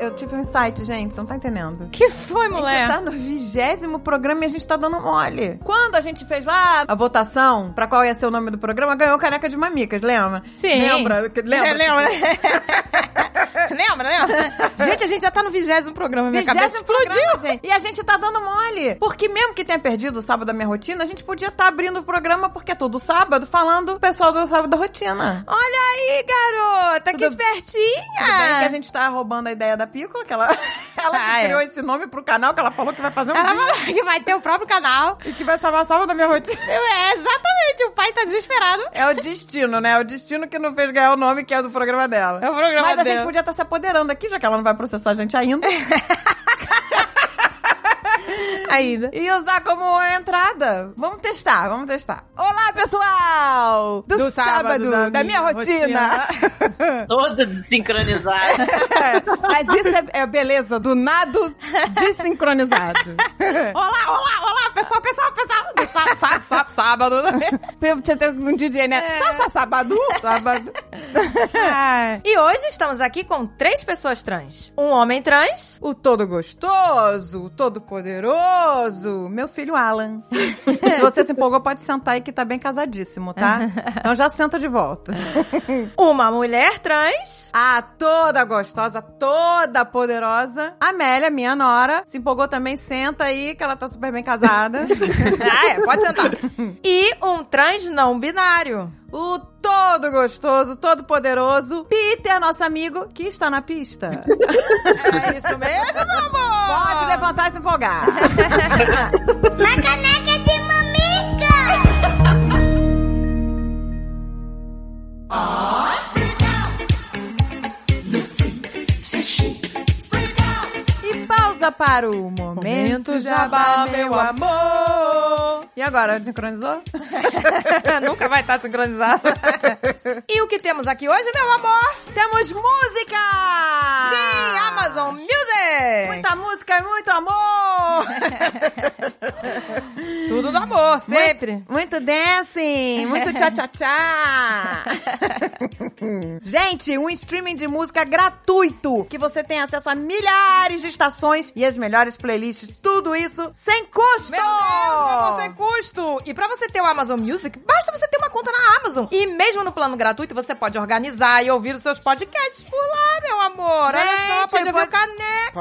eu tive um insight, gente, você não tá entendendo. Que foi, A gente mulher? tá no vigésimo programa e a gente tá dando mole. Quando a gente fez lá a votação pra qual ia ser o nome do programa, ganhou caneca de mamicas, lembra? Sim. Lembra? Lembra? É, lembra? lembra, lembra? Gente, a gente já tá no vigésimo programa. Minha cabeça explodiu. programa. E a gente tá dando mole. Porque mesmo que tenha perdido o sábado da minha rotina, a gente podia estar abrindo o programa porque é todo sábado falando o pessoal do sábado da rotina. Olha aí, garota, que Tudo- espertinha. Tudo bem que a gente tá roubando a ideia da Pícola, que ela, ela que Ah, é. criou esse nome pro canal, que ela falou que vai fazer um Ela vídeo falou que vai ter o próprio canal. e que vai salvar sábado da minha rotina. É, exatamente. O pai tá desesperado. É o destino, né? É o destino que não fez ganhar o nome que é do programa dela. É o programa Mas a dela. gente podia estar se apoderando aqui, já que ela não vai processar a gente ainda. Ainda. e usar como entrada. Vamos testar, vamos testar. Olá, pessoal! Do, Do sábado, sábado da, minha, rotina. Toda desincronizada. Mas isso é, é a beleza do nado desincronizado. Olá, olá, olá, pessoal, pessoal, pessoal. Do Sábado, sábado, sábado, sábado. Tinha ter um DJ, né? É. Sassa, sábado, sábado. E hoje estamos aqui com três pessoas trans. Um homem trans. O todo gostoso, o todo poderoso, meu filho Alan. Se você se empolgou, pode sentar aí que tá bem casadíssimo, tá? Então já senta de volta. Uma mulher trans. A toda gostosa, toda poderosa, Amélia, minha nora, se empolgou também, senta aí que ela tá super bem casada. Ah, é, pode sentar. E um trans não binário. O todo gostoso, todo poderoso, Peter, nosso amigo, que está na pista. É isso mesmo, meu amor? Pode levantar e se empolgar. Na caneca de mamica! E pausa para o momento jabá, meu amor. E agora, sincronizou? Nunca vai estar sincronizado. e o que temos aqui hoje, meu amor? Temos música! Sim, Amazon Music! Muita música e muito amor! Tudo do amor, sempre. Muito, muito dancing, muito tchá-tchá-tchá. Gente, um streaming de música gratuito, que você tem acesso a milhares de estações e as melhores playlists, tudo isso sem custo! Meu Deus, meu amor, sem custo! E pra você ter o Amazon Music, basta você ter uma conta na Amazon. E mesmo no plano gratuito, você pode organizar e ouvir os seus podcasts por lá, meu amor. Olha só, Gente, pode ouvir pode- o Caneca.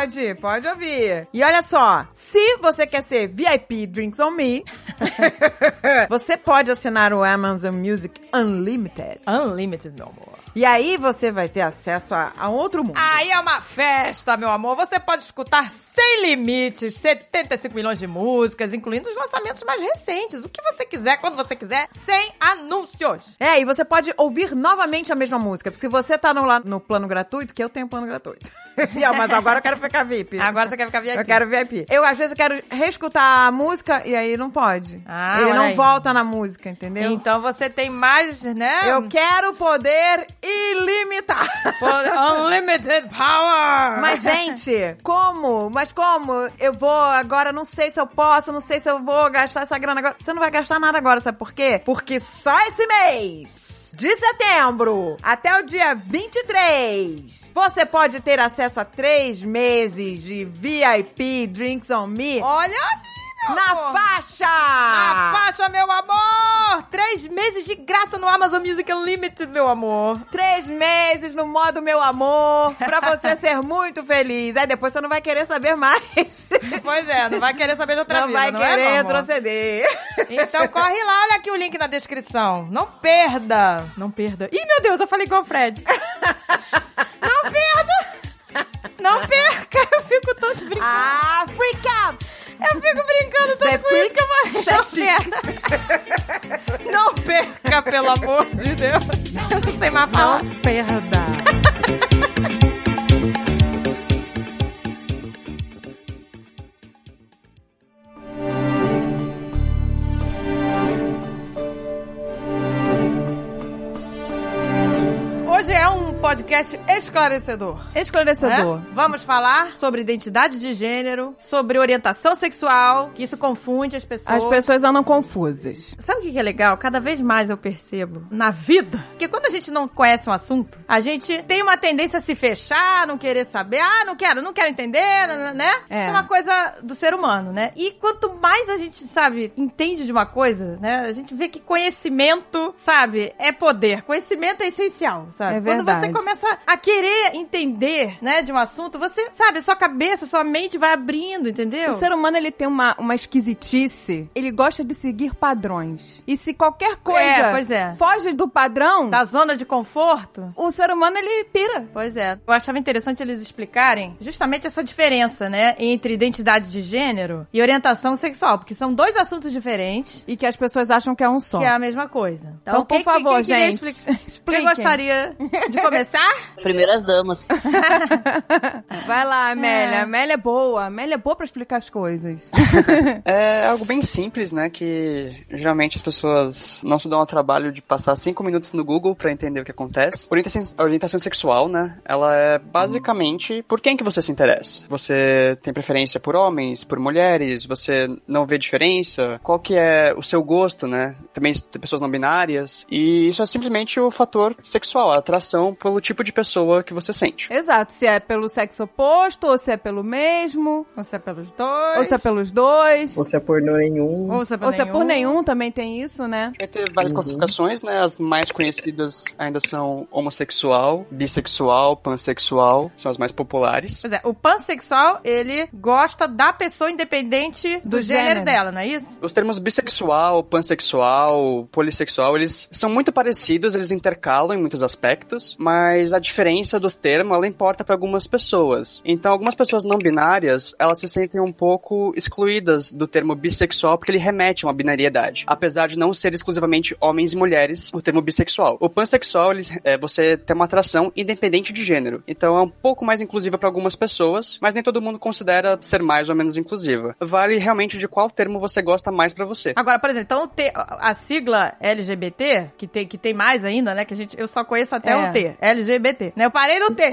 Pode, pode ouvir. E olha só, se você quer ser VIP Drinks on Me, você pode assinar o Amazon Music Unlimited. Unlimited, meu amor. E aí você vai ter acesso a, a outro mundo. Aí é uma festa, meu amor. Você pode escutar sem limites, 75 milhões de músicas, incluindo os lançamentos mais recentes. O que você quiser, quando você quiser, sem anúncios. É, e você pode ouvir novamente a mesma música, porque você tá no, lá no plano gratuito, que eu tenho plano gratuito. Ó, Mas agora eu quero ficar VIP. Agora você quer ficar VIP. Eu quero VIP. Eu, às vezes, eu quero reescutar a música e aí não pode. Ah, Ele não aí. volta na música, entendeu? Então você tem mais, né? Eu quero poder ilimitado. Po- Unlimited power! Mas, gente, como? Mas como? Eu vou agora, não sei se eu posso, não sei se eu vou gastar essa grana agora. Você não vai gastar nada agora, sabe por quê? Porque só esse mês, de setembro até o dia 23, você pode ter acesso a três meses de VIP Drinks on Me Olha na amor. faixa! Na faixa, meu amor! Três meses de graça no Amazon Music Unlimited, meu amor. Três meses no modo meu amor, pra você ser muito feliz. Aí depois você não vai querer saber mais. Pois é, não vai querer saber de outra não vida, vai não querer é, meu amor? retroceder. Então corre lá, olha aqui o link na descrição. Não perda! Não perda. Ih, meu Deus, eu falei igual o Fred. Não perda! Não perca! Eu fico tanto brincando. Ah, freak out! Eu fico brincando tanto com isso que eu falei. Não perda! Não perca, pelo amor de Deus! Eu não sei mais falar. Não perda. é um podcast esclarecedor. Esclarecedor. né? Vamos falar sobre identidade de gênero, sobre orientação sexual, que isso confunde as pessoas. As pessoas andam confusas. Sabe o que é legal? Cada vez mais eu percebo na vida que quando a gente não conhece um assunto, a gente tem uma tendência a se fechar, não querer saber, ah, não quero, não quero entender, né? É. Isso é uma coisa do ser humano, né? E quanto mais a gente, sabe, entende de uma coisa, né? A gente vê que conhecimento, sabe, é poder. Conhecimento é essencial, sabe? É Quando você começa a querer entender, né, de um assunto, você, sabe, sua cabeça, sua mente vai abrindo, entendeu? O ser humano, ele tem uma, uma esquisitice. Ele gosta de seguir padrões. E se qualquer coisa É, é. foge do padrão, Da zona de conforto, o ser humano, ele pira. Pois é. Eu achava interessante eles explicarem justamente essa diferença, né, entre identidade de gênero e orientação sexual, porque são dois assuntos diferentes E que as pessoas acham que é um só. que é a mesma coisa. Então, por quem- quem- favor, quem queria gente, expliquem. gostaria de começar? Primeiras damas. Vai lá, Amélia. A Amélia é boa. Amélia é boa pra explicar as coisas. É algo bem simples, né? Que geralmente as pessoas não se dão ao trabalho de passar cinco minutos no Google pra entender o que acontece. Orientação, a orientação sexual, né? Ela é basicamente por quem que você se interessa. Você tem preferência por homens, por mulheres? Você não vê diferença? Qual que é o seu gosto, né? Também tem pessoas não binárias. E isso é simplesmente o fator sexual, a atração pelo tipo de pessoa que você sente. Exato. Se é pelo sexo oposto, ou se é pelo mesmo, Ou se é pelos dois, ou se é pelos dois, Ou se é pornô nenhum. ou se é, ou se é por nenhum, também tem isso, né? Ter várias classificações, né? As mais conhecidas ainda são homossexual, bissexual, pansexual, são as mais populares. Pois é, o pansexual, ele gosta da pessoa independente do, Do gênero, gênero. dela, não é isso? Os termos bissexual, pansexual, polissexual, eles são muito parecidos, eles intercalam em muitos aspectos, mas a diferença do termo, ela importa para algumas pessoas. Então, algumas pessoas não binárias, elas se sentem um pouco excluídas do termo bissexual porque ele remete a uma binariedade, apesar de não ser exclusivamente homens e mulheres, o termo bissexual. O pansexual, ele, é, você tem uma atração independente de gênero. Então, é um pouco mais inclusiva para algumas pessoas, mas nem todo mundo considera ser mais ou menos inclusiva. Vale realmente de qual termo você gosta mais para você. Agora, por exemplo, então a sigla LGBT, que tem, que tem mais ainda, né? Que a gente, eu só conheço até É. o LGBT. Né? Eu parei no T.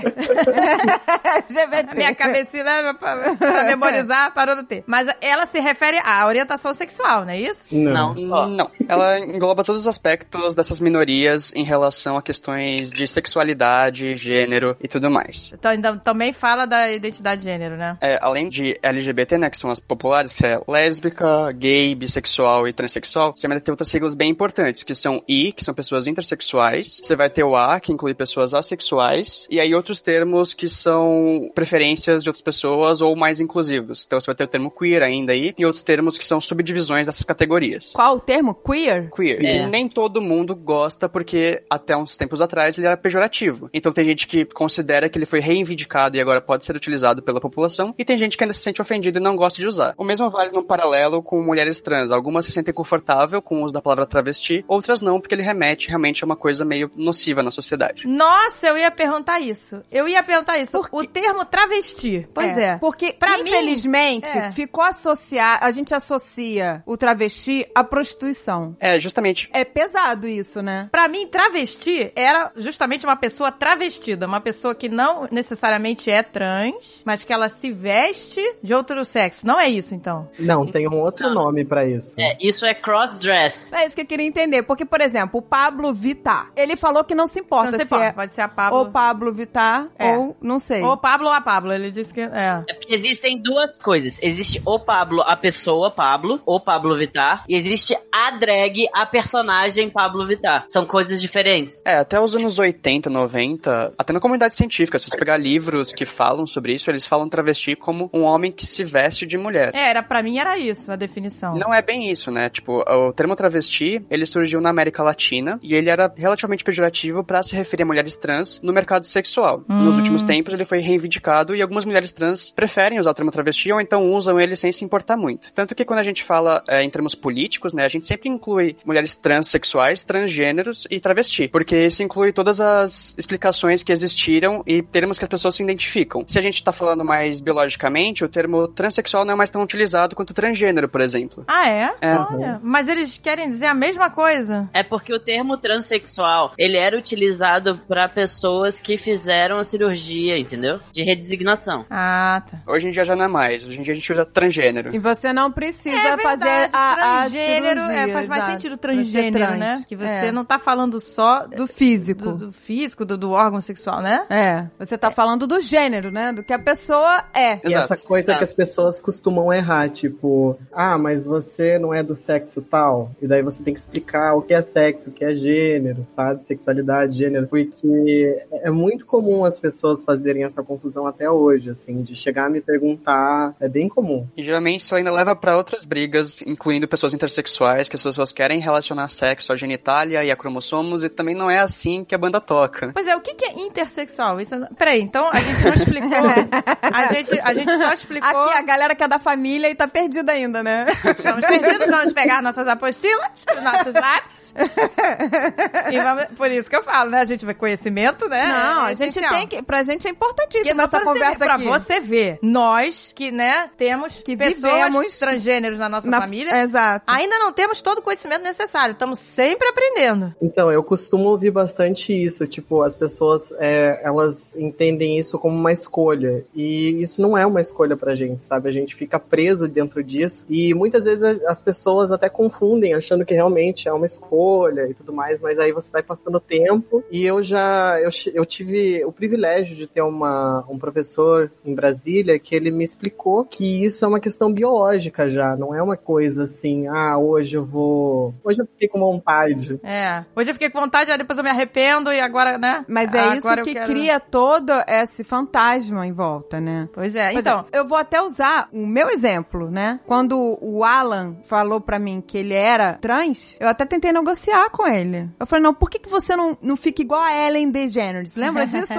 LGBT. Minha cabecinha né, pra, pra memorizar parou no T. Mas ela se refere à orientação sexual, não é isso? Não, só. Não. Ela engloba todos os aspectos dessas minorias em relação a questões de sexualidade, gênero e tudo mais. Então ainda também fala da identidade de gênero, né? É, além de LGBT, né, que são as populares, que é lésbica, gay, bissexual e transexual, você vai ter outras siglas bem importantes, que são I, que são pessoas intersexuais, você vai ter o A, que inclui pessoas assexuais, e aí outros termos que são preferências de outras pessoas ou mais inclusivos. Então você vai ter o termo queer ainda aí, e outros termos que são subdivisões dessas categorias. Qual o termo? Queer? Queer. É. E nem todo mundo gosta porque até uns tempos atrás ele era pejorativo. Então tem gente que considera que ele foi reivindicado e agora pode ser utilizado pela população, e tem gente que ainda se sente ofendido e não gosta de usar. O mesmo vale num paralelo com mulheres trans. Algumas se sentem confortável com o uso da palavra travesti, outras não, porque ele remete realmente a uma coisa meio nociva na sociedade. Nossa, eu ia perguntar isso. Eu ia perguntar isso. O termo travesti. Pois é. Porque, Pra mim, infelizmente, é. ficou associado. A gente associa o travesti à prostituição. É, justamente. É pesado isso, né? Pra mim, travesti era justamente uma pessoa travestida, uma pessoa que não necessariamente é trans, mas que ela se veste de outro sexo. Não é isso, então? Não, tem um outro nome pra isso. É, isso é cross-dress. É isso que eu queria entender. Porque, por exemplo, o Pablo Vittar, ele falou que não se importa sei se pode, é pode ser a Pablo. ou Pablo Vittar É. ou não sei. Ou Pablo ou a Pablo. Ele disse que. É. É porque existem duas coisas. Existe o Pablo, a pessoa Pablo, ou Pablo Vittar, e existe a drag, a personagem Pablo Vittar. São coisas diferentes. É, até os anos 80, 90, até na comunidade científica, se você pegar livros que falam sobre isso, eles falam travesti como um homem que se veste de mulher. É, era, pra mim era isso a definição. Não é bem isso, né? Tipo, o termo travesti, ele surgiu na América Latina e ele era relativamente pejorativo pra se referir a mulheres trans no mercado sexual. Nos últimos tempos ele foi reivindicado e algumas mulheres trans preferem usar o termo travesti ou então usam ele sem se importar muito. Tanto que quando a gente fala é, em termos políticos, né, a gente sempre inclui mulheres transexuais, transgêneros e travesti, porque isso inclui todas as explicações que existiram e termos que as pessoas se identificam. Se a gente tá falando mais biologicamente, o termo transexual não é mais tão utilizado quanto transgênero, por exemplo. Ah, é? É. Olha. Mas eles querem dizer a mesma coisa. É porque o termo transexual, ele era utilizado pra pessoas que fizeram a cirurgia, entendeu? De redesignação. Ah, tá. Hoje em dia já não é mais. Hoje em dia a gente usa transgênero. E você não precisa É fazer verdade, a, a transgênero, cirurgia, é, faz mais exato. sentido transgênero, trans. né? Que você É. não tá falando só do físico. do, do físico, do, do órgão sexual, né? É, você tá falando do gênero, né? Do que a pessoa é. E essa coisa exato. que as pessoas costumam errar, tipo, ah, mas você não é do sexo tal. E daí você tem que explicar o que é sexo, o que é gênero, sabe? Sexualidade, gênero. Porque é muito comum as pessoas fazerem essa confusão até hoje, assim, de chegar a me perguntar. É bem comum. E geralmente isso ainda leva pra outras brigas, incluindo pessoas intersexuais, que as pessoas querem relacionar sexo à genitália e a cromossomos, e também não é assim que a banda toca. Pois é, o que, que é intersexual? Isso, peraí, então a gente não explicou. a, gente, a gente só explicou. Aqui a galera que é da família e tá perdida ainda, né? Estamos perdidos, vamos pegar nossas apostilas, nossos lápis. e vamos, por isso que eu falo, né? A gente vai conhecimento, né? Não, É a gente essencial. tem que. Pra gente é Porque importantíssima pra essa você conversa ver, pra aqui. você ver, nós que, né, temos Que pessoas vivemos transgêneros na nossa Na- família, Exato. ainda não temos todo o conhecimento necessário. Estamos sempre aprendendo. Então, eu costumo ouvir bastante isso, tipo, as pessoas, é, elas entendem isso como uma escolha, e isso não é uma escolha pra gente, sabe? A gente fica preso dentro disso, e muitas vezes as pessoas até confundem, achando que realmente é uma escolha e tudo mais, mas aí você vai passando o tempo, e eu já, eu, eu tive o privilégio de ter uma, um professor em Brasília que ele me explicou que isso é uma questão biológica já, não é uma coisa assim, ah, hoje eu vou, hoje eu fiquei com vontade, É. Hoje eu fiquei com vontade, aí depois eu me arrependo e agora, né? Mas é agora isso que quero- cria todo esse fantasma em volta, né? Pois é, Pois então. é, eu vou até usar o meu exemplo, né? Quando o Alan falou pra mim que ele era trans, eu até tentei negociar com ele. Eu falei, não, por que, que você não, não fica igual a Ellen DeGeneres? Lembra disso,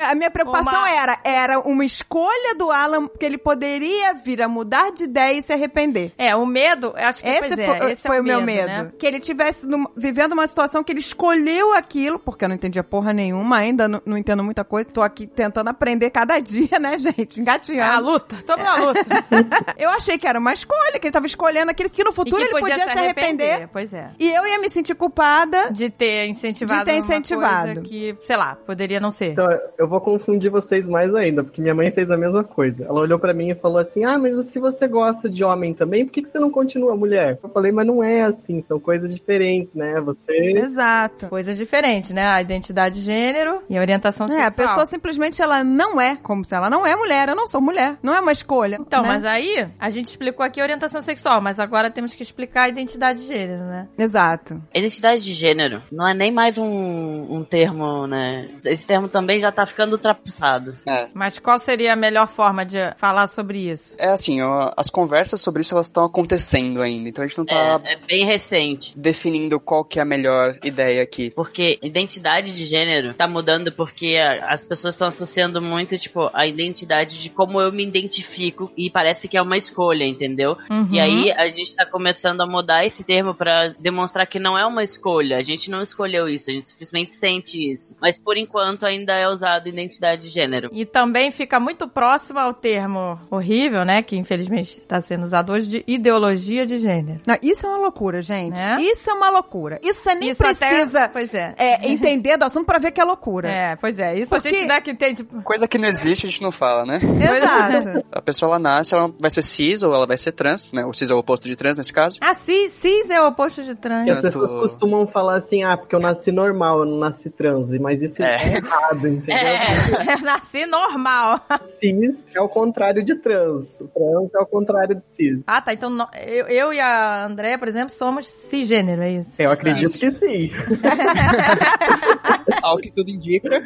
a minha preocupação Uma- era, era uma escolha do Alan que ele poderia vir a mudar de ideia e se arrepender. É, o medo, acho que Esse pois é, foi, esse é foi o meu medo. né? Que ele tivesse vivendo uma situação que ele escolheu aquilo, porque eu não entendia porra nenhuma ainda, não, não entendo muita coisa. Tô aqui tentando aprender cada dia, né, gente? É a Engatinhando. luta, estamos na luta. eu achei que era uma escolha, que ele tava escolhendo aquilo que no futuro ele podia se arrepender. Pois é. E eu ia me sentir culpada. De ter incentivado De ter uma incentivado. coisa que, sei lá, poderia não ser. Então, eu vou confundir vocês mais ainda, porque minha mãe fez a mesma coisa. Ela olhou pra mim e falou assim: Ah, mas se você gosta de homem também, por que, que você não continua mulher? Eu falei, mas não é assim, são coisas diferentes, né? Você. Exato. Coisas diferentes, né? A identidade de gênero e a orientação É, sexual. a pessoa simplesmente ela não é como se ela não é mulher. Eu não sou mulher. Não é uma escolha. Então, né? mas aí, a gente explicou aqui a orientação sexual, mas agora temos que explicar a identidade de gênero, né? Exato. Identidade de gênero não é nem mais um, um termo, né? Esse termo também já tá ficando ultrapassado. É. Mas qual seria a melhor forma de falar sobre isso? É assim, ó, as conversas sobre isso elas estão acontecendo ainda, então a gente não tá É, é bem recente. definindo qual que é a melhor ideia aqui. Porque identidade de gênero tá mudando porque a- as pessoas estão associando muito, tipo, a identidade de como eu me identifico e parece que é uma escolha, entendeu? Uhum. E aí a gente tá começando a mudar esse termo pra demonstrar que não é uma escolha. A gente não escolheu isso, a gente simplesmente sente isso. Mas por enquanto ainda é usado identidade de gênero. E também fica muito próximo ao termo horrível, né? Que infelizmente está sendo usado hoje de ideologia de gênero. Não, isso é uma loucura, gente. Né? Isso é uma loucura. Isso você nem Isso até- precisa pois é. é, entender do assunto pra ver que é loucura. É, pois é. Isso a Porque- gente né, que tem, tipo, Coisa que não existe, a gente não fala, né? Exato. A pessoa ela nasce, ela vai ser cis ou ela vai ser trans, né? O cis é o oposto de trans nesse caso. Ah, cis, cis é o oposto de trans. E as pessoas costumam falar assim, ah, porque eu nasci normal, eu não nasci trans. Mas isso é, É. errado, entendeu? É, Eu nasci normal. Cis é o contrário de trans. Trans é o contrário de cis. Ah, tá. Então no- eu, eu e a Andréia, por exemplo, somos cisgênero, é isso? Eu acredito que sim. Ao que tudo indica.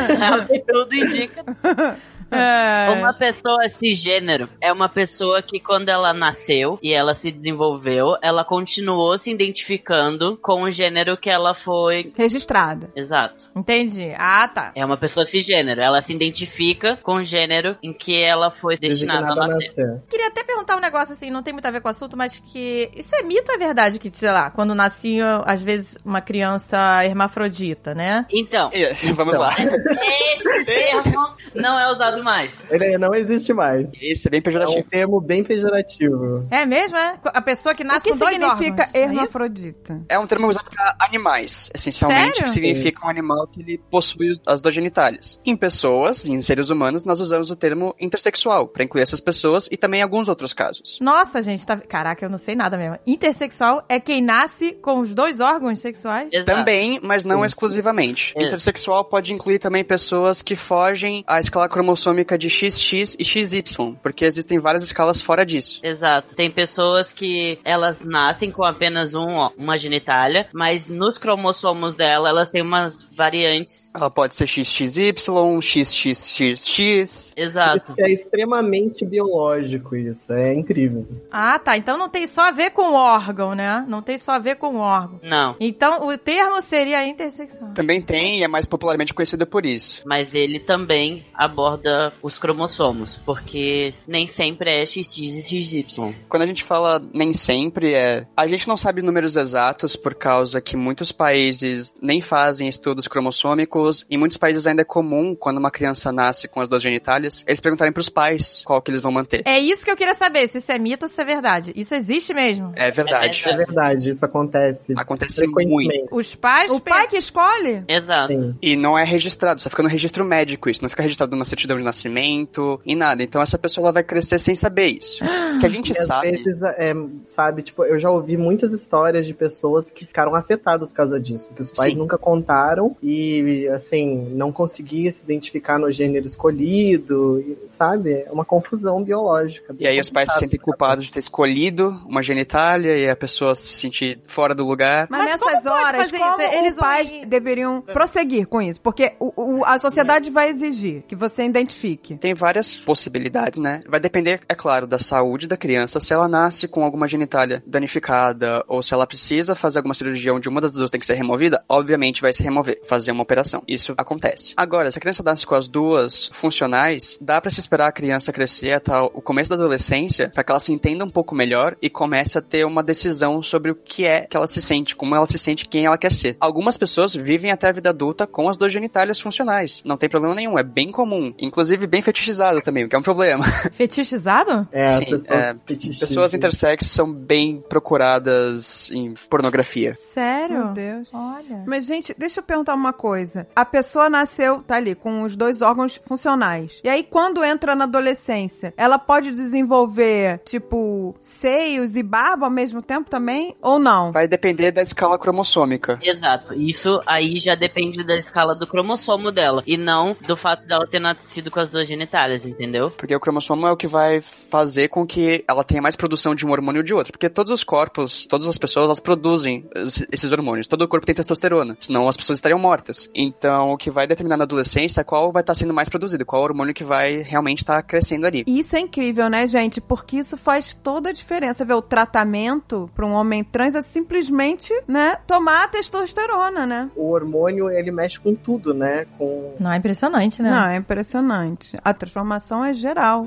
tudo indica. É. Uma pessoa cisgênero é uma pessoa que quando ela nasceu e ela se desenvolveu, ela continuou se identificando com o gênero que ela foi. Registrada. Exato. Entendi. Ah, tá. É uma pessoa cisgênero. Ela se identifica com o gênero em que ela foi destinada a nascer. nascer. Queria até perguntar um negócio assim, não tem muito a ver com o assunto, mas que. Isso é mito ou é verdade que, sei lá, quando nascia, às vezes, uma criança hermafrodita, né? Então, Vamos lá. esse termo não é usado mais. Ele não existe mais. Esse é bem É um pejorativo. termo bem pejorativo. É mesmo, é? A pessoa que O nasce que com dois significa órgãos. é isso? hermafrodita? É um termo usado para animais, essencialmente, Sério? que significa um animal que ele possui os- as duas genitálias. Em pessoas, em seres humanos, nós usamos o termo intersexual para incluir essas pessoas e também alguns outros casos. Nossa, gente, tá... Caraca, eu não sei nada mesmo. Intersexual é quem nasce com os dois órgãos sexuais? Exato. Também, mas não Sim. exclusivamente. É. Intersexual pode incluir também pessoas que fogem à escala cromossômica de XX e XY, porque existem várias escalas fora disso. Exato. Tem pessoas que elas nascem com apenas um, ó, uma genitália, mas nos cromossomos dela elas têm umas variantes. Ela pode ser XXY, XXXX. Exato. Isso é extremamente biológico, isso. É incrível. Ah, tá. Então não tem só a ver com o órgão, né? Não tem só a ver com órgão. Não. Então o termo seria intersexual. Também tem e é mais popularmente conhecido por isso. Mas ele também aborda os cromossomos, porque nem sempre é XX e XY. Quando a gente fala nem sempre, é. A gente não sabe números exatos por causa que muitos países nem fazem estudos cromossômicos. Em muitos países ainda é comum, quando uma criança nasce com as duas genitálias, eles perguntarem pros pais qual que eles vão manter. É isso que eu queria saber, se isso é mito ou se é verdade. Isso existe mesmo. É verdade. É verdade, isso acontece Acontece muito. Os pais... O pai que escolhe? Exato. Sim. E não é registrado, só fica no registro médico isso, não fica registrado numa certidão de nascimento, em nada. Então essa pessoa ela vai crescer sem saber isso. Que a gente E às sabe. vezes, é, sabe, tipo, eu já ouvi muitas histórias de pessoas que ficaram afetadas por causa disso, porque os pais Sim. nunca contaram e, assim, não conseguia se identificar no gênero escolhido, e, sabe? É uma confusão biológica. E aí os pais se sentem culpados de ter escolhido uma genitália e a pessoa se sentir fora do lugar. Mas, Mas nessas horas, como isso? Eles os pais vão- deveriam prosseguir com isso? Porque o, o- a sociedade vai exigir que você identifique. Tem várias possibilidades, né? Vai depender, é claro, da saúde da criança, se ela nasce com alguma genitália danificada ou se ela precisa fazer alguma cirurgia onde uma das duas tem que ser removida, obviamente vai se remover, fazer uma operação. Isso acontece. Agora, se a criança nasce com as duas funcionais, dá pra se esperar a criança crescer até o começo da adolescência para que ela se entenda um pouco melhor e comece a ter uma decisão sobre o que é que ela se sente, como ela se sente, quem ela quer ser. Algumas pessoas vivem até a vida adulta com as duas genitálias funcionais. Não tem problema nenhum, é bem comum. Inclusive bem fetichizado também, o que é um problema. Fetichizado? É, Sim, pessoas é. Pessoas intersexo são bem procuradas em pornografia. Sério? Meu Deus. Olha. Mas, gente, deixa eu perguntar uma coisa. A pessoa nasceu, tá ali, com os dois órgãos funcionais. E aí, quando entra na adolescência, ela pode desenvolver, tipo, seios e barba ao mesmo tempo também? Ou não? Vai depender da escala cromossômica. Exato. Isso aí já depende da escala do cromossomo dela. E não do fato dela ter nascido com as duas genitálias, entendeu? Porque o cromossomo é o que vai fazer com que ela tenha mais produção de um hormônio ou de outro. Porque todos os corpos, todas as pessoas, elas produzem es- esses hormônios. Todo o corpo tem testosterona. Senão as pessoas estariam mortas. Então, o que vai determinar na adolescência é qual vai estar sendo mais produzido. Qual hormônio que vai realmente estar crescendo ali. E Isso é incrível, né, gente? Porque isso faz toda a diferença. Ver o tratamento para um homem trans é simplesmente, né, tomar a testosterona, né? O hormônio, ele mexe com tudo, né? Com Não, é impressionante, né? Não, é impressionante. A transformação é geral.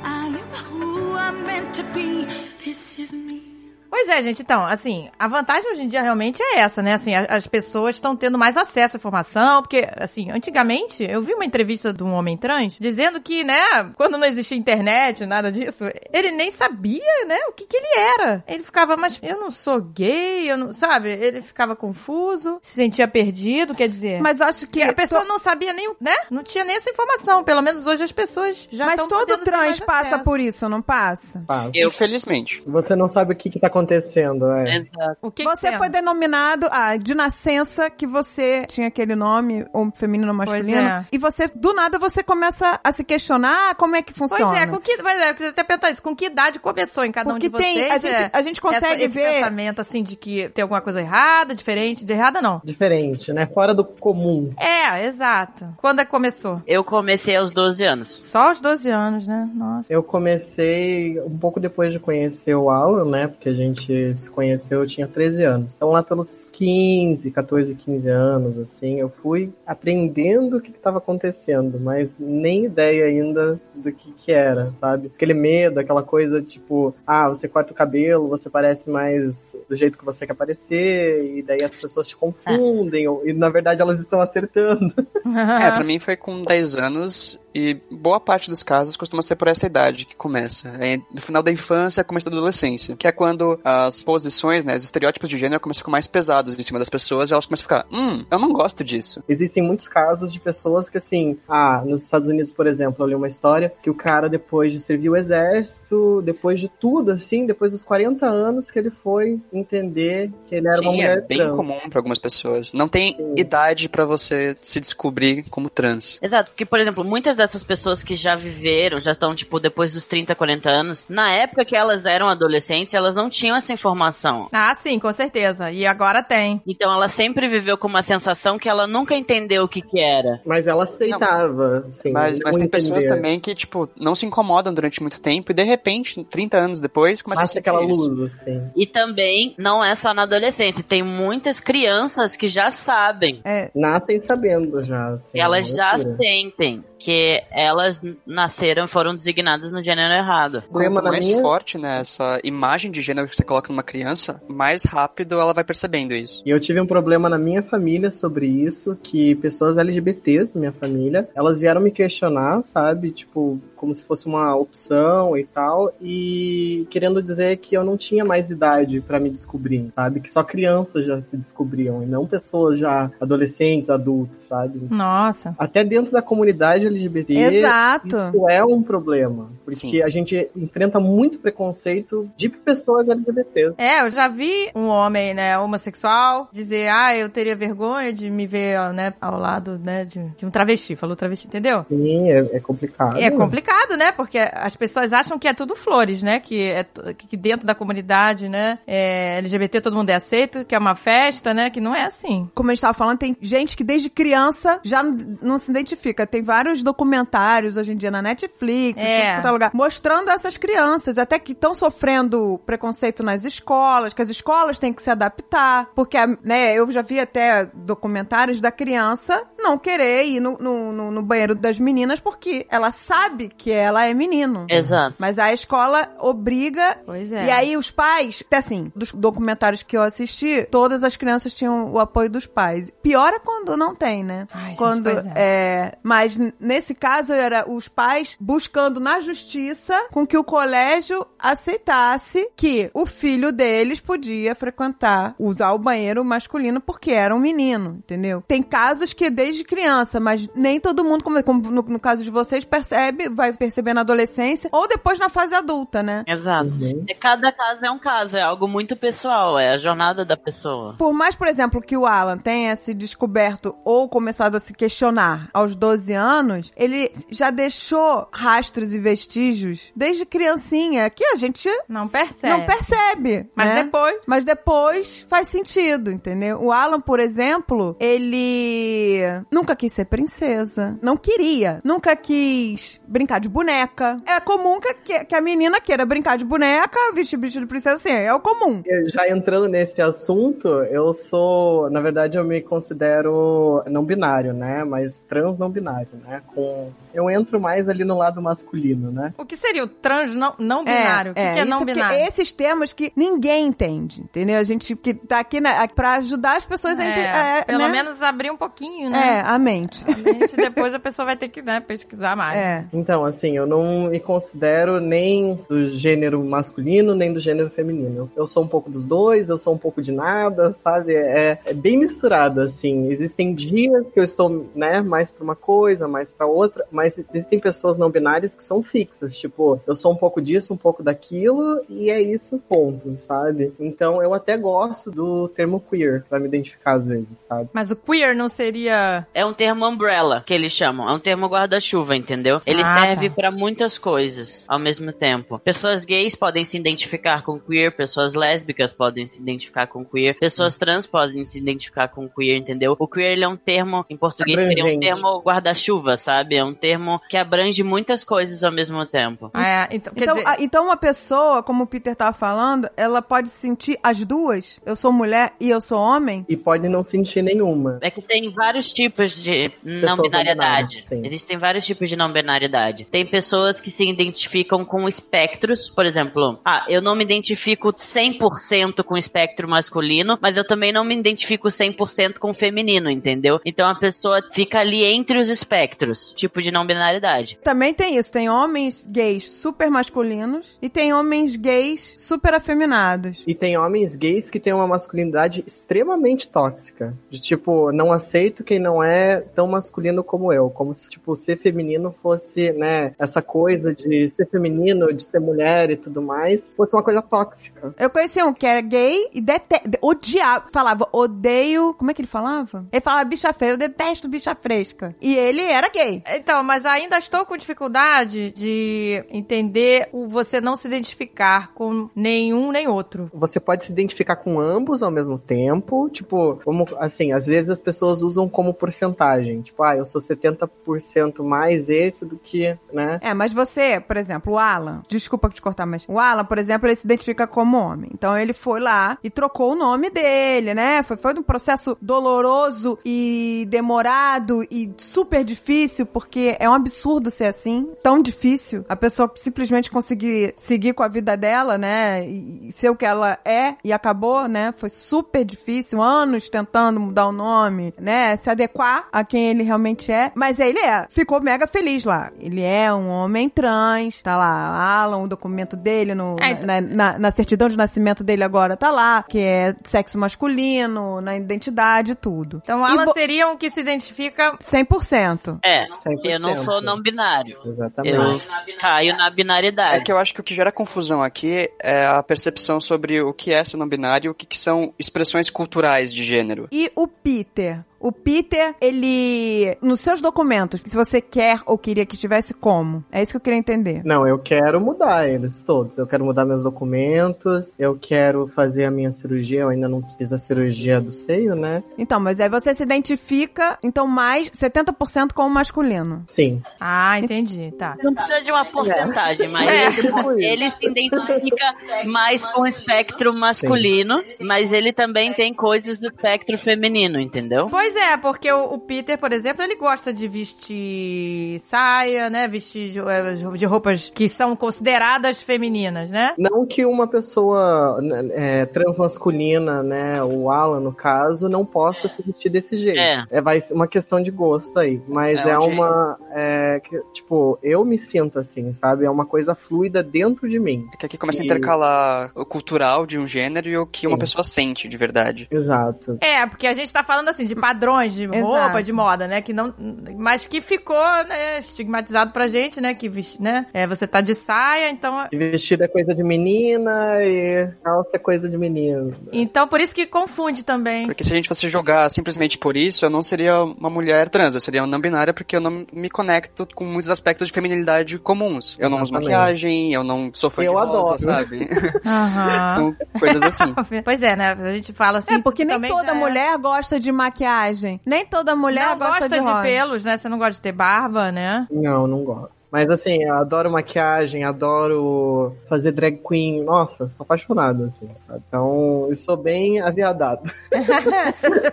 Pois é, gente, então, assim, a vantagem hoje em dia realmente é essa, né? Assim, as pessoas estão tendo mais acesso à informação, porque, assim, antigamente, eu vi uma entrevista de um homem trans dizendo que, né, quando não existia internet, nada disso, ele nem sabia, né, o que que ele era. Ele ficava, mas eu não sou gay, eu não, sabe? Ele ficava confuso, se sentia perdido, quer dizer... Mas acho que a pessoa to- não sabia nem, o- né? Não tinha nem essa informação. Pelo menos hoje as pessoas já Mas estão todo trans passa acesso. por isso, não passa? pá, Eu- Infelizmente. Você não sabe o que, que tá acontecendo, é. Exato. O que que Você tem? foi denominado, ah, de nascença que você tinha aquele nome, ou feminino ou masculino, é. e você, do nada, você começa a se questionar ah, como é que Pois funciona. é, com que, mas é, até perguntar isso, com que idade começou em cada Porque um de vocês? tem, a gente, é, a gente consegue essa- esse ver... pensamento, assim, de que tem alguma coisa errada, diferente, de errada não. Diferente, né? Fora do comum. É, exato. Quando é que começou? Eu comecei aos 12 anos. Só aos 12 anos, né? Nossa. Eu comecei um pouco depois de conhecer o Auro, né? Porque a gente se conheceu, eu tinha 13 anos. Então lá pelos 15, 14, 15 anos, assim, eu fui aprendendo o que estava acontecendo, mas nem ideia ainda do que que era, sabe? Aquele medo, aquela coisa tipo, ah, você corta o cabelo, você parece mais do jeito que você quer parecer, e daí as pessoas te confundem, e na verdade elas estão acertando. É, pra mim foi com 10 anos E boa parte dos casos costuma ser por essa idade que começa. É no final da infância, começo da adolescência. Que é quando as posições, né, os estereótipos de gênero começam a ficar mais pesados em cima das pessoas e elas começam a ficar, hum, eu não gosto disso. Existem muitos casos de pessoas que, assim, ah, nos Estados Unidos, por exemplo, eu li uma história que o cara, depois de servir o exército, depois de tudo, assim, depois dos 40 anos, que ele foi entender que ele era uma Sim, mulher é bem trans. comum pra algumas pessoas. Não tem Sim. idade pra você se descobrir como trans. Exato, porque, por exemplo, muitas dessas pessoas que já viveram, já estão, tipo, depois dos 30, 40 anos, na época que elas eram adolescentes, elas não tinham essa informação. Ah, sim, com certeza. E agora tem. Então ela sempre viveu com uma sensação que ela nunca entendeu o que que era. Mas ela aceitava, assim. Mas, não mas tem pessoas também que, tipo, não se incomodam durante muito tempo e de repente, 30 anos depois, começa a Acha ser aquela isso. luz, assim. E também não é só na adolescência, tem muitas crianças que já sabem. Nascem sabendo já, assim. elas uma já sentem que elas nasceram e foram designadas no gênero errado. Problema Quanto mais minha- forte, né, essa imagem de gênero que você coloca numa criança, mais rápido ela vai percebendo isso. E eu tive um problema na minha família sobre isso, que pessoas LGBTs da minha família, elas vieram me questionar, sabe? Tipo, como se fosse uma opção e tal, e querendo dizer que eu não tinha mais idade pra me descobrir, sabe? Que só crianças já se descobriam, e não pessoas já adolescentes, adultos, sabe? Nossa. Até dentro da comunidade LGBT, Exato. isso é um problema, porque Sim. a gente enfrenta muito preconceito de pessoas LGBTs. É, eu já vi um homem, né, homossexual, dizer, ah, eu teria vergonha de me ver, né, ao lado, né, de, de um travesti. Falou travesti, entendeu? Sim, é, é complicado. É complicado, né? Porque as pessoas acham que é tudo flores, né? Que, é, que dentro da comunidade, né? é, LGBT todo mundo é aceito, que é uma festa, né? Que não é assim. Como a gente tava falando, tem gente que desde criança já não se identifica. Tem vários documentários hoje em dia na Netflix, em É. tudo quanto é lugar, mostrando essas crianças, até que estão sofrendo preconceito nas escolas, que as escolas têm que se adaptar. Porque, né, eu já vi até documentários da criança não querer ir no, no, no- no banheiro das meninas porque ela sabe que ela é menino. Exato. Mas a escola obriga Pois é. e aí os pais, até assim, dos documentários que eu assisti, todas as crianças tinham o apoio dos pais. Pior é quando não tem, né? Ai, gente, quando pois é. Mas n- nesse caso era os pais buscando na justiça com que o colégio aceitasse que o filho deles podia frequentar, usar o banheiro masculino porque era um menino, entendeu? Tem casos que desde criança, mas nem todo mundo, como, como no, no caso de vocês, percebe, vai perceber na adolescência ou depois na fase adulta, né? Exato. Uhum. E Cada caso é um caso, é algo muito pessoal, é a jornada da pessoa. Por mais, por exemplo, que o Alan tenha se descoberto ou começado a se questionar aos 12 anos, ele já deixou rastros e vestígios desde criancinha que a gente Não percebe. não percebe. Mas né? depois. Mas depois faz sentido, entendeu? O Alan, por exemplo, ele nunca quis ser princesa. Não queria. Nunca quis brincar de boneca. É comum que, que- a menina queira brincar de boneca, vestir bicho de princesa, assim, é o comum. Já entrando nesse assunto, eu sou, na verdade, eu me considero não binário, né? Mas trans não binário, né? Com, eu entro mais ali no lado masculino, né? O que seria o trans não, não binário? o que, que é isso não porque binário? esses termos que ninguém entende, entendeu? A gente que tá aqui na, pra ajudar as pessoas a É, entender. pelo né? menos abrir um pouquinho, É, né? a mente. A mente, depois a pessoa vai ter que né, pesquisar mais. É. Então, assim, eu não me considero nem do gênero masculino, nem do gênero feminino. Eu, eu sou um pouco dos dois, eu sou um pouco de nada, sabe? É, é bem misturado, assim. Existem dias que eu estou, né, mais pra uma coisa, mais pra outra, mas existem pessoas não binárias que são fixas. Tipo, eu sou um pouco disso, um pouco daquilo, e é isso, ponto, sabe? Então, eu até gosto do termo queer pra me identificar às vezes, sabe? Mas o queer não seria. É um termo umbrella que eles chamam, é um termo guarda-chuva, entendeu? Ele Ah, serve tá. pra muitas coisas ao mesmo tempo. Pessoas gays podem se identificar com queer, pessoas lésbicas podem se identificar com queer, pessoas trans podem se identificar com queer, entendeu? O queer ele é um termo em português seria um Abrangente. termo guarda-chuva, sabe? É um termo que abrange muitas coisas ao mesmo tempo. Ah, é, então, quer Então, dizer, a- então uma pessoa, como o Peter tava falando, ela pode sentir as duas. Eu sou mulher e eu sou homem. E pode não sentir nenhuma. É que tem vários tipos de não binariedade. binárias, sim. Existem vários tipos de não binariedade. Tem pessoas que se identificam com espectros, por exemplo, ah, eu não me identifico 100% com o espectro masculino, mas eu também não me identifico 100% com o feminino, entendeu? Então a pessoa fica ali entre os espectros, tipo de não não binaridade. Também tem isso, tem homens gays super masculinos e tem homens gays super afeminados. E tem homens gays que têm uma masculinidade extremamente tóxica. De tipo, não aceito quem não é tão masculino como eu. Como se, tipo, ser feminino fosse, né, essa coisa de ser feminino, de ser mulher e tudo mais, fosse uma coisa tóxica. Eu conheci um que era gay e dete... odiava, falava, odeio. Como é que ele falava? Ele falava bicha feia, eu detesto bicha fresca. E ele era gay. Então, mas ainda estou com dificuldade de entender o você não se identificar com nenhum nem outro. Você pode se identificar com ambos ao mesmo tempo, tipo, como assim, às vezes as pessoas usam como porcentagem, tipo, ah, eu sou 70% mais esse do que, né? É, mas você, por exemplo, o Alan, desculpa te cortar, mas o Alan, por exemplo, ele se identifica como homem. Então ele foi lá e trocou o nome dele, né? Foi, foi um processo doloroso e demorado e super difícil, porque é um absurdo ser assim, tão difícil. A pessoa simplesmente conseguir seguir com a vida dela, né? E ser o que ela é e acabou, né? Foi super difícil, anos tentando mudar o nome, né? Se adequar a quem ele realmente é. Mas ele é. Ficou mega feliz lá. Ele é um homem trans, tá lá, Alan, o documento dele no, É, então- na, na- na certidão de nascimento dele agora tá lá, que é sexo masculino, na identidade e tudo. Então, o E Alan vo- seria um que se identifica 100%. É, 100%. eu não sou não binário. Exatamente. Eu caio na É binaridade. que eu acho que o que gera confusão aqui é a percepção sobre o que é ser não binário e o que, que são expressões culturais de gênero. E o Peter? O Peter, ele. Nos seus documentos, se você quer ou queria que estivesse como? É isso que eu queria entender. Não, eu quero mudar eles todos. Eu quero mudar meus documentos, eu quero fazer a minha cirurgia, eu ainda não fiz a cirurgia do seio, né? Então, mas aí você se identifica, então, mais 70% como masculino. Sim. Ah, entendi. Tá. Não precisa de uma porcentagem, mas É, tipo, tipo ele se identifica mais com o espectro masculino, mas ele também tem coisas do espectro feminino, entendeu? Pois é, porque o, o Peter, por exemplo, ele gosta de vestir saia, né? Vestir de, eh, de roupas que são consideradas femininas, né? Não que uma pessoa né, é, transmasculina, né, o Alan no caso, não possa se vestir desse jeito. É. vai ser uma questão de gosto aí. Mas É é, um uma. é, que, tipo, eu me sinto assim, sabe? É uma coisa fluida dentro de mim. É que aqui começa a E- intercalar o cultural de um gênero e o que uma Sim. pessoa sente de verdade. Exato. É, porque a gente tá falando assim de padrões de Exato. roupa, de moda, né? Que não, mas que ficou, né, estigmatizado pra gente, né? Que, né? É, você tá de saia, então. E vestido é coisa de menina e calça é coisa de menino. Então, por isso que confunde também. Porque se a gente fosse jogar simplesmente por isso, eu não seria uma mulher trans, eu seria uma não binária porque eu não me conecto com muitos aspectos de feminilidade comuns. Eu não uso maquiagem, eu não sou fã Eu de rosa, adoro. sabe? Aham. São coisas assim. Pois é, né? A gente fala assim. é, porque nem toda é- mulher gosta de maquiagem. Nem toda mulher não gosta, gosta de, de, rosa. pelos, né? Você não gosta de ter barba, né? Não, não gosto. Mas assim, eu adoro maquiagem, adoro fazer drag queen. Nossa, sou apaixonado, assim, sabe? Então, eu sou bem aviadado.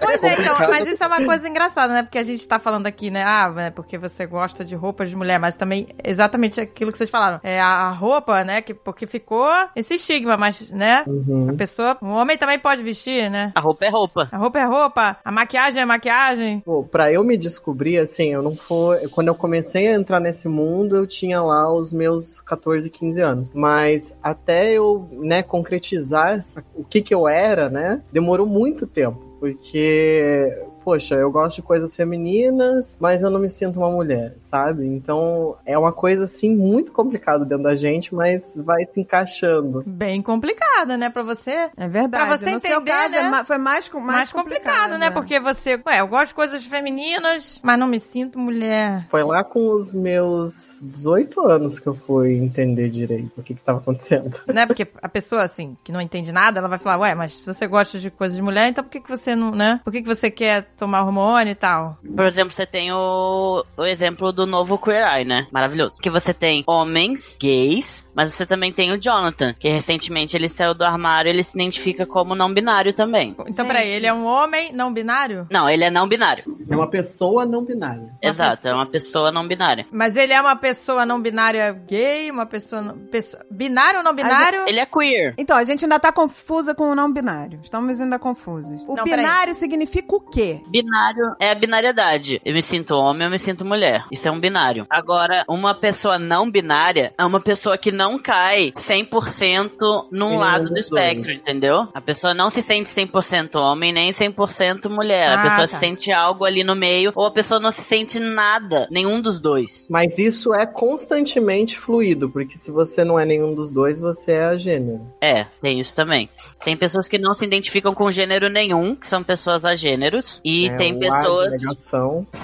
Pois é, então, mas isso é uma coisa engraçada, né? Porque a gente tá falando aqui, né? Ah, né, porque você gosta de roupas de mulher, mas também exatamente aquilo que vocês falaram. É a roupa, né? Que, porque ficou esse estigma, mas, né? A Uhum. pessoa, o homem também pode vestir, né? A roupa é roupa. A roupa é roupa, a maquiagem é maquiagem. Pô, pra eu me descobrir, assim, eu não foi. Quando eu comecei a entrar nesse mundo, eu tinha lá os meus 14, 15 anos. Mas até eu, né, concretizar essa- o que que eu era, né, demorou muito tempo. Porque, poxa, eu gosto de coisas femininas, mas eu não me sinto uma mulher, sabe? Então é uma coisa, assim, muito complicada dentro da gente, mas vai se encaixando. Bem complicada, né? Pra você. É verdade. Pra você no seu entender, caso, é né? ma- foi mais, com- mais, Mais, complicado, né? Porque você, ué, eu gosto de coisas femininas, mas não me sinto mulher. Foi lá com os meus 18 anos que eu fui entender direito o que que tava acontecendo. né? Porque a pessoa, assim, que não entende nada, ela vai falar, ué, mas se você gosta de coisas de mulher, então por que, que você não, né? Por que, que você quer tomar hormônio e tal? Por exemplo, você tem o, o exemplo do novo Queer Eye, né? Maravilhoso. Que você tem homens gays, mas você também tem o Jonathan, que recentemente ele saiu do armário ele se identifica como não binário também. Então, Gente. peraí, ele é um homem não binário? Não, ele é não binário. É uma pessoa não binária. Exato, é uma pessoa não binária. Mas ele é uma pessoa não binária gay, uma pessoa. não- pessoa binário ou não binário? Ele é queer. Então, a gente ainda tá confusa com o não binário. Estamos ainda confusos. O Não, peraí. binário significa o quê? Binário é a binariedade. Eu me sinto homem, eu me sinto mulher. Isso é um binário. Agora, uma pessoa não binária é uma pessoa que não cai 100% num lado do espectro, entendeu? A pessoa não se sente 100% homem, nem 100% mulher. Ah, a pessoa tá. se sente algo ali no meio, ou a pessoa não se sente nada, nenhum dos dois. Mas isso é constantemente fluido, porque se você não é nenhum dos dois, você é a gênero. É, tem isso também. Tem pessoas que não se identificam com gênero nenhum, que são pessoas agêneros, e É, tem o pessoas.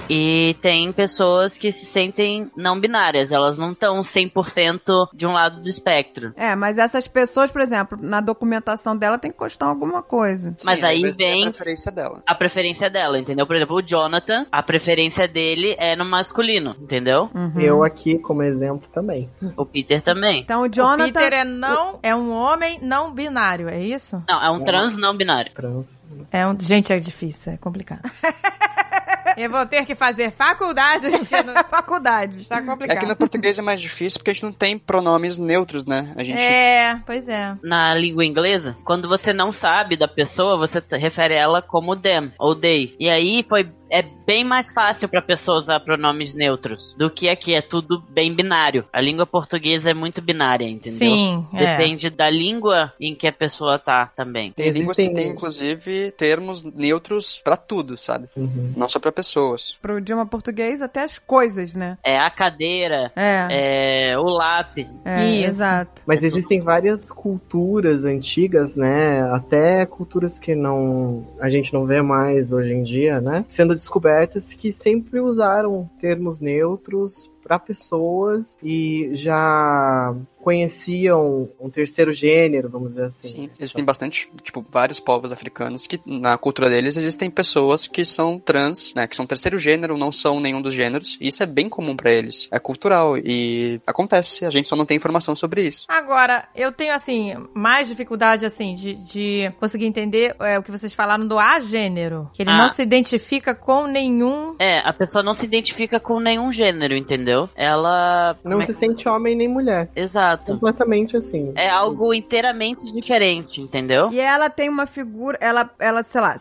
E tem pessoas que se sentem não binárias, elas não estão 100% de um lado do espectro. É, mas essas pessoas, por exemplo, na documentação dela tem que constar alguma coisa. Mas Sim, aí vem- a preferência dela. A preferência dela, entendeu? Por exemplo, o Jonathan, a preferência dele é no masculino, entendeu? Uhum. Eu aqui, como exemplo, também. O Peter também. Então o O Jonathan. Peter é não. É um homem não binário, é isso? Não, é um trans não binário. Trans. É um. Gente, é difícil, é complicado. Eu vou ter que fazer faculdade. não- faculdade. Está É complicado. que no português é mais difícil porque a gente não tem pronomes neutros, né? A gente É, pois é. Na língua inglesa, quando você não sabe da pessoa, você refere ela como them ou they. E aí foi é bem mais fácil pra pessoa usar pronomes neutros do que aqui é tudo bem binário. A língua portuguesa é muito binária, entendeu? Sim, é. Depende da língua em que a pessoa tá também. tem línguas que tem, inclusive, termos neutros pra tudo, sabe? Uhum. Não só pra pessoas. Pro idioma português, até as coisas, né? É a cadeira, É. é o lápis. É, Isso. exato. Mas existem várias culturas antigas, né? Até culturas que não a gente não vê mais hoje em dia, né? Sendo descobertas que sempre usaram termos neutros para pessoas e já conheciam um terceiro gênero, vamos dizer assim. Sim, existem bastante, tipo, vários povos africanos que na cultura deles existem pessoas que são trans, né, que são terceiro gênero, não são nenhum dos gêneros, e isso é bem comum pra eles. É cultural e acontece, a gente só não tem informação sobre isso. Agora, eu tenho, assim, mais dificuldade, assim, de, de conseguir entender é, o que vocês falaram do agênero. Que ele Ah. não se identifica com nenhum. É, a pessoa não se identifica com nenhum gênero, entendeu? Ela. Não é se que- sente homem nem mulher. Exato. Completamente assim. É algo inteiramente diferente, entendeu? E ela tem uma figura, ela, ela, sei lá,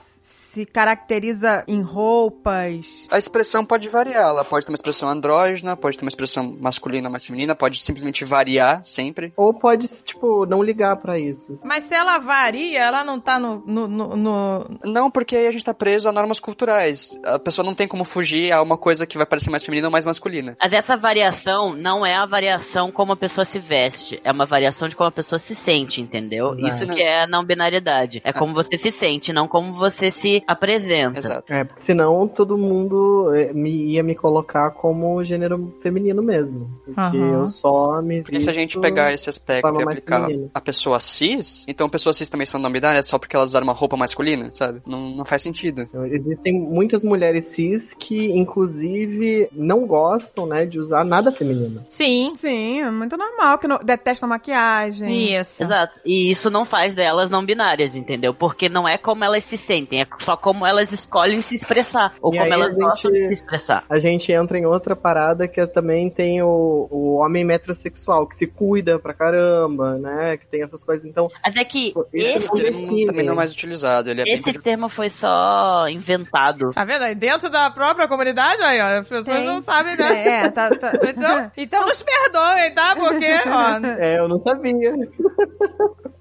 se caracteriza em roupas. A expressão pode variar, ela pode ter uma expressão andrógena, pode ter uma expressão masculina, mais feminina, pode simplesmente variar sempre. Ou pode, tipo, não ligar pra isso. Mas se ela varia, ela não tá no. no, no- no- Não, porque aí a gente tá preso a normas culturais. A pessoa não tem como fugir a uma coisa que vai parecer mais feminina ou mais masculina. Mas essa variação não é a variação como a pessoa se veste, é uma variação de como a pessoa se sente, entendeu? Exato. Isso que é a não binariedade. É como você se sente, não como você se apresenta. Exato. É, porque senão todo mundo eh, me, ia me colocar como gênero feminino mesmo. Porque Aham. eu só me. Porque se a gente pegar esse aspecto e aplicar a pessoa cis, então pessoas cis também são não binárias só porque elas usaram uma roupa masculina, sabe? Não, não faz sentido. Então, Existem muitas mulheres cis que, inclusive, não gostam, né, de usar nada feminino. Sim. Sim, é muito normal, que não, detestam maquiagem. Isso. Exato. E isso não faz delas não binárias, entendeu? Porque não é como elas se sentem, é só como elas escolhem se expressar. Ou E como elas gostam de gente- se expressar. A gente entra em outra parada que é, também tem o, o homem metrosexual, que se cuida pra caramba, né, que tem essas coisas. Então, Mas é que Esse termo define. também não é mais utilizado, ele é esse bem... termo foi só inventado. Tá vendo? Aí dentro da própria comunidade, aí, ó, as pessoas Tem. não sabem, né? É, é, tá, tá. Então, então nos perdoem, tá? Porque, ó. é, eu não sabia.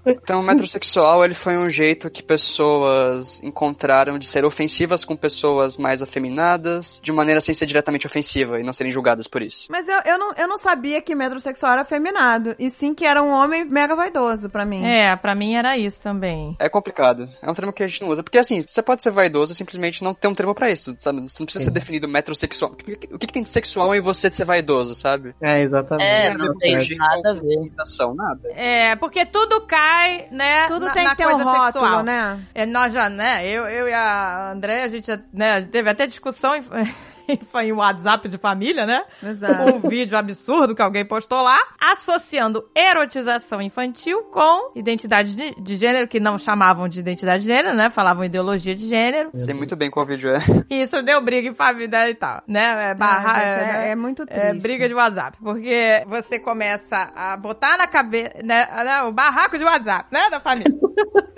Então, o metrosexual, ele foi um jeito que pessoas encontraram de ser ofensivas com pessoas mais afeminadas, de maneira sem ser diretamente ofensiva e não serem julgadas por isso. Mas eu, eu, não, eu não sabia que metrosexual era feminado. E sim que era um homem mega vaidoso pra mim. É, pra mim era isso também. É complicado. É um termo que a gente não usa. Porque, assim, você pode ser vaidoso e simplesmente não ter um termo pra isso, sabe? Você não precisa ser definido metrosexual. O que, o que tem de sexual em você de ser vaidoso, sabe? É, exatamente. É, não tem Fugir nada a com ver. limitação, nada. É, porque tudo cai, né? Tudo na- tem na que ter um rótulo, sexual. né? É, nós já, né? Eu, eu e a André, a gente né, teve até discussão em, em WhatsApp de família, né? Exato. Um vídeo absurdo que alguém postou lá, associando erotização infantil com identidade de, de gênero, que não chamavam de identidade de gênero, né? Falavam ideologia de gênero. Sei muito bem qual vídeo é. Isso deu briga em família e tal, né? É, barra, Ah, gente, é, é, é muito triste. É briga de WhatsApp. Porque você começa a botar na cabeça, né, né, o barraco de WhatsApp, né, da família.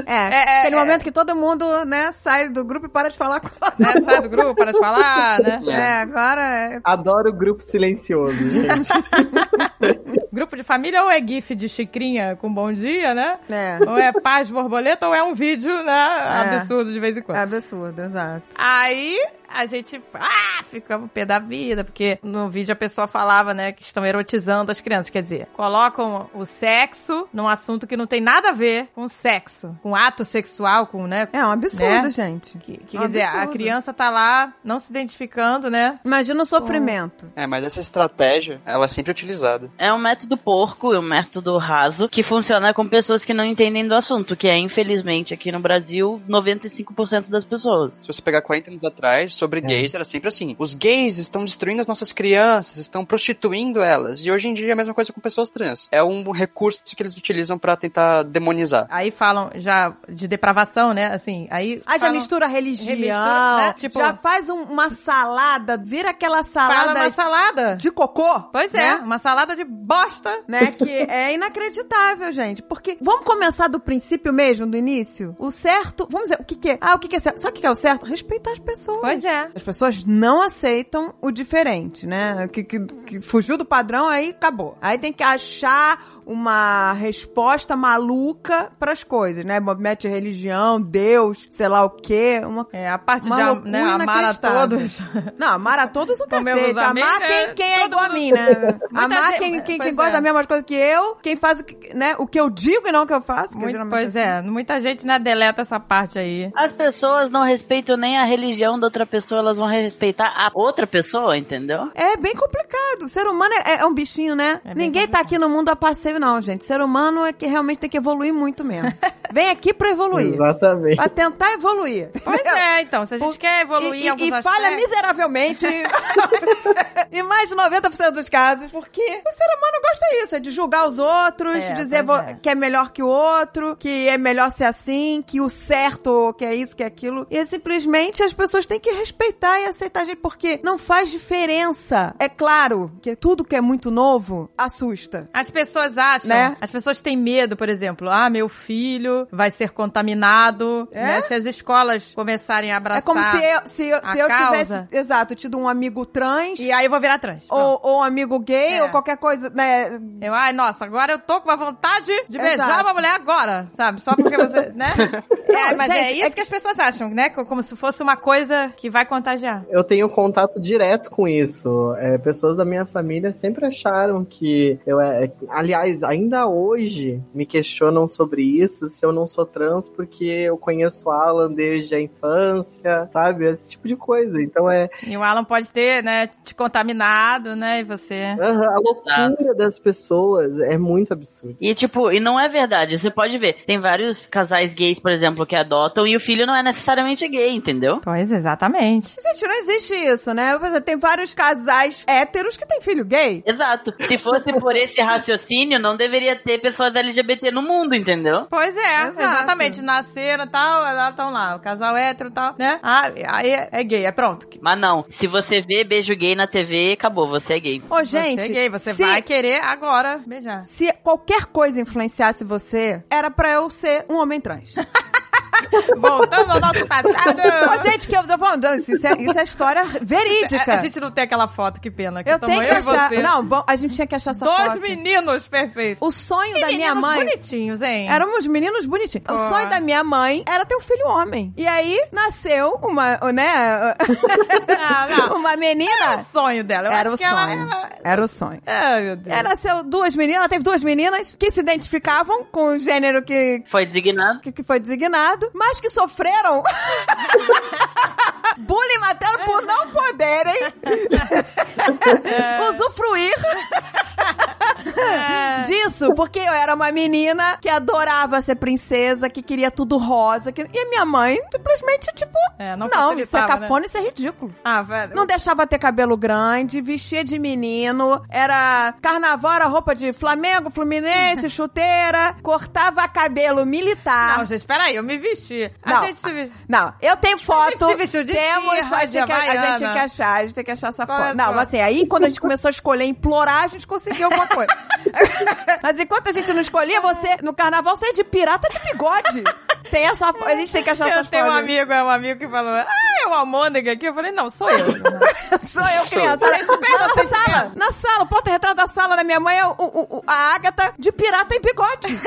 É, É, é, aquele é. momento que todo mundo, né, sai do grupo e para de falar com né? Sai do grupo para de falar, né? É, agora é... Adoro o grupo silencioso, gente. Grupo de família ou é gif de xicrinha com bom dia, né? É, Ou é paz borboleta ou é um vídeo, né, É. absurdo de vez em quando. é absurdo, exato. Aí a gente, ah, ficamos pé da vida, porque no vídeo a pessoa falava, né, que estão erotizando as crianças. Quer dizer, colocam o sexo num assunto que não tem nada a ver com sexo, com ato sexual, com, né? É um absurdo, Né? gente. Que, que É um quer dizer, a absurdo. criança tá lá não se identificando, né? Imagina o sofrimento. É, mas essa estratégia, ela é sempre utilizada. É um método porco, é um método raso, que funciona com pessoas que não entendem do assunto, que é, infelizmente, aqui no Brasil, 95% das pessoas. Se você pegar 40 anos atrás, sobre gays, era sempre assim. Os gays estão destruindo as nossas crianças, estão prostituindo elas. E hoje em dia é a mesma coisa com pessoas trans. É um recurso que eles utilizam pra tentar demonizar. Aí falam já de depravação, né? Assim, aí. Ah, já mistura religião, né? Tipo- já faz um- uma salada, vira aquela Fala salada uma salada. de cocô. Pois é, né? uma salada de bosta. né? Que é inacreditável, gente. Porque vamos começar do princípio mesmo, do início? O certo, vamos dizer, o que, que é? Ah, o que, que é certo? Sabe o que, que é o certo? Respeitar as pessoas. Pois é. As pessoas não aceitam o diferente, né? Que, que, que fugiu do padrão, aí acabou. Aí tem que achar uma resposta maluca pras coisas, né? Mete religião, Deus, sei lá o quê. Uma... É, a parte Uma de am- né, amar a todos. Não, amar a todos o cacete. Amar né? quem, quem é Todo igual a mim, né? Amar gente- quem, quem, quem gosta é. das mesmas coisas que eu, quem faz o que, né, o que eu digo e não o que eu faço. que Muito- pois assim. é, muita gente né, deleta essa parte aí. As pessoas não respeitam nem a religião da outra pessoa, elas vão respeitar a outra pessoa, entendeu? É bem complicado. O ser humano é, é um bichinho, né? É Ninguém tá aqui no mundo a passeio, não, gente. ser humano é que realmente tem que evoluir muito mesmo. Vem aqui pra evoluir. Exatamente. Pra tentar evoluir. Pois é, então, se a gente quer evoluir E, em alguns e, e falha aspectos- miseravelmente em mais de 90% dos casos, porque o ser humano gosta disso, é de julgar os outros, É, dizer é. que é melhor que o outro, que é melhor ser assim, que o certo, que é isso, que é aquilo. E simplesmente as pessoas têm que respeitar e aceitar a gente, porque não faz diferença. É claro que tudo que é muito novo assusta. As pessoas acham, Né? as pessoas têm medo, por exemplo, ah, meu filho vai ser contaminado, É? né? Se as escolas começarem a abraçar. É como se eu, se eu, se eu tivesse, exato, tido um amigo trans, E aí eu vou virar trans. Ou, ou um amigo gay, É. ou qualquer coisa, né? Eu, ai, nossa, agora eu tô com uma vontade de beijar Exato. uma mulher agora, sabe? Só porque você, né? é, mas é gente, isso é que as pessoas acham, né? Como se fosse uma coisa que vai contagiar. Eu tenho contato direto com isso. É, pessoas da minha família sempre acharam que eu é. Aliás, ainda hoje me questionam sobre isso, se eu não sou trans, porque eu conheço o Alan desde a infância, sabe? Esse tipo de coisa. Então é E o Alan pode ter, né, te contaminado, né? E você. aham, a loucura das pessoas é muito absurda. E tipo, e não é verdade, você pode ver, tem vários casais gays, por exemplo, que adotam e o filho não é necessariamente gay, entendeu? Pois, exatamente. Gente, não existe isso, né? Exemplo, Tem vários casais héteros que têm filho gay. Exato. Se fosse por esse raciocínio, não deveria ter pessoas LGBT no mundo, entendeu? Pois é, Exato. exatamente. Nasceram e tal, elas estão lá, o casal hétero e tal, né? Ah, aí é, é gay, é pronto. Mas não, se você vê beijo gay na TV, acabou, você é gay. Ô, gente, você é gay, você se, vai querer agora beijar. se qualquer coisa influenciasse você, era pra eu ser um homem trans. Voltamos ao nosso passado. Ô, gente, que eu tô falando, isso é, isso é história verídica. A, a gente não tem aquela foto, que pena. Que eu tenho que eu achar. você. Não, bom, a gente tinha que achar essa Dois foto. meninos perfeitos. O sonho da minha Meninos mãe. bonitinhos, hein? Éramos meninos bonitinhos. O Ó. sonho da minha mãe era ter um filho homem. E aí nasceu uma, né? Não, não. uma Era o menina. sonho dela. Eu Era acho o que ela- sonho. ela- Era o sonho. Ai, meu Deus. Ela nasceu duas meninas, ela teve duas meninas que se identificavam com o gênero que, Foi designado. que, que foi designado, mas que sofreram bullying materno por não poderem usufruir É. disso, Porque eu era uma menina que adorava ser princesa, que queria tudo rosa. que- E a minha mãe simplesmente, tipo, É, não não, isso é né? cafona, isso é ridículo. Ah, velho. Não deixava ter cabelo grande, vestia de menino, era carnaval, era roupa de Flamengo, Fluminense, chuteira, cortava cabelo militar. Não, gente, peraí, eu me vesti. A Não. gente se. Não, eu tenho foto. Se vestiu de temos, esfirra, a gente, de tem que, a gente tem que achar, a gente tem que achar essa foto. é a Não, foto? mas assim, aí quando a gente começou a escolher implorar, a gente conseguiu alguma coisa. mas enquanto a gente não escolhia, você, no carnaval, você é de pirata de bigode. Tem essa foto, a gente tem que achar Eu essas tenho um fotos. amigo, é um amigo que falou, ah, é o Almôndega aqui. Eu falei, não, sou eu. Sou eu, Sou. criança. Respeita Na, sala, na sala, o porta-retrato da sala da minha mãe é o, o- o- a Agatha de pirata e bigode.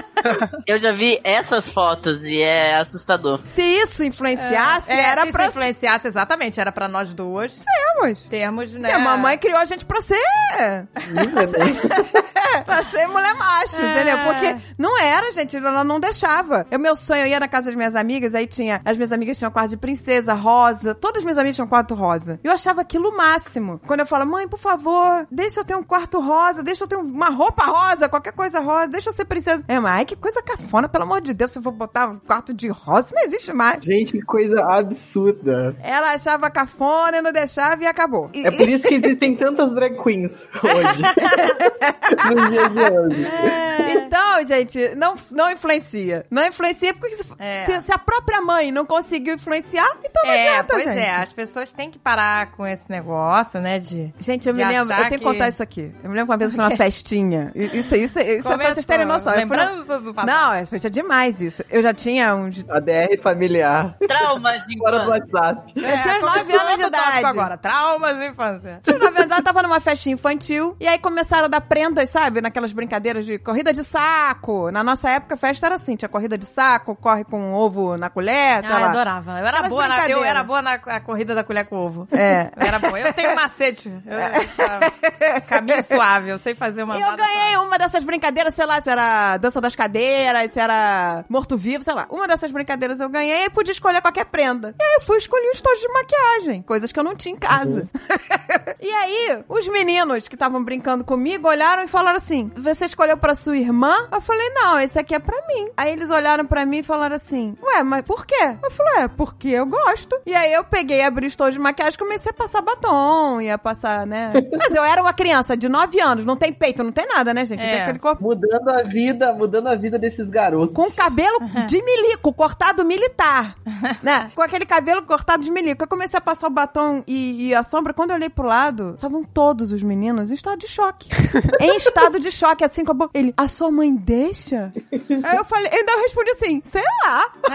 Eu já vi essas fotos e é assustador. Se isso influenciasse, É, era se pra se influenciasse, exatamente, era pra nós duas sermos. termos, né? Porque a mamãe criou a gente pra ser. pra ser mulher macho, É. entendeu? Porque não era, gente, ela não deixava. O meu sonho, eu ia na casa das minhas amigas, aí tinha. As minhas amigas tinham quarto de princesa, rosa. Todas as minhas amigas tinham quarto rosa. Eu achava aquilo o máximo. Quando eu falo, mãe, por favor, deixa eu ter um quarto rosa, deixa eu ter uma roupa rosa, qualquer coisa rosa, deixa eu ser princesa. É, mas ai, que coisa cafona, pelo amor de Deus, se eu for botar um quarto de rosa, isso não existe mais. Gente, que coisa absurda. Ela achava cafona e não deixava e acabou. E- É por isso que existem tantas drag queens hoje. Nos dias de hoje. Então, gente, não, não influencia. Não influencia porque se, É. se- se a própria mãe não conseguiu influenciar, então não É, adianta, pois gente. é, as pessoas têm que parar com esse negócio, né, de... Gente, eu me de lembro, eu tenho que que- contar isso aqui. Eu me lembro que uma vez eu fui numa festinha. Isso, isso, isso é pra vocês terem noção. Lembranças do passado. Não, é é demais isso. Eu já tinha um. de- A DR familiar. Traumas de Fora do. WhatsApp. Eu tinha começou nove anos de idade. agora, traumas de infância. Tinha nove anos, eu tava numa festinha infantil. E aí começaram a dar prendas, sabe? Naquelas brincadeiras de corrida de saco. Na nossa época, a festa era assim: tinha corrida de saco, corre com ovo na colher, sei Ah, eu lá. adorava. Eu era Aquelas boa, na, eu era boa na a corrida da colher com ovo. É. Eu era boa. Eu tenho macete. Eu, eu- caminho suave, eu sei fazer uma E eu ganhei uma dessas brincadeiras, sei lá, se era dança das cadeiras, se era morto-vivo, sei lá. Uma dessas brincadeiras eu ganhei e podia escolher qualquer prenda. E aí eu fui escolher os tojos de maquiagem, coisas que eu não tinha em casa. e aí, os meninos que estavam brincando comigo olharam e falaram assim: Você escolheu pra sua irmã? Eu falei: Não, esse aqui é pra mim. Aí eles olharam pra mim e falaram assim: Ué, mas por quê? Eu falei: É, porque eu gosto. E aí eu peguei, abri os tojos de maquiagem e comecei a passar batom, ia passar, né? Mas eu era uma criança de 9 anos, não tem peito, não tem nada, né, gente? É. Tem aquele corpo Mudando a vida, mudando a vida desses garotos. com cabelo de milico, cortado militar, né? Com aquele cabelo cortado de milico. Eu comecei a passar o batom e, e a sombra. Quando eu olhei pro lado, estavam todos os meninos em estado de choque. em estado de choque, assim, com a boca. Ele, a sua mãe deixa? Aí eu falei, ainda eu respondi assim, sei lá.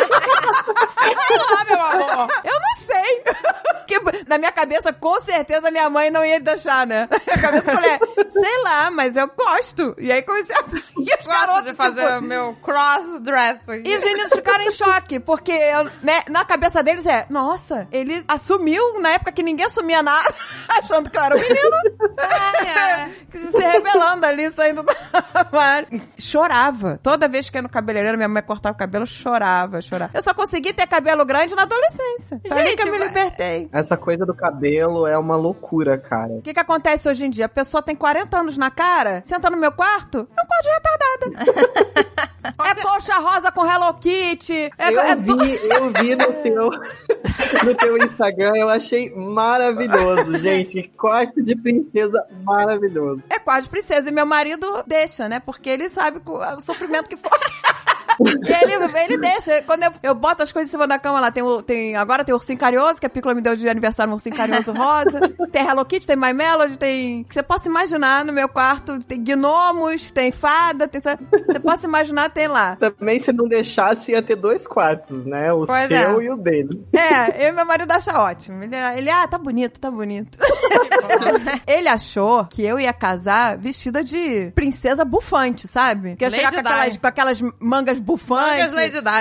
sei lá, meu amor. Eu não sei. que, na minha cabeça, com certeza, minha mãe não ia deixar, né? Na minha cabeça, eu falei, é, sei lá, mas eu gosto. E aí comecei a... E os Gosto garotos, de fazer tipo, o meu cross-dressing. e os meninos ficaram em choque, porque eu, né, na cabeça deles é, nossa, ele assumiu na época que ninguém assumia nada, achando que eu era um menino. é. Se revelando ali, saindo do armário. Chorava. Toda vez que eu ia no cabeleireiro, minha mãe cortava o cabelo, eu chorava, chorava. Eu só consegui ter cabelo grande na adolescência. Foi ali que eu me libertei. Essa coisa do cabelo é uma loucura, cara. O que que acontece hoje em dia? A pessoa tem 40 anos na cara, senta no meu quarto, é um quarto de retardada. é colcha rosa com Hello Kitty. É, eu, é vi, eu vi no teu, no teu Instagram, eu achei maravilhoso, gente. Corte de princesa maravilhoso. É quase princesa. E meu marido deixa, né? Porque ele sabe o sofrimento que foi. E ele, ele deixa. Quando eu, eu boto as coisas em cima da cama lá, tem, o- tem agora tem o ursinho carinhoso, que a Pícola me deu de aniversário um ursinho carinhoso rosa. Tem Hello Kitty, tem My Melody, tem... que você possa imaginar no meu quarto. Tem gnomos, tem fada, tem... Você possa imaginar, tem lá. Também, se não deixasse, ia ter dois quartos, né? O Pois seu é. e o dele. É, eu e meu marido acha ótimo. Ele, ele ah, tá bonito, tá bonito. ele achou que eu ia casar vestida de princesa bufante, sabe? Que eu ia chegar com aquelas, com aquelas mangas bufante.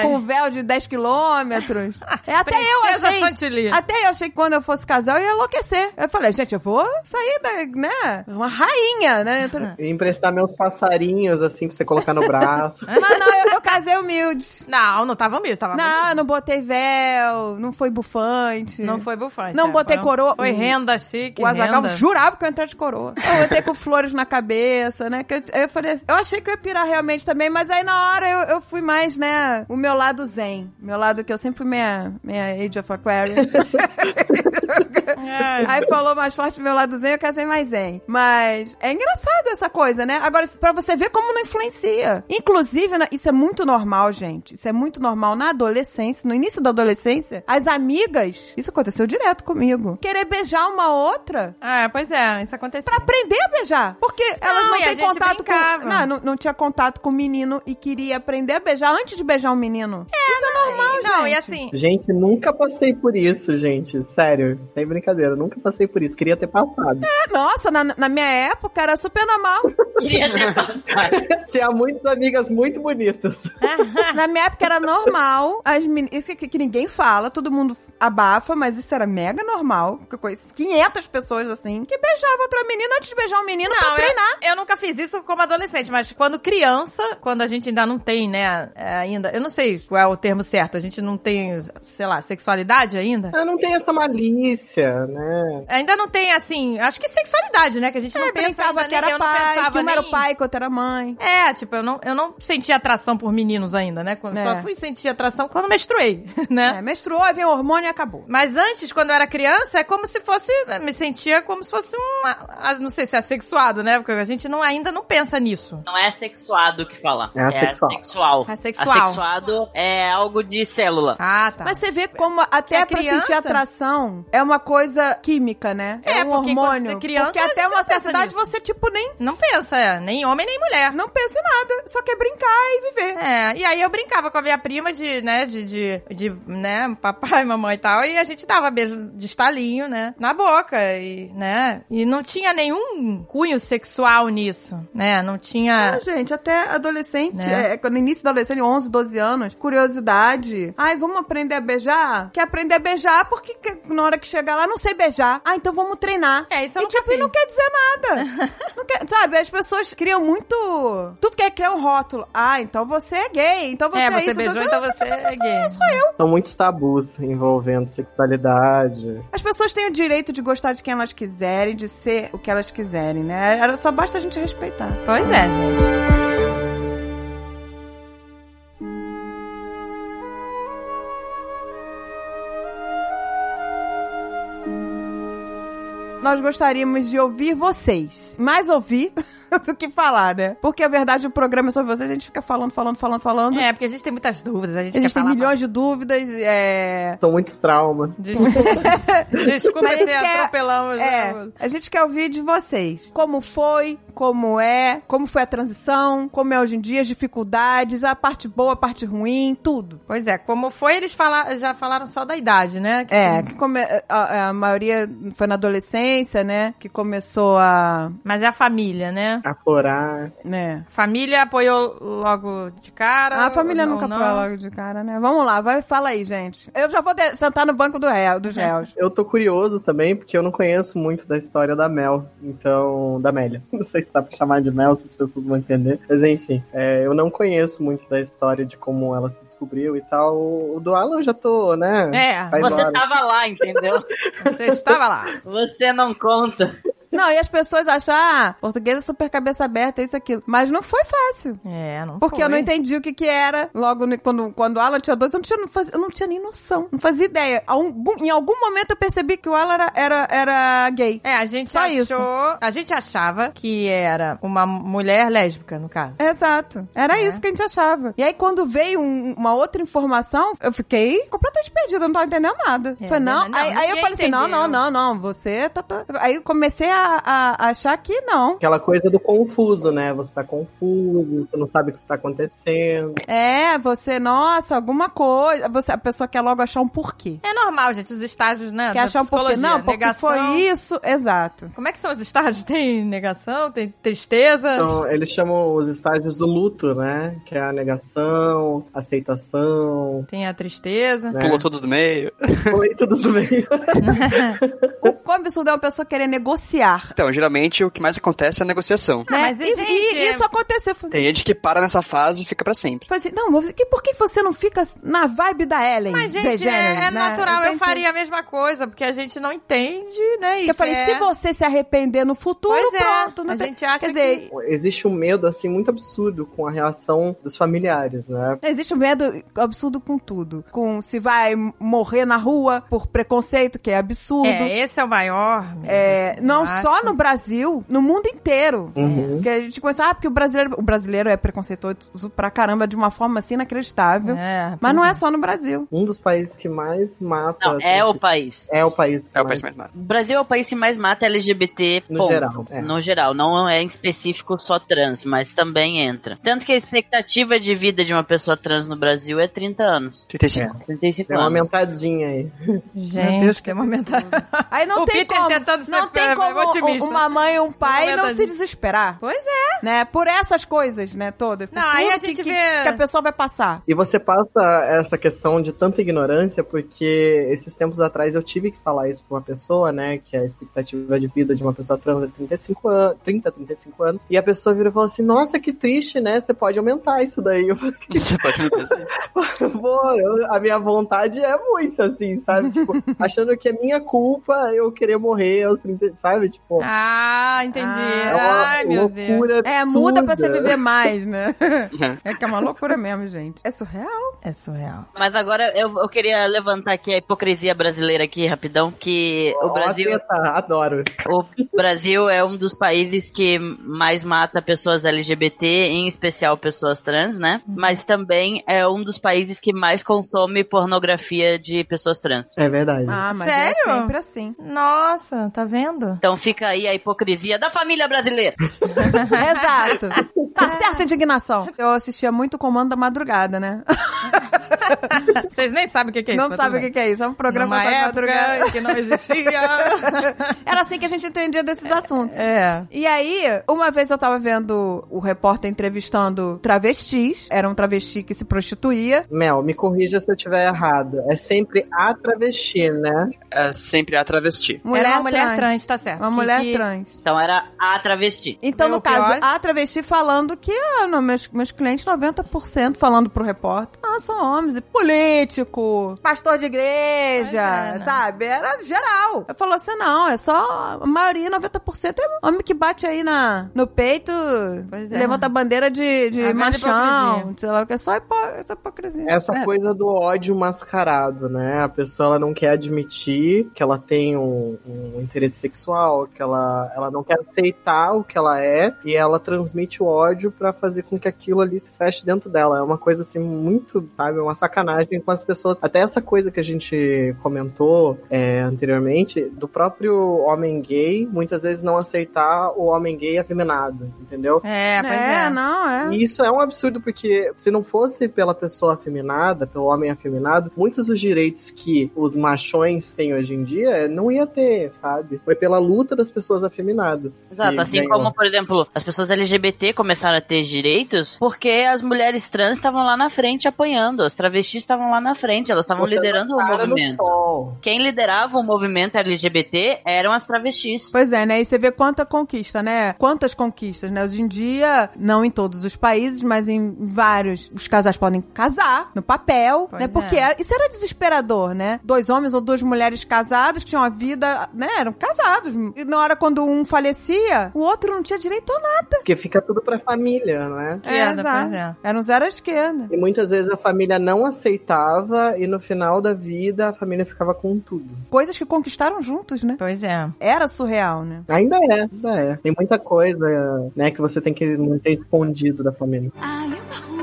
Com véu de 10 quilômetros. É, até eu achei. Chantilly. Até eu achei que quando eu fosse casar eu ia enlouquecer. Eu falei, gente, eu vou sair da, né? Uma rainha, né? E emprestar meus passarinhos, assim, pra você colocar no braço. Mas não, eu, eu casei humilde. Não, não tava humilde, tava Não, eu não botei véu, não foi bufante. Não foi bufante. Não é, botei foi- coroa. Foi renda chique. O Azagal renda. jurava que eu ia entrar de coroa. Eu botei com flores na cabeça, né? Que eu, eu falei eu achei que eu ia pirar realmente também, mas aí na hora eu, eu fui mais, né? O meu lado zen. Meu lado que eu sempre fui minha, minha Age of Aquarius. É, Aí falou mais forte meu lado zen, eu casei mais zen. Mas é engraçado essa coisa, né? Agora, pra você ver como não influencia. Inclusive, na- isso é muito normal, gente. Isso é muito normal na adolescência, no início da adolescência. As amigas, isso aconteceu direto comigo. Querer beijar uma outra É, pois é, isso aconteceu. pra aprender a beijar. Porque elas Não, não têm contato brincava. com. Não, não, não tinha contato com o menino e queria aprender a beijar antes de beijar um menino. isso é normal, Não, gente. e assim, Gente, nunca passei por isso, gente. Sério, sem brincadeira, nunca passei por isso. Queria ter passado. É, Nossa, na, na minha época era super normal. Queria ter passado. Tinha muitas amigas muito bonitas. Na minha época era normal. As meni- Isso que, que ninguém fala, todo mundo abafa, mas isso era mega normal. Que eu conheci 500 pessoas assim que beijavam outra menina antes de beijar um menino pra Não, treinar. eu, eu nunca fiz isso como adolescente, mas quando criança, quando a gente ainda não tem, né, é, ainda, eu não sei qual é o termo certo, a gente não tem, sei lá, sexualidade ainda. Eu não tenho essa malícia, né? Ainda não tem, assim, acho que sexualidade, né, que a gente não É, pensa brincava ainda, que era nem, não pai, pensava que um era nem- o pai, que outro era a mãe. É, tipo, eu não, eu não sentia atração por meninos ainda, né? Quando- É. Só fui sentir atração quando menstruei, né? É, menstruou, vem o hormônio e acabou. Mas antes, quando eu era criança, é como se fosse. Me sentia como se fosse um. Não sei se é sexuado, né? Porque a gente não, ainda não pensa nisso. Não é sexuado que fala. É assexual. assexual. Assexual. Assexuado é algo de célula. Ah, tá. Mas você vê como até É pra criança? sentir atração é uma coisa química, né? É, É, um hormônio. você é criança, porque até uma certa idade nisso. você, tipo, nem Não pensa, é. Nem homem, nem mulher. não pensa em nada. Só quer brincar e viver. É, e aí eu brincava com a minha prima de, né, de, de, de, né, papai, mamãe e tal, e a gente dava beijo de estalinho, né, na boca, e, né, e não tinha nenhum cunho sexual nisso, né, não tinha... Ah, gente, até adolescente, Né? é, no início da adolescente, 11, 12 anos, curiosidade. Ai, vamos aprender a beijar? Quer aprender a beijar porque que- na hora que chegar lá não sei beijar. Ah, então vamos treinar. É, isso eu e tipo, e não quer dizer nada. não quer, sabe, as pessoas criam muito... Tudo quer criar um rótulo. Ah, então você é gay, então você É, é, você isso. beijou, então, então você é sou- gay. sou eu. São muitos tabus envolvendo sexualidade. As pessoas têm o direito de gostar de quem elas quiserem, de ser o que elas quiserem, né? Era só basta a gente respeitar. Pois é, gente. Nós gostaríamos de ouvir vocês. Mais ouvir do que falar, né? Porque a verdade o programa é sobre vocês, a gente fica falando, falando, falando, falando. É, porque a gente tem muitas dúvidas, a gente A gente quer tem falar milhões de dúvidas, é... São muitos traumas. Desculpa, Desculpa se gente quer- atropelamos. É, a gente quer ouvir de vocês. Como foi, como é, como foi a transição, como é hoje em dia, as dificuldades, a parte boa, a parte ruim, tudo. Pois é, como foi, eles fala, já falaram só da idade, né? Que- É, que come, a, a maioria foi na adolescência, né? Que começou a. Mas é a família, né? Aflorar. né? Família apoiou logo de cara? A família nunca não? foi logo de cara, né? Vamos lá, vai, fala aí, gente. Eu já vou de- sentar no banco do réu, dos réus. Eu tô curioso também, porque eu não conheço muito da história da Mel, então. da Amélia. Não sei se dá pra chamar de Mel, se as pessoas vão entender. Mas enfim, é, eu não conheço muito da história de como ela se descobriu e tal. O do Alan eu já tô, né? É, Faz Você hora. tava lá, entendeu? você estava lá. Você não conta. Não, e as pessoas acham, ah, português é super cabeça aberta, isso, aquilo. Mas não foi fácil. É, não Porque foi. eu não entendi o que que era. Logo, quando, quando o Alan tinha dois, eu não tinha, não fazia, eu não tinha nem noção. Não fazia ideia. Algum- em algum momento eu percebi que o Alan era, era, era gay. É, a gente Só achou... isso. A gente achava que era uma mulher lésbica, no caso. Exato. Era É. isso que a gente achava. E aí, quando veio um- uma outra informação, eu fiquei completamente perdida, eu não tava entendendo nada. É, Falei, não. não, aí, aí eu falei assim: não, não, entendeu. não, não, você tá, tá. Aí eu comecei a, a, a achar que não. Aquela coisa do confuso, né? Você tá confuso, você não sabe o que está acontecendo. É, você, nossa, alguma coisa. Você, a pessoa quer logo achar um porquê. É normal, gente, os estágios, né? Quer da achar um porquê. Não, porque negação. foi isso. Exato. Como é que são os estágios? Tem negação, tem tristeza. Então, eles chamam os estágios do luto, né? Que é a negação, aceitação, Tem a tristeza. né? Pulou tudo do meio. Foi tudo do meio. O absurdo é uma pessoa querer negociar. Então, geralmente o que mais acontece é a negociação. né? mas, e, gente, e é- isso aconteceu. Tem gente que para nessa fase e fica pra sempre. assim, não, mas que, por que você não fica na vibe da Ellen? Mas, gente, DeGeneres, é, é né? natural. Eu tô faria a mesma coisa, porque a gente não entende, né? Que eu falei, quer- se você se arrepender no futuro, Pois é, pronto. Não a tem- gente acha Quer dizer, Existe um medo, assim, muito absurdo com a reação dos familiares, né? existe um medo absurdo com tudo. Com se vai morrer na rua por preconceito, que é absurdo. É, esse é o maior. É, não só no Brasil, no mundo inteiro. Uhum. Porque a gente começa, ah, porque o brasileiro, o brasileiro é preconceituoso pra caramba de uma forma assim inacreditável. É, Mas não é só no Brasil. Um dos países que mais mata... Não, é o país. É o país que É o mais... país mais mata. O Brasil é o país que mais mata LGBT, No ponto. geral, é. No geral, não é em específico só trans, mas também entra. Tanto que a expectativa de vida de uma pessoa trans no Brasil é 30 anos. 35. 35 Tem uma anos. aumentadinha aí. Gente, Meu Deus, que que é uma mensagem. Aí não O tem Peter como, não tem é, como otimista. uma mãe e um pai Não não se desesperar, Pois é. né? Por essas coisas, né, todas. Por Não, aí a gente que, vê- que a pessoa vai passar. E você passa essa questão de tanta ignorância, porque esses tempos atrás eu tive que falar isso pra uma pessoa, né? Que a expectativa de vida de uma pessoa trans é 35 anos, 30, 35 anos. E a pessoa virou e falou assim: Nossa, que triste, né? Você pode aumentar isso daí. Você pode me dizer. Pô, eu- a minha vontade é muito assim, sabe? Tipo, achando que é minha culpa eu querer morrer aos 30, sabe? Tipo, Ah, entendi. Ah, é uma Ai, meu Deus. loucura É, muda pra você viver mais, né? É que é uma loucura mesmo, gente. É surreal. É surreal. Mas agora eu, eu queria levantar aqui a hipocrisia brasileira aqui rapidão, que o Ó, Brasil, adoro. o Brasil é um dos países que mais mata pessoas LGBT, em especial pessoas trans, né? Mas também é um dos países que mais consome pornografia de pessoas trans. É verdade. Ah, mas Sério? é sempre assim. Nossa, tá vendo? Então fica aí a hipocrisia da família brasileira. Exato. Tá certo, indignação. Eu assistia muito Comando da Madrugada, né? Vocês nem sabem o que, é isso. Não mas sabe o que, que é isso. É um programa Numa da madrugada. que não existia. Era assim que a gente entendia desses assuntos. é. E aí, uma vez eu tava vendo o repórter entrevistando travestis. Era um travesti que se prostituía. Mel, me corrija se eu estiver errado. É sempre a travesti, né? É sempre a travesti. Mulher Era uma mulher trans. trans, tá certo. Uma mulher que- trans. Então era a travesti. Então, Foi no caso, pior. a travesti falando que, ah, não, meus, meus clientes, 90% falando pro repórter, ah, são homens, político, pastor de igreja, é, né? sabe? Era geral. Eu falou assim, não, é só, a maioria, 90% é homem que bate aí na, no peito, é. levanta a bandeira de, de A machão, sei lá o que, é só hipocrisia. Essa É. coisa do ódio mascarado, né? A pessoa ela não quer admitir que ela tem um, um interesse sexual, que ela, ela não quer aceitar o que ela é e ela transmite o ódio pra fazer com que aquilo ali se feche dentro dela. É uma coisa assim muito, sabe, uma sacanagem com as pessoas. Até essa coisa que a gente comentou é, anteriormente do próprio homem gay, muitas vezes não aceitar o homem gay afeminado, entendeu? É, pois é. é, não, é. E isso é um absurdo, porque se não fosse pela pessoa afeminada, pelo homem afeminado, muitos dos direitos que os machões têm hoje em dia não ia ter, sabe? Foi pela luta das pessoas afeminadas. Exato, assim ganhou. como, por exemplo, as pessoas LGBT começaram a ter direitos porque as mulheres trans estavam lá na frente apoiando, as travestis estavam lá na frente, elas estavam liderando o movimento. Quem liderava o movimento LGBT eram as travestis. Pois é, né? E você vê quanta conquista, né? Quantas conquistas, né? Hoje em dia, não em todos os países, mas em vários, os casais podem casar no papel, Pois né? é. Porque era- isso era desesperador, né? Dois homens ou duas mulheres casadas que tinham a vida, né? Eram casados. Na hora quando um falecia, o outro não tinha direito a nada. Porque fica tudo pra família, né? Esquerda, exato. pois é. Era um zero à esquerda. E muitas vezes a família não aceitava e no final da vida a família ficava com tudo. Coisas que conquistaram juntos, né? Pois é. Era surreal, né? Ainda é, ainda é. Tem muita coisa, né, que você tem que manter escondido da família. I am who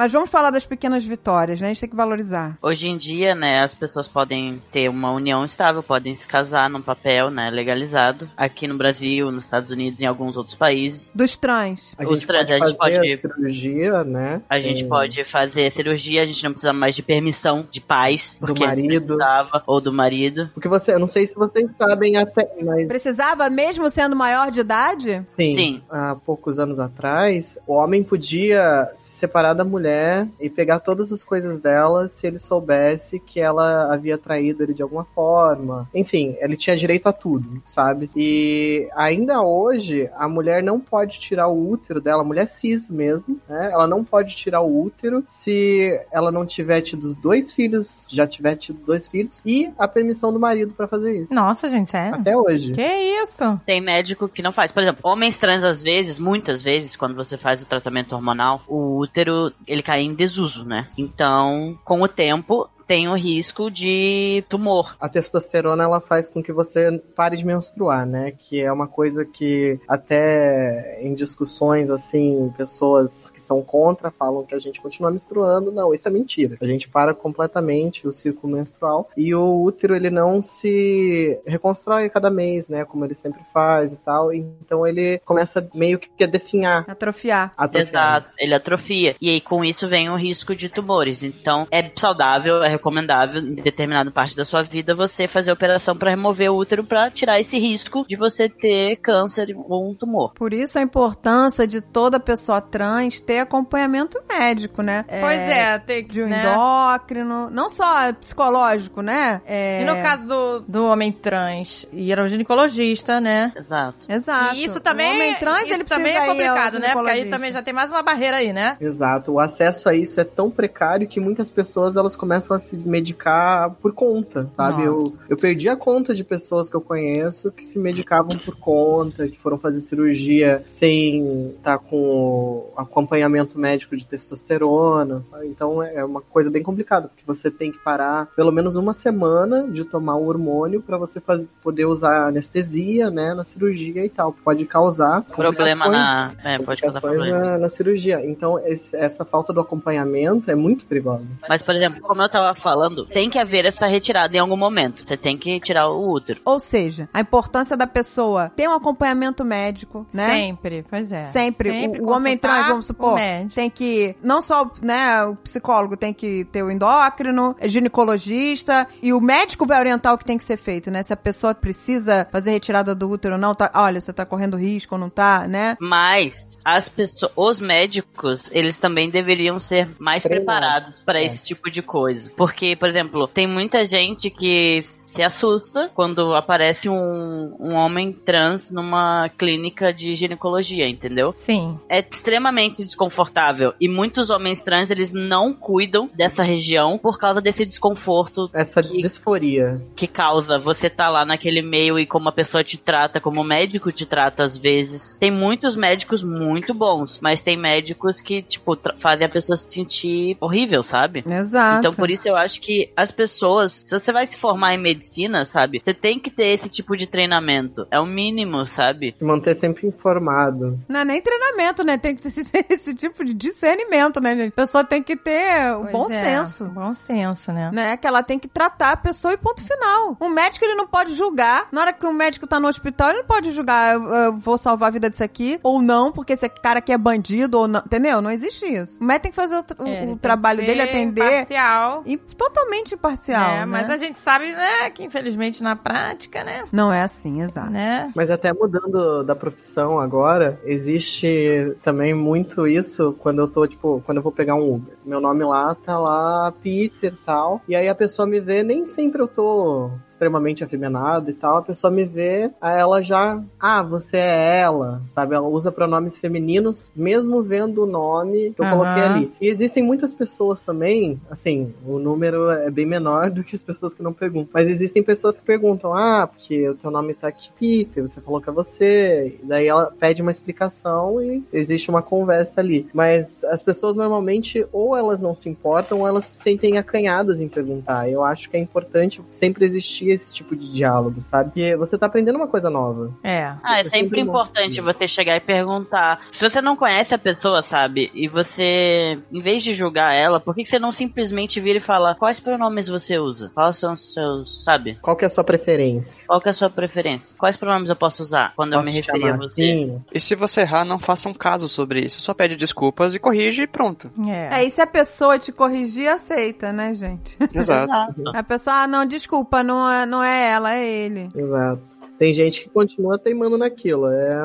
Mas vamos falar das pequenas vitórias, né? A gente tem que valorizar. Hoje em dia, né, as pessoas podem ter uma união estável, podem se casar num papel, né, legalizado. Aqui no Brasil, nos Estados Unidos, em alguns outros países. Dos trans. A Os gente trans, pode a gente fazer pode- a cirurgia, né? A gente É, pode fazer cirurgia, a gente não precisa mais de permissão de pais, Do porque marido. precisava, ou do marido. Porque você, eu não sei se vocês sabem até, mas Precisava mesmo sendo maior de idade? sim, Sim. há poucos anos atrás, o homem podia separar da mulher e pegar todas as coisas dela se ele soubesse que ela havia traído ele de alguma forma. Enfim, ele tinha direito a tudo, sabe? E ainda hoje, a mulher não pode tirar o útero dela, a mulher cis mesmo, né? Ela não pode tirar o útero se ela não tiver tido dois filhos, já tiver tido dois filhos, e a permissão do marido pra fazer isso. Nossa, gente, sério? Até hoje. Que isso? Tem médico que não faz. Por exemplo, homens trans, às vezes, muitas vezes, quando você faz o tratamento hormonal, o útero, ele cai em desuso, né? Então, com o tempo, tem o risco de tumor. A testosterona ela faz com que você pare de menstruar, né? Que é uma coisa que até em discussões assim, pessoas que são contra falam que a gente continua menstruando. Não, isso é mentira. A gente para completamente o ciclo menstrual e o útero ele não se reconstrói cada mês, né? Como ele sempre faz e tal. Então ele começa meio que a definhar. Atrofiar. atrofiar. Exato, ele atrofia. E aí, com isso, vem o risco de tumores. Então, é saudável, é recomendável, em determinada parte da sua vida, você fazer operação para remover o útero para tirar esse risco de você ter câncer ou um tumor. Por isso a importância de toda pessoa trans ter acompanhamento médico, né? Pois é, tem De um né? endócrino, não só psicológico, né? É... E no caso do, do homem trans, ir ao ginecologista, né? Exato. Exato. E isso também, o homem trans, isso ele também é complicado, né? Porque aí também já tem mais uma barreira aí, né? Exato, o acesso a isso é tão precário que muitas pessoas elas começam a se medicar por conta, sabe? Nossa. Eu, eu perdi a conta de pessoas que eu conheço que se medicavam por conta, que foram fazer cirurgia sem estar com o acompanhamento médico de testosterona, sabe? Então é uma coisa bem complicada, porque você tem que parar pelo menos uma semana de tomar o hormônio para você fazer, poder usar anestesia, né, na cirurgia e tal. Pode causar Problema na. É, pode causar problema. na, na cirurgia. Então, esse- essa falta do acompanhamento é muito perigosa. Mas, por exemplo, como eu tava falando, tem que haver essa retirada em algum momento. Você tem que tirar o útero. Ou seja, a importância da pessoa ter um acompanhamento médico, né? Sempre, pois é. Sempre. O- o, homem trans, vamos supor, tem que. Não só né, o psicólogo tem que ter o endócrino, ginecologista, e o médico vai orientar o que tem que ser feito, né? Se a pessoa precisa fazer retirada do útero ou não, tá, olha, você tá correndo risco ou não tá, né? Mas as pessoas, os médicos, eles também deveriam ser mais preparados para É. esse tipo de coisa. Porque, por exemplo, tem muita gente que se assusta quando aparece um, um homem trans numa clínica de ginecologia, entendeu? Sim. É extremamente desconfortável. E muitos homens trans, eles não cuidam dessa região por causa desse desconforto Essa Que- disforia. que causa você tá lá naquele meio e como a pessoa te trata, como o médico te trata às vezes. Tem muitos médicos muito bons, mas tem médicos que, tipo, fazem a pessoa se sentir horrível, sabe? Exato. Então, por isso eu acho que as pessoas, se você vai se formar em medicina, sabe? Você tem que ter esse tipo de treinamento. É o mínimo, sabe? Se manter sempre informado. Não é nem treinamento, né? Tem que ter esse, esse tipo de discernimento, né, gente? A pessoa tem que ter o Pois bom é, senso. Bom senso, né? Né, que ela tem que tratar a pessoa e ponto final. O médico, ele não pode julgar. Na hora que o médico tá no hospital, ele não pode julgar, eu, eu vou salvar a vida disso aqui, ou não, porque esse cara aqui é bandido, ou não. Entendeu? Não existe isso. O médico tem que fazer o, o- É, o trabalho dele, atender. Imparcial. E totalmente imparcial. né? né? Mas a gente sabe, né, que infelizmente na prática, né? Não é assim, exato. né? Mas até mudando da profissão agora, existe também muito isso quando eu tô, tipo, quando eu vou pegar um Uber. Meu nome lá tá lá Peter e tal. E aí a pessoa me vê, nem sempre eu tô extremamente afeminado e tal. A pessoa me vê, aí ela já, ah, você é ela, sabe? Ela usa pronomes femininos, mesmo vendo o nome que eu Aham. coloquei ali. E existem muitas pessoas também, assim, o número é bem menor do que as pessoas que não perguntam. Mas existem pessoas que perguntam, ah, porque o teu nome tá aqui, Pipe, você falou que é você. E daí ela pede uma explicação e existe uma conversa ali. Mas as pessoas normalmente, ou elas não se importam, ou elas se sentem acanhadas em perguntar. Eu acho que é importante sempre existir esse tipo de diálogo, sabe? Porque você tá aprendendo uma coisa nova. É. Ah, é Eu sempre sempre importante você chegar e perguntar. Se você não conhece a pessoa, sabe? E você, em vez de julgar ela, por que que você não simplesmente vira e fala quais pronomes você usa? Quais são os seus, sabe? Qual que é a sua preferência? Qual que é a sua preferência? Quais pronomes eu posso usar quando eu Posso me te referir a você? assim? E se você errar, não faça um caso sobre isso. Só pede desculpas e corrige e pronto. É. É, e se a pessoa te corrigir, aceita, né, gente? Exato. A pessoa, ah, não, desculpa, não é, não é ela, é ele. Exato. Tem gente que continua teimando naquilo. É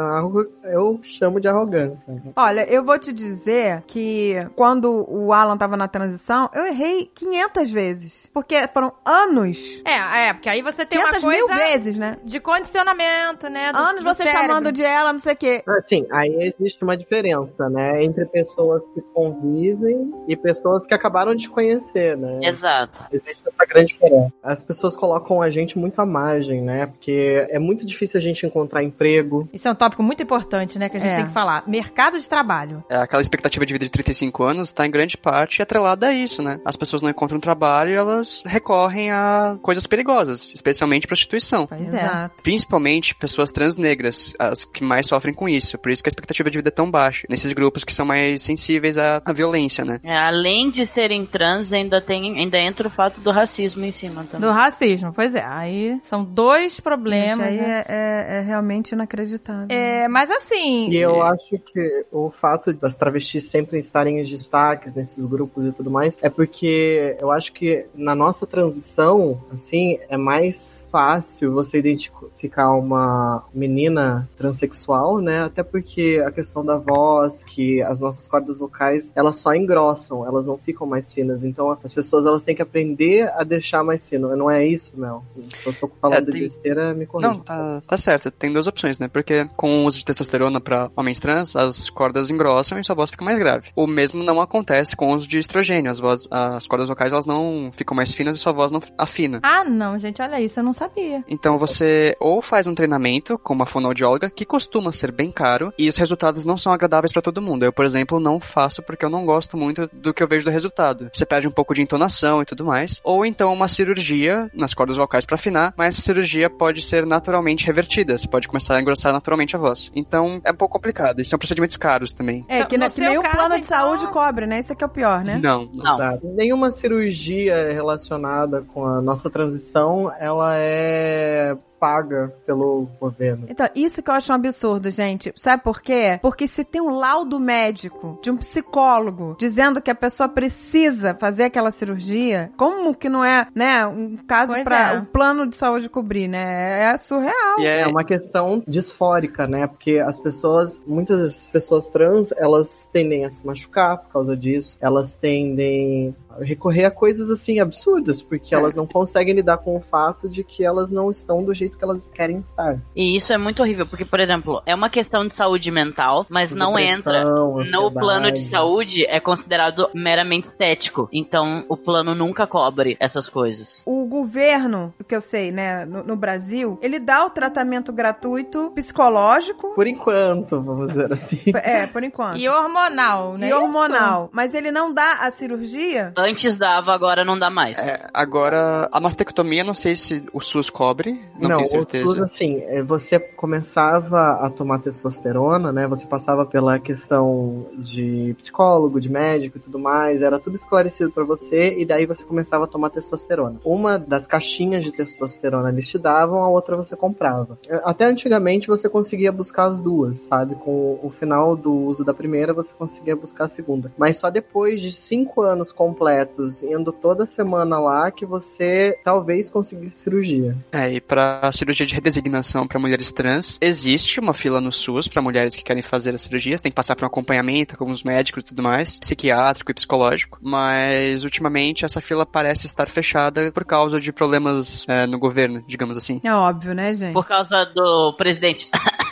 eu chamo de arrogância. Olha, eu vou te dizer que quando o Alan tava na transição, eu errei 500 vezes. Porque foram anos. É, é, porque aí você tem uma 500 coisa mil vezes, né? de condicionamento, né? do- Anos do você cérebro. chamando de ela, não sei o quê. Assim, aí existe uma diferença, né? Entre pessoas que convivem e pessoas que acabaram de te conhecer, né? Exato. Existe essa grande diferença. As pessoas colocam a gente muito à margem, né? Porque é muito difícil a gente encontrar emprego. Isso é um tópico muito importante, né? Que a gente É. tem que falar. Mercado de trabalho. É, aquela expectativa de vida de 35 anos está em grande parte atrelada a isso, né? As pessoas não encontram trabalho e elas recorrem a coisas perigosas, especialmente prostituição. Pois é. Exato. Principalmente pessoas transnegras, as que mais sofrem com isso. Por isso que a expectativa de vida é tão baixa. Nesses grupos que são mais sensíveis à, à violência, né? É, além de serem trans, ainda tem, ainda entra o fato do racismo em cima também. Do racismo, pois é. Aí são dois Gente, problemas. aí né? é, é- é realmente inacreditável. É, mas assim. E eu acho que o fato das travestis sempre estarem em destaques nesses grupos e tudo mais é porque eu acho que na nossa transição, assim, é mais fácil você identificar uma menina transexual, né? Até porque a questão da voz, que as nossas cordas vocais, elas só engrossam, elas não ficam mais finas. Então as pessoas elas têm que aprender a deixar mais fino. Não é isso, Mel? Se eu tô falando É, tem- besteira, me corrija. Não, tá, tá certo. Tem duas opções, né? Porque com o uso de testosterona pra homens trans, as cordas engrossam e sua voz fica mais grave. O mesmo não acontece com o uso de estrogênio. As, voz, as cordas vocais elas não ficam mais finas e sua voz não afina. Ah, não, gente, olha isso, eu não sabia. Então você ou faz um treinamento com uma fonoaudióloga, que costuma ser bem caro, e os resultados não são agradáveis pra todo mundo. Eu, por exemplo, não faço porque eu não gosto muito do que eu vejo do resultado. Você perde um pouco de entonação e tudo mais. Ou então uma cirurgia nas cordas vocais pra afinar, mas essa cirurgia pode ser naturalmente revertida. Você pode começar a engrossar naturalmente a voz. Então é um pouco complicado. E são procedimentos caros também. É, que, No na- que seu nem o plano de então- saúde cobre, né? Isso aqui é o pior, né? Não, não. Não. Nenhuma cirurgia relacionada com a nossa transição, ela é paga pelo governo. Então, isso que eu acho um absurdo, gente. Sabe por quê? Porque se tem um laudo médico de um psicólogo dizendo que a pessoa precisa fazer aquela cirurgia, como que não é, né, um caso para é. o plano de saúde cobrir, né? É surreal. E É é, uma questão disfórica, né? Porque as pessoas, muitas pessoas trans, elas tendem a se machucar por causa disso. Elas tendem a recorrer a coisas assim absurdas, porque elas não conseguem lidar com o fato de que elas não estão do jeito que elas querem estar. E isso é muito horrível, porque, por exemplo, é uma questão de saúde mental, mas não entra. Depressão, No ansiedade. plano de saúde é considerado meramente estético. Então o plano nunca cobre essas coisas. O governo, o que eu sei, né, no, no Brasil, ele dá o tratamento gratuito psicológico, Por enquanto, vamos dizer assim. é, por enquanto. E hormonal, né? E hormonal. Mas ele não dá a cirurgia? Antes dava, agora não dá mais. é, agora, a mastectomia, não sei se o SUS cobre. Não, Não, o certeza. SUS, assim, é, você começava a tomar testosterona, né? Você passava pela questão de psicólogo, de médico e tudo mais, era tudo esclarecido pra você, e daí você começava a tomar testosterona. Uma das caixinhas de testosterona eles te davam, a outra você comprava. É, Até antigamente você conseguia buscar as duas, sabe? Com o final do uso da primeira, você conseguia buscar a segunda. Mas só depois de cinco anos completos, indo toda semana lá, que você talvez conseguisse cirurgia. É, e para cirurgia de redesignação para mulheres trans, existe uma fila no SUS para mulheres que querem fazer as cirurgias, tem que passar por um acompanhamento com os médicos e tudo mais, psiquiátrico e psicológico, mas ultimamente essa fila parece estar fechada por causa de problemas é, no governo, digamos assim. É óbvio, né, gente? Por causa do presidente.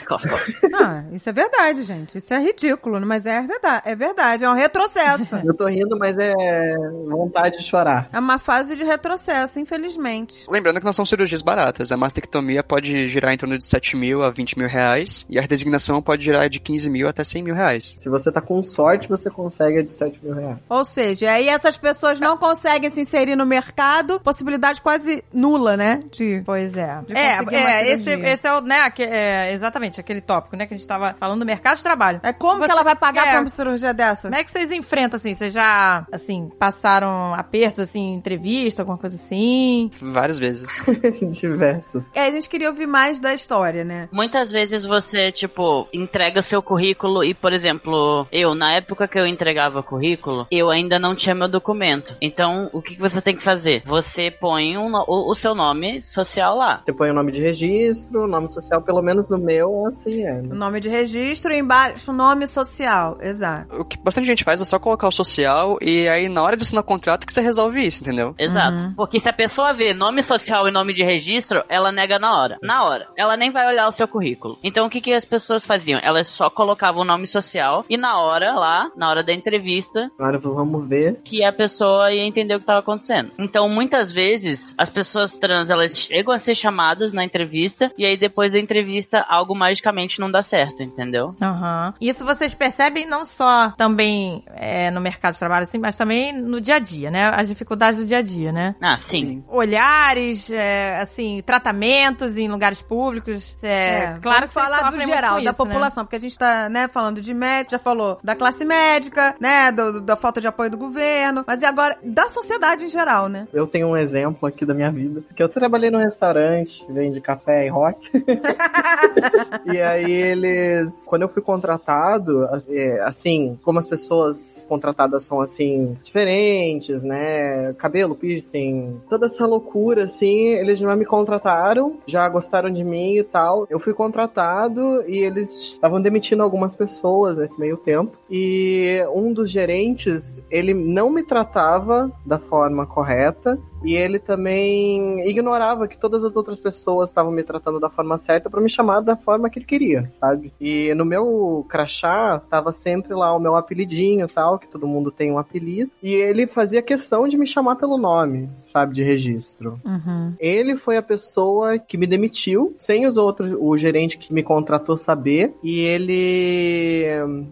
Ah, isso é verdade, gente. Isso é ridículo, mas é verdade. É verdade, é um retrocesso. Eu tô rindo, mas é vontade de chorar. É uma fase de retrocesso, infelizmente. Lembrando que não são cirurgias baratas. A mastectomia pode girar em torno de 7 mil a 20 mil reais. E a redesignação pode girar de 15 mil até 100 mil reais. Se você tá com sorte, você consegue a de 7 mil reais. Ou seja, aí essas pessoas não conseguem se inserir no mercado, possibilidade quase nula, né? De Pois é. De É, é esse, esse é o, né, aque- é, exatamente, aquele tópico, né, que a gente tava falando do mercado de trabalho. É como Você- que ela vai pagar é. pra uma cirurgia dessa? Como é que vocês enfrentam, assim? Vocês já, assim, passaram apertos, assim, em entrevista, alguma coisa assim? Várias vezes. Diversos. É, a gente queria ouvir mais da história, né? Muitas vezes você, tipo, entrega seu currículo e, por exemplo, eu, na época que eu entregava currículo, eu ainda não tinha meu documento. Então, o que, que você tem que fazer? Você põe um o, o seu nome social lá. Você põe o nome de registro, o nome social, pelo menos no meu, assim é. O né? nome de registro e embaixo o nome social. Exato. O que bastante gente faz é só colocar o social e aí na hora de assinar o contrato que você resolve isso, entendeu? Exato. Porque se a pessoa vê nome social e nome de registro, ela nega na hora. Na hora. Ela nem vai olhar o seu currículo. Então o que, que as pessoas faziam? Elas só colocavam o nome social e na hora lá, na hora da entrevista, Agora vamos ver. que a pessoa ia entender o que estava acontecendo. Então, muitas vezes, as pessoas trans, elas chegam a ser chamadas na entrevista, e aí depois da entrevista, algo magicamente não dá certo, entendeu? Aham. Isso vocês percebem não só também é, no mercado de trabalho, assim, mas também no dia a dia, né? As dificuldades do dia a dia, né? Ah, sim. Olhares, é, assim, tratamentos em lugares públicos. É, claro vamos que falar do geral, com da isso, né? população, porque a gente tá, né, falando de médico, já falou da classe médica, né, do- do- da falta de apoio do governo, mas e agora da sociedade em geral, né? Eu tenho um exemplo aqui da minha vida. Que eu trabalhei num restaurante, vende café e rock. e aí eles. Quando eu fui contratado, é, assim, como as pessoas contratadas são assim, diferentes, né? Cabelo, piercing, toda essa loucura, assim, eles já me contrataram, já gostaram de mim e tal. Eu fui contratado e eles estavam demitindo algumas pessoas nesse meio tempo. E um dos gerentes, ele não me tratava da forma correta. E ele também ignorava que todas as outras pessoas estavam me tratando da forma certa pra me chamar da forma que ele queria, sabe? E no meu crachá tava sempre lá o meu apelidinho e tal, que todo mundo tem um apelido. E ele fazia questão de me chamar pelo nome, sabe, de registro. Ele foi a pessoa que me demitiu, sem os outros, o gerente que me contratou saber. E ele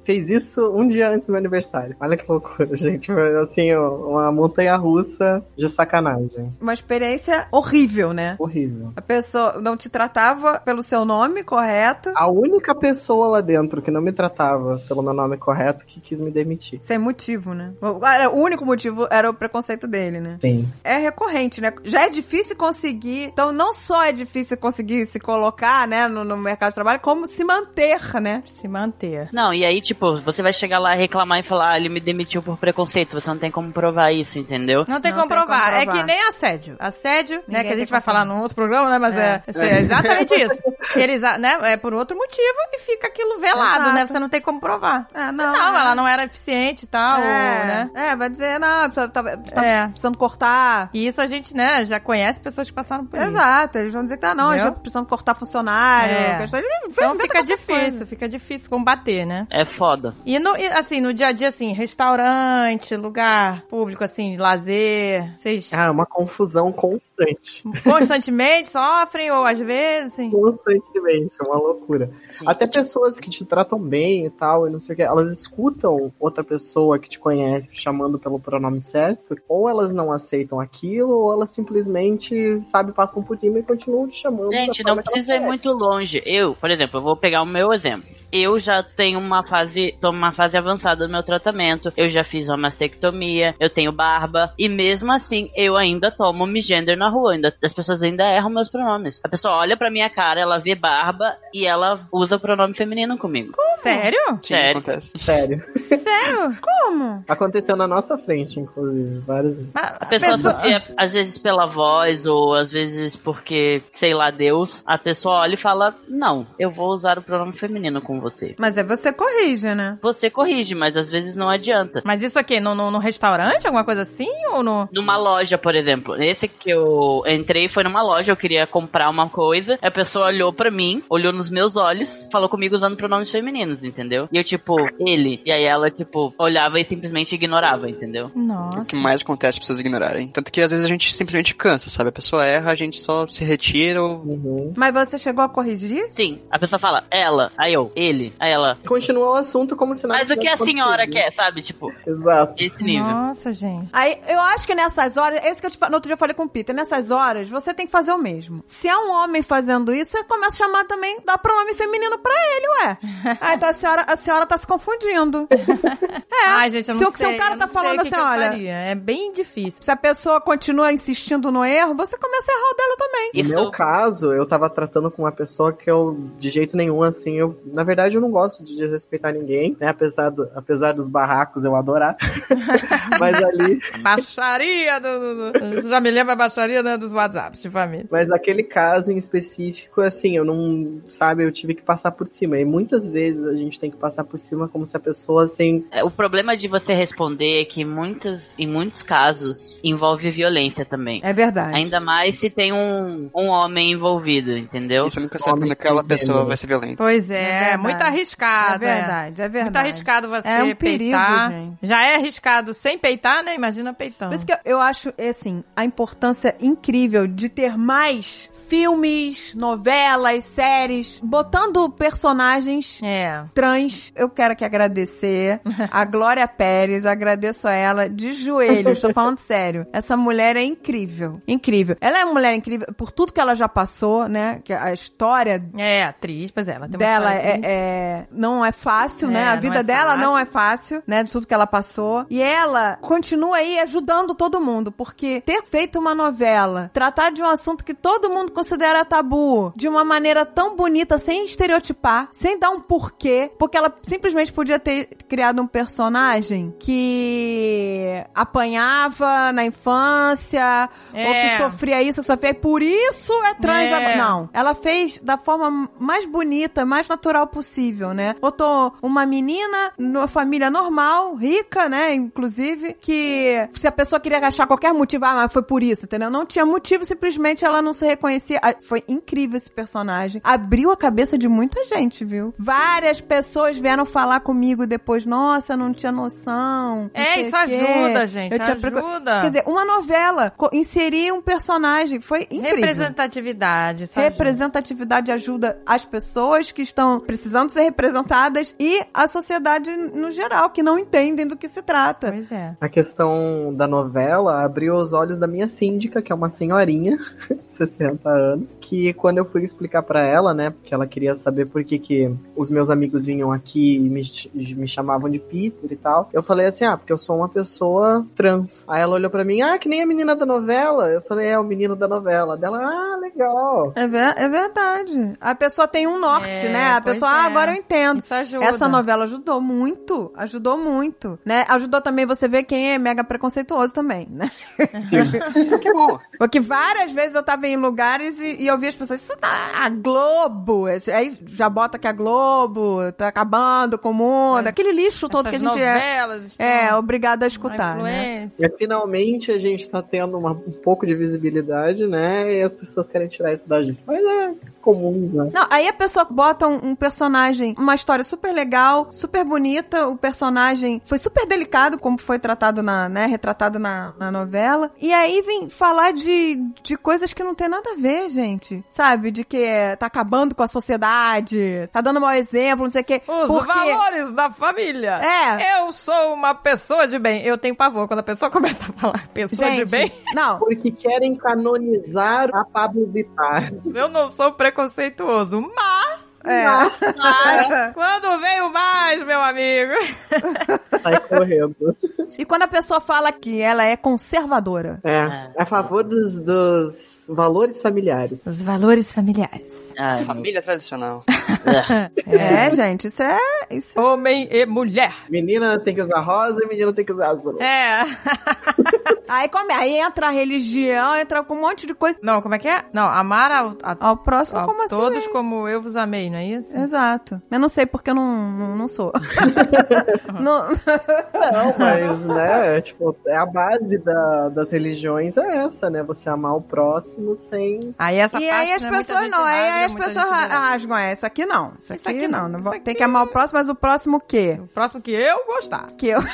fez isso um dia antes do meu aniversário. Olha que loucura, gente. Foi, Assim, uma montanha russa de sacanagem. Uma experiência horrível, né? Horrível. A pessoa não te tratava pelo seu nome correto, A única pessoa lá dentro que não me tratava pelo meu nome correto que quis me demitir. sem motivo, né? O o único motivo era o preconceito dele, né? Sim. é recorrente, né? Já é difícil conseguir. Então, não só é difícil conseguir se colocar, né, no, no mercado de trabalho, como se manter, né? Se manter. Não, e aí, tipo, você vai chegar lá e reclamar e falar, ah, ele me demitiu por preconceito. Você não tem como provar isso, entendeu? Não tem Não como tem como provar. É provar. que nem assédio. Assédio, né? Ninguém Que a gente vai falar num outro programa, né? Mas é, É. é exatamente isso. Eles, ah, né? É por outro motivo e fica aquilo velado, Exato. né? Você não tem como provar. É, Não, não. é. ela não era eficiente e tal, é, né? É, vai dizer, não, tá, tá, tá É. precisando cortar. E isso a gente, né, já conhece pessoas que passaram por isso. Exato, eles vão dizer que tá, não, a Entendeu? gente tá precisando cortar funcionário. É. questão de- Então fica difícil, coisa. fica difícil combater, né? É foda. E, no, e, assim, no dia a dia, assim, restaurante, lugar público, assim, lazer, vocês Ah, é uma confusão constante. constantemente sofrem ou às vezes, assim? Constantemente, é uma loucura. Sim. Até pessoas que te tratam bem e tal, e não sei o que, elas escutam outra pessoa que te conhece chamando pelo pronome certo, ou elas não aceitam aquilo, ou elas simplesmente, sabe, passam por cima e continuam te chamando. Gente, não precisa ir muito longe. Eu, por exemplo, eu vou pegar o meu exemplo. Eu já tenho uma fase, tô numa fase avançada do meu tratamento. Eu já fiz uma mastectomia, eu tenho barba e mesmo assim eu ainda tomo misgender na rua. Ainda, as pessoas ainda erram meus pronomes. A pessoa olha pra minha cara, ela vê barba e ela usa o pronome feminino comigo. Sério? Sim, Sério? acontece. Sério. Sério? Como? Aconteceu na nossa frente, inclusive, várias vezes. A pessoa associa, às vezes pela voz, ou às vezes porque, sei lá, Deus, a pessoa olha e fala, não, eu vou usar o pronome feminino com você. Mas é você corrige, né? Você corrige, mas às vezes não adianta. Mas isso aqui, no, no, no restaurante, alguma coisa assim? Ou no. Numa loja, por exemplo. Esse que eu entrei foi numa loja, eu queria comprar uma coisa. A pessoa olhou pra mim, olhou nos meus olhos, falou comigo usando pronomes femininos, entendeu? E eu, tipo, ele. E aí ela, tipo, olhava e simplesmente ignorava, entendeu? O Nossa. que mais acontece as pessoas ignorarem. Tanto que às vezes a gente simplesmente cansa, sabe? A pessoa erra, a gente só se retira ou... Uhum. Mas você chegou a corrigir? Sim, a pessoa fala ela, aí eu, ele, aí ela. Continua o assunto como se nada Mas o que a senhora acontecido. quer, sabe? Tipo, Exato. esse nível. Nossa, gente. Aí, eu acho que nessas horas, é isso que eu te, no outro dia eu falei com o Peter, nessas horas, você tem que fazer o mesmo. Se é um homem fazendo isso, você começa a chamar também, dá pronome feminino pra ele, ué. ah, então a senhora, a senhora tá se confundindo. É. Ai, gente, eu não se, o- se sei. o cara tá sei falando que assim, que olha. É bem difícil. se a pessoa continua insistindo no erro, você começa a errar o dela também. No Isso meu caso, eu tava tratando com uma pessoa que eu, de jeito nenhum, assim, eu, na verdade, eu não gosto de desrespeitar ninguém, né? Apesar, do, apesar dos barracos eu adorar. Mas ali, Baixaria do, do, já me lembra a baixaria né, dos WhatsApps de família. mas naquele caso em específico, assim, eu não, sabe, eu tive que passar por cima. E muitas vezes a gente tem que passar por cima como se a pessoa, assim, É, O problema de você responder é que muitas, em muitos casos envolve violência também. É verdade. Ainda mais se tem um, um homem envolvido, entendeu? E você nunca sabe Homem quando aquela que pessoa vai ser violenta. Pois É é, verdade. muito É arriscado. verdade, é verdade. Muito arriscado você É um perigo, peitar. gente. Já é arriscado sem peitar, né? Imagina peitando. Por isso que eu- eu acho, assim, a importância incrível de ter mais filmes, novelas, séries, botando personagens É. trans. Eu quero aqui agradecer a Glória Pérez, agradeço a ela de joelhos, tô falando sério. Essa mulher é incrível, incrível. Ela é uma mulher incrível por tudo que ela já passou, né? Que a história É, atriz, pois é, ela tem uma dela é, é- não é fácil, É, né? A vida é dela fácil. não é fácil, né? Tudo que ela passou. E ela continua aí ajudando todo mundo, porque ter feito uma novela, tratar de um assunto que todo mundo considera tabu, de uma maneira tão bonita, sem estereotipar, sem dar um porquê, porque ela simplesmente podia ter criado um personagem que apanhava na infância, ou É. que sofria isso, que sofria, e por isso é trans. É. Não, ela fez da forma mais bonita, mais natural possível, né? Botou uma menina numa família normal, rica, né? Inclusive, que se a pessoa queria achar qualquer motivo, ah, mas foi por isso, entendeu? Não tinha motivo, simplesmente ela não se reconhecia. Ah, Foi incrível esse personagem. Abriu a cabeça de muita gente, viu? Várias pessoas vieram falar comigo depois, nossa, eu não tinha noção. não É, isso ajuda, gente. Eu ajuda. Quer dizer, uma novela, inserir um personagem, foi incrível. Representatividade. ajuda. Representatividade ajuda as pessoas que estão precisando ser representadas e a sociedade no geral, que não entendem do que se trata. Pois é. a questão da novela abriu os olhos da minha síndica, que é uma senhorinha, 60 anos, que quando eu fui explicar pra ela, né, que ela queria saber por que que os meus amigos vinham aqui e me, me chamavam de Peter e tal, eu falei assim, ah, porque eu sou uma pessoa trans. Aí ela olhou pra mim, ah, que nem a menina da novela. Eu falei, é, o menino da novela. Dela, ah, legal. É, ver- é verdade. A pessoa tem um norte, É, né? A pessoa, ah, é. agora eu entendo. Isso ajuda. Essa novela ajudou muito, ajudou muito, né? Ajudou também você ver quem é mega preconceituoso também, né? Que bom. Porque várias vezes eu tava em lugares e, e eu via as pessoas, isso tá a Globo, aí já bota que a Globo tá acabando com o mundo, aquele lixo todo que a Essas gente é, novelas estão é obrigado a escutar, né? E finalmente a gente tá tendo uma- um pouco de visibilidade, né? E as pessoas querem tirar isso da gente. Mas é comum, né? Não, aí a pessoa bota um, um personagem, uma história super legal, super bonita, o personagem foi super delicado, como foi tratado na, né, retratado na, na novela, e aí vem falar de, de coisas que não tem nada a ver, gente, sabe? De que é, tá acabando com a sociedade, tá dando mau exemplo, não sei o quê. Os porque... valores da família. É. Eu sou uma pessoa de bem. Eu tenho pavor quando a pessoa começa a falar pessoa Gente, de bem. não, Porque querem canonizar a Pablo Vittar. Eu não sou preconceituoso, mas é. quando veio mais, meu amigo. Sai correndo. E quando a pessoa fala que ela é conservadora, É, é a favor dos, dos valores familiares. Os valores familiares. Ai, Família tradicional. É, gente, isso é. Isso Homem e mulher. Menina tem que usar rosa e menino tem que usar azul. É. Aí come, aí entra a religião, entra com um monte de coisa. Não, como é que é? Não, amar ao, a, Ao próximo, ao como assim? todos como eu vos amei, não é isso? Exato. Eu não sei porque eu não, não, não sou. não, Não, mas, né, tipo, é a base da- das religiões é essa, né? Você amar o próximo sem... Aí essa e aí as muita pessoas não, aí rasga, as pessoas rasgam essa aqui não. Isso aqui, aqui não. não, vou- aqui- Tem que amar o próximo, mas o próximo o quê? O próximo que eu gostar. Que eu.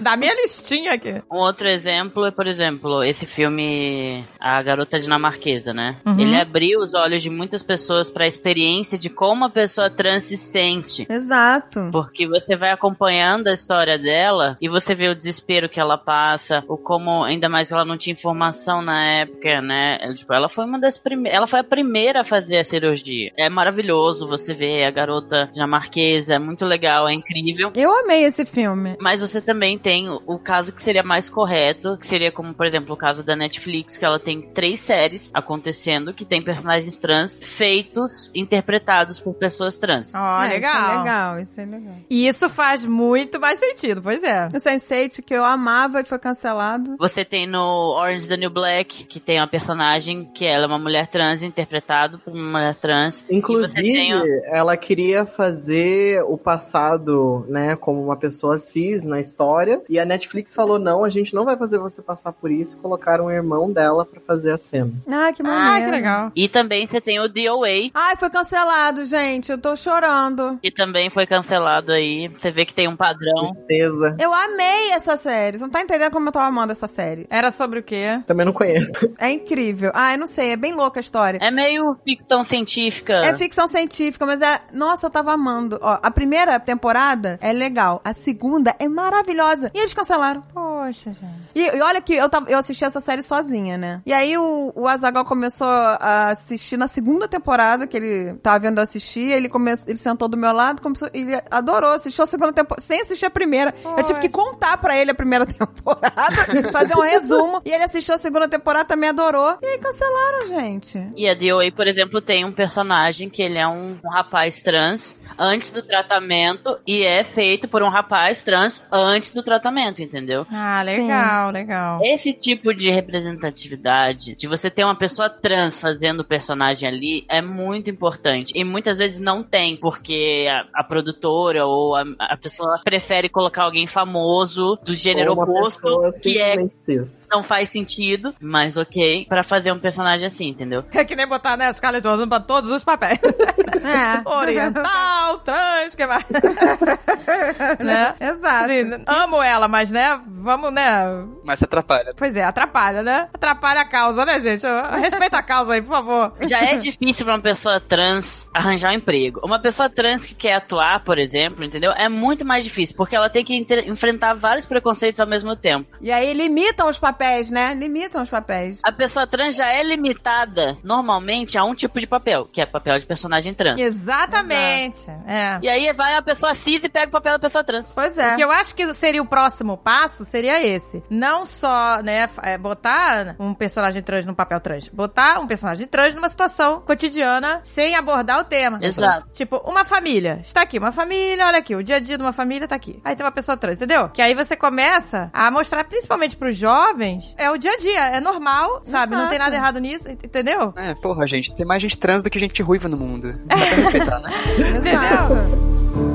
Da minha listinha aqui. Um outro exemplo é, por exemplo, esse filme A Garota Dinamarquesa, né? Uhum. Ele abriu os olhos de muitas pessoas para a experiência de como a pessoa trans se sente. Exato. Porque você vai acompanhando a história dela e você vê o desespero que ela passa, o como, ainda mais ela não tinha informação na época, né? Ela, Tipo, ela foi uma das primeiras, ela foi a primeira a fazer a cirurgia. É maravilhoso você ver a garota dinamarquesa, é muito legal, é incrível. Eu amei esse filme. Mas você também tem o, o caso que seria mais correto, que seria como, por exemplo, o caso da Netflix, que ela tem três séries acontecendo que tem personagens trans feitos, interpretados por pessoas trans. Ó, É, legal. Isso é legal, isso é legal. E isso faz muito mais sentido, pois é. O Sense8 que eu amava e foi cancelado. Você tem no Orange the New Black, que tem uma personagem que ela é uma mulher trans, interpretado por uma mulher trans. E Inclusive, o- ela queria fazer o passado, né, como uma pessoa cis na história, e a Netflix falou, não, a gente não vai fazer você passar por isso, colocaram o irmão dela pra fazer a cena. Ah, que Ah, maneiro. que legal. E também você tem o DOA, Ai, foi cancelado, gente. Eu tô chorando. que também foi cancelado aí. Você vê que tem um padrão. Certeza. Eu amei essa série. Você não tá entendendo como eu tô amando essa série. Era sobre o quê? Também não conheço. É incrível. Ah, eu não sei. É bem louca a história. É meio ficção científica. É ficção científica, mas é. Nossa, eu tava amando. Ó, a primeira temporada é legal. A segunda é maravilhosa. E eles cancelaram. Poxa, gente. E, e olha que eu, tava, eu assisti essa série sozinha, né? E aí o, o Azagal começou a assistir na segunda temporada, que ele tava vendo eu assistir, ele, começou, ele sentou do meu lado, começou, ele adorou, assistiu a segunda temporada, sem assistir a primeira. Eu tive que contar pra ele a primeira temporada, fazer um resumo, e ele assistiu a segunda temporada, também adorou. E aí cancelaram, gente. E a DOA, por exemplo, tem um personagem que ele é um, um rapaz trans antes do tratamento e é feito por um rapaz trans antes do tratamento, entendeu? Ah, legal, legal. Esse tipo de representatividade, de você ter uma pessoa trans fazendo o personagem ali, é muito importante. E muitas vezes não tem, porque a, a produtora ou a, a pessoa prefere colocar alguém famoso do gênero oposto, que é cis. Não faz sentido, mas ok, pra fazer um personagem assim, entendeu? É que nem botar, né, Scarlett Johansson pra todos os papéis. É. Oriental, trans, que mais? né? Exato. Assim, amo ela, mas, né, vamos, né... Mas se atrapalha. Pois é, atrapalha, né? Atrapalha a causa, né, gente? Respeita a causa aí, por favor. Já é difícil pra uma pessoa trans arranjar um emprego. Uma pessoa trans que quer atuar, por exemplo, entendeu? É muito mais difícil, porque ela tem que enfrentar vários preconceitos ao mesmo tempo. E aí limitam os papéis, né? Limitam os papéis. A pessoa trans já é limitada, normalmente, a um tipo de papel, que é papel de personagem trans. Exatamente. É. E aí vai a pessoa cis e pega o papel da pessoa trans. Pois O é. que eu acho que seria o próximo passo seria esse. Não só, né, é, botar um personagem trans num papel trans. Botar um personagem trans numa situação cotidiana sem abordar o tema. Exato. Tipo, uma família. Está aqui, uma família, olha aqui, o dia a dia de uma família tá aqui. Aí tem uma pessoa trans, entendeu? Que aí você começa a mostrar, principalmente pros jovens, é o dia a dia, é normal, sabe? Não tem Exato. nada errado nisso, ent- entendeu? É, porra, gente, tem mais gente trans do que gente ruiva no mundo. Dá pra respeitar, né? Exato.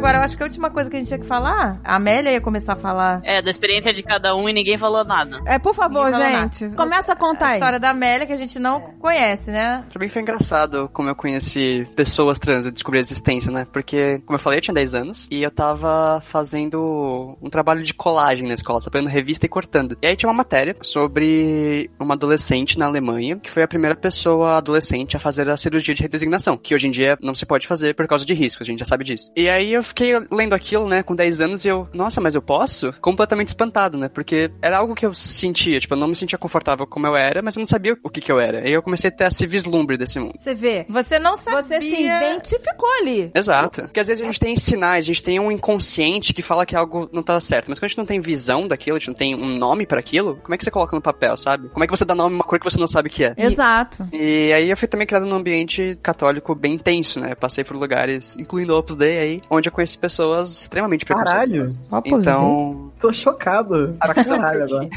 Agora, eu acho que a última coisa que a gente tinha que falar, a Amélia ia começar a falar É, da experiência de cada um e ninguém falou nada. É, por favor, gente. nada. Começa a contar a aí. história da Amélia, que a gente não conhece, né? Pra mim foi engraçado como eu conheci pessoas trans, eu descobri a existência, né? Porque, como eu falei, eu tinha 10 anos e eu tava fazendo um trabalho de colagem na escola, tava pegando revista e cortando. E aí tinha uma matéria sobre uma adolescente na Alemanha, que foi a primeira pessoa adolescente a fazer a cirurgia de redesignação, que hoje em dia não se pode fazer por causa de riscos, a gente já sabe disso. E aí eu fiquei lendo aquilo, né, com 10 anos e eu, nossa, mas eu posso? Completamente espantado, né? Porque era algo que eu sentia, tipo, eu não me sentia confortável como eu era, mas eu não sabia o que que eu era. E eu comecei a ter esse vislumbre desse mundo. Você vê? Você não sabia... Você se identificou ali. Exato. Porque às vezes a gente tem sinais, a gente tem um inconsciente que fala que algo não tá certo. Mas quando a gente não tem visão daquilo, a gente não tem um nome pra aquilo, como é que você coloca no papel, sabe? Como é que você dá nome a uma cor que você não sabe o que é? Exato. E aí eu fui também criado num ambiente católico bem intenso, né? Passei por lugares, incluindo o Opus Dei aí, onde eu conheci pessoas extremamente preconceituosas. Caralho. Então, Tô chocado. Pra caralho agora.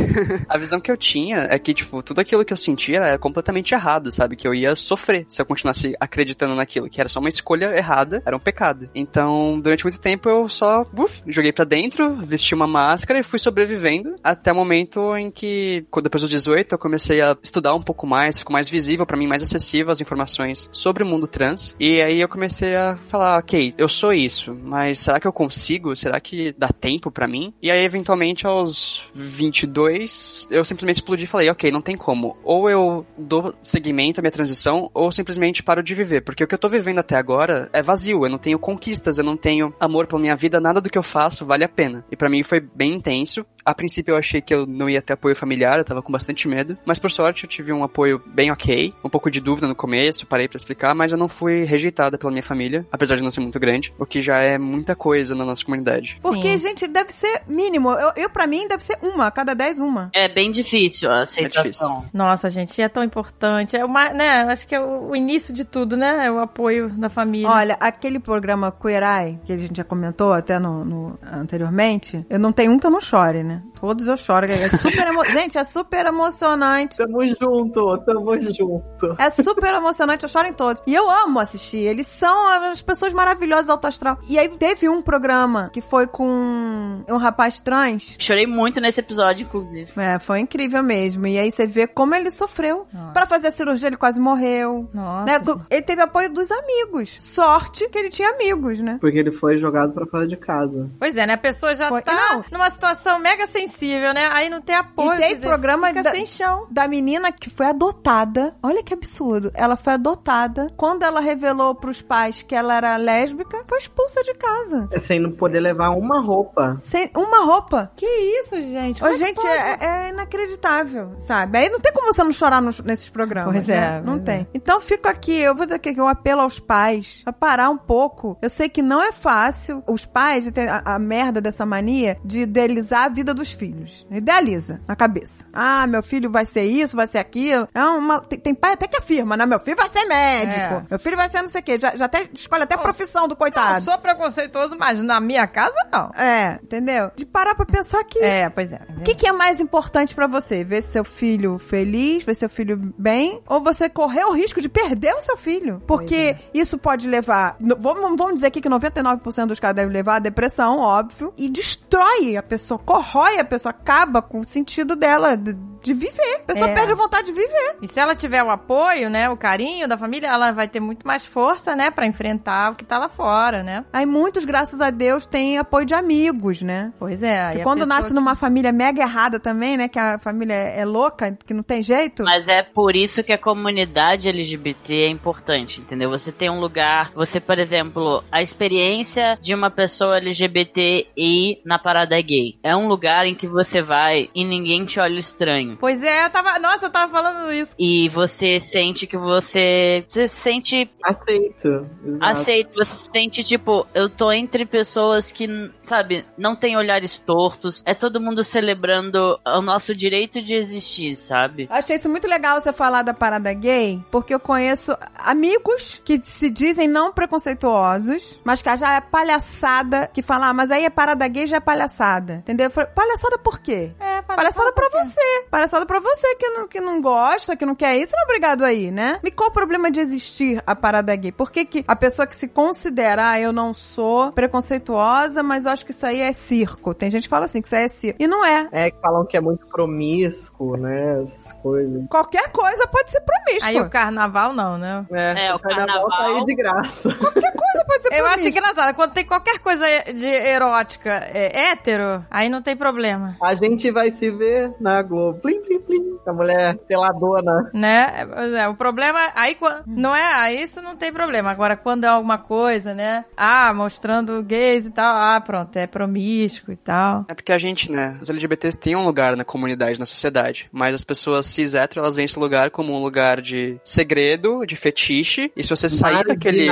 a visão que eu tinha é que, tipo, tudo aquilo que eu sentia era completamente errado, sabe? Que eu ia sofrer se eu continuasse acreditando naquilo, que era só uma escolha errada, era um pecado. Então, durante muito tempo eu só uf, joguei pra dentro, vesti uma máscara e fui sobrevivendo até o momento em que, quando- depois dos 18, eu comecei a estudar um pouco mais, ficou mais visível pra mim, mais acessível as informações sobre o mundo trans. E aí eu comecei a falar, ok, eu sou isso, mas será que eu consigo? Será que dá tempo pra mim? E aí, eventualmente, aos 22, eu simplesmente explodi e falei, ok, não tem como. Ou eu dou seguimento à minha transição, ou simplesmente paro de viver. Porque o que eu tô vivendo até agora é vazio. Eu não tenho conquistas, eu não tenho amor pela minha vida, nada do que eu faço vale a pena. E pra mim foi bem intenso. A princípio eu achei que eu não ia ter apoio familiar, eu tava com bastante medo. Mas por sorte eu tive um apoio bem ok. Um pouco de dúvida no começo, parei pra explicar, mas eu não fui rejeitada pela minha família, apesar de não ser muito grande. O que já é muita coisa na nossa comunidade. Porque, Sim. gente, deve ser mínimo. Eu, eu pra mim, deve ser uma. A cada dez, uma. É bem difícil a difícil. aceitação. Nossa, gente, é tão importante. É uma, né, acho que é o, início de tudo, né? É o apoio da família. Olha, aquele programa Queer Eye, que a gente já comentou até no, no- anteriormente, eu não tenho um que eu não chore, né? Todos eu choro. É super emo... Gente, é super emocionante. Tamo junto, tamo junto. É super emocionante, eu choro em todos. E eu amo assistir. Eles são as pessoas maravilhosas alto astral. E aí teve um programa que foi com um rapaz trans. Chorei muito nesse episódio, inclusive. É, foi incrível mesmo. E aí você vê como ele sofreu. Pra fazer a cirurgia, ele quase morreu. Nossa. Né? Ele teve apoio dos amigos. Sorte que ele tinha amigos, né? Porque ele foi jogado pra fora de casa. Pois é, né? A pessoa já Foi- tá Não. numa situação mega sensível, né? Aí não tem apoio. E tem programa fica da- sem chão. da menina que foi adotada. Olha que absurdo. Ela foi adotada. Quando ela revelou pros pais que ela era lésbica, foi expulsa de casa. É sem não poder levar uma roupa. Sem uma roupa. Que isso, gente? Ô, Como é gente, é, é inacreditável, sabe? Aí não tem como você não chorar nos- nesses programas. Pois né? é, Não tem. é. Então fico aqui, eu vou dizer aqui que eu apelo aos pais a parar um pouco. Eu sei que não é fácil os pais têm a, a merda dessa mania de idealizar a vida dos filhos. Idealiza na cabeça. Ah, meu filho vai ser isso, vai ser aquilo. É uma, tem, tem pai até que afirma, né? Meu filho vai ser médico. É. Meu filho vai ser não sei o quê. Já, já até escolhe até a profissão do coitado. sou preconceituoso, mas na minha casa, não. É, entendeu? De parar pra pensar que É, pois é. o que, que é mais importante pra você? Ver seu filho feliz, ver seu filho bem? Ou você correr o risco de perder o seu filho? Porque isso pode levar. Vamos, vamos dizer aqui que 99% dos casos devem levar a depressão, óbvio. E destrói a pessoa, corrói a pessoa, acaba com o sentido dela de, de viver. A pessoa É. perde a vontade de viver. E se ela tiver o apoio, né, o carinho da família, ela vai ter muito mais força, né, pra enfrentar o que tá lá fora, né? Aí muitos, graças a Deus, têm apoio de amigos, né? Pois é. a quando nasce numa família mega errada também, né? Que a família é louca, que não tem jeito. Mas é por isso que a comunidade LGBT é importante, entendeu? Você tem um lugar, você, por exemplo, a experiência de uma pessoa LGBT e na parada gay. É um lugar em que você vai e ninguém te olha estranho. Pois é, eu tava. Nossa, eu tava falando isso. E você sente que você. Você se sente Aceito. Exato. aceito, você se sente tipo, eu tô entre pessoas que, sabe, não tem olhares tortos. É todo mundo celebrando o nosso direito de existir, sabe? Achei isso muito legal você falar da parada gay, porque eu conheço amigos que se dizem não preconceituosos, mas que já é palhaçada, que falam, ah, mas aí é parada gay já é palhaçada. Entendeu? Palhaçada por quê? É, Palhaçada pra você. Palhaçada pra você que não, que não gosta, que não quer isso, não é obrigado aí, né? E qual o problema de existir a parada gay? Por que, que a pessoa que se considera, ah, eu não sou preconceituosa, mas eu acho que isso aí é circo. Tem gente que fala assim, que isso aí é circo. E não é. É que falam que é muito promíscuo, né? Essas coisas. Qualquer coisa pode ser promíscua. Aí o carnaval não, né? É, É, o carnaval- tá aí de graça. coisa pode ser Eu acho engraçado, quando tem qualquer coisa de erótica é, hétero, aí não tem problema. A gente vai se ver na Globo. Plim, plim, plim. A mulher peladona. Né? É, o problema, aí não é, aí isso não tem problema. Agora, quando é alguma coisa, né? Ah, mostrando gays e tal, ah, pronto, é promíscuo e tal. É porque a gente, né, os LGBTs têm um lugar na comunidade, na sociedade, mas as pessoas cis hétero, elas veem esse lugar como um lugar de segredo, de fetiche, e se você sair daquele,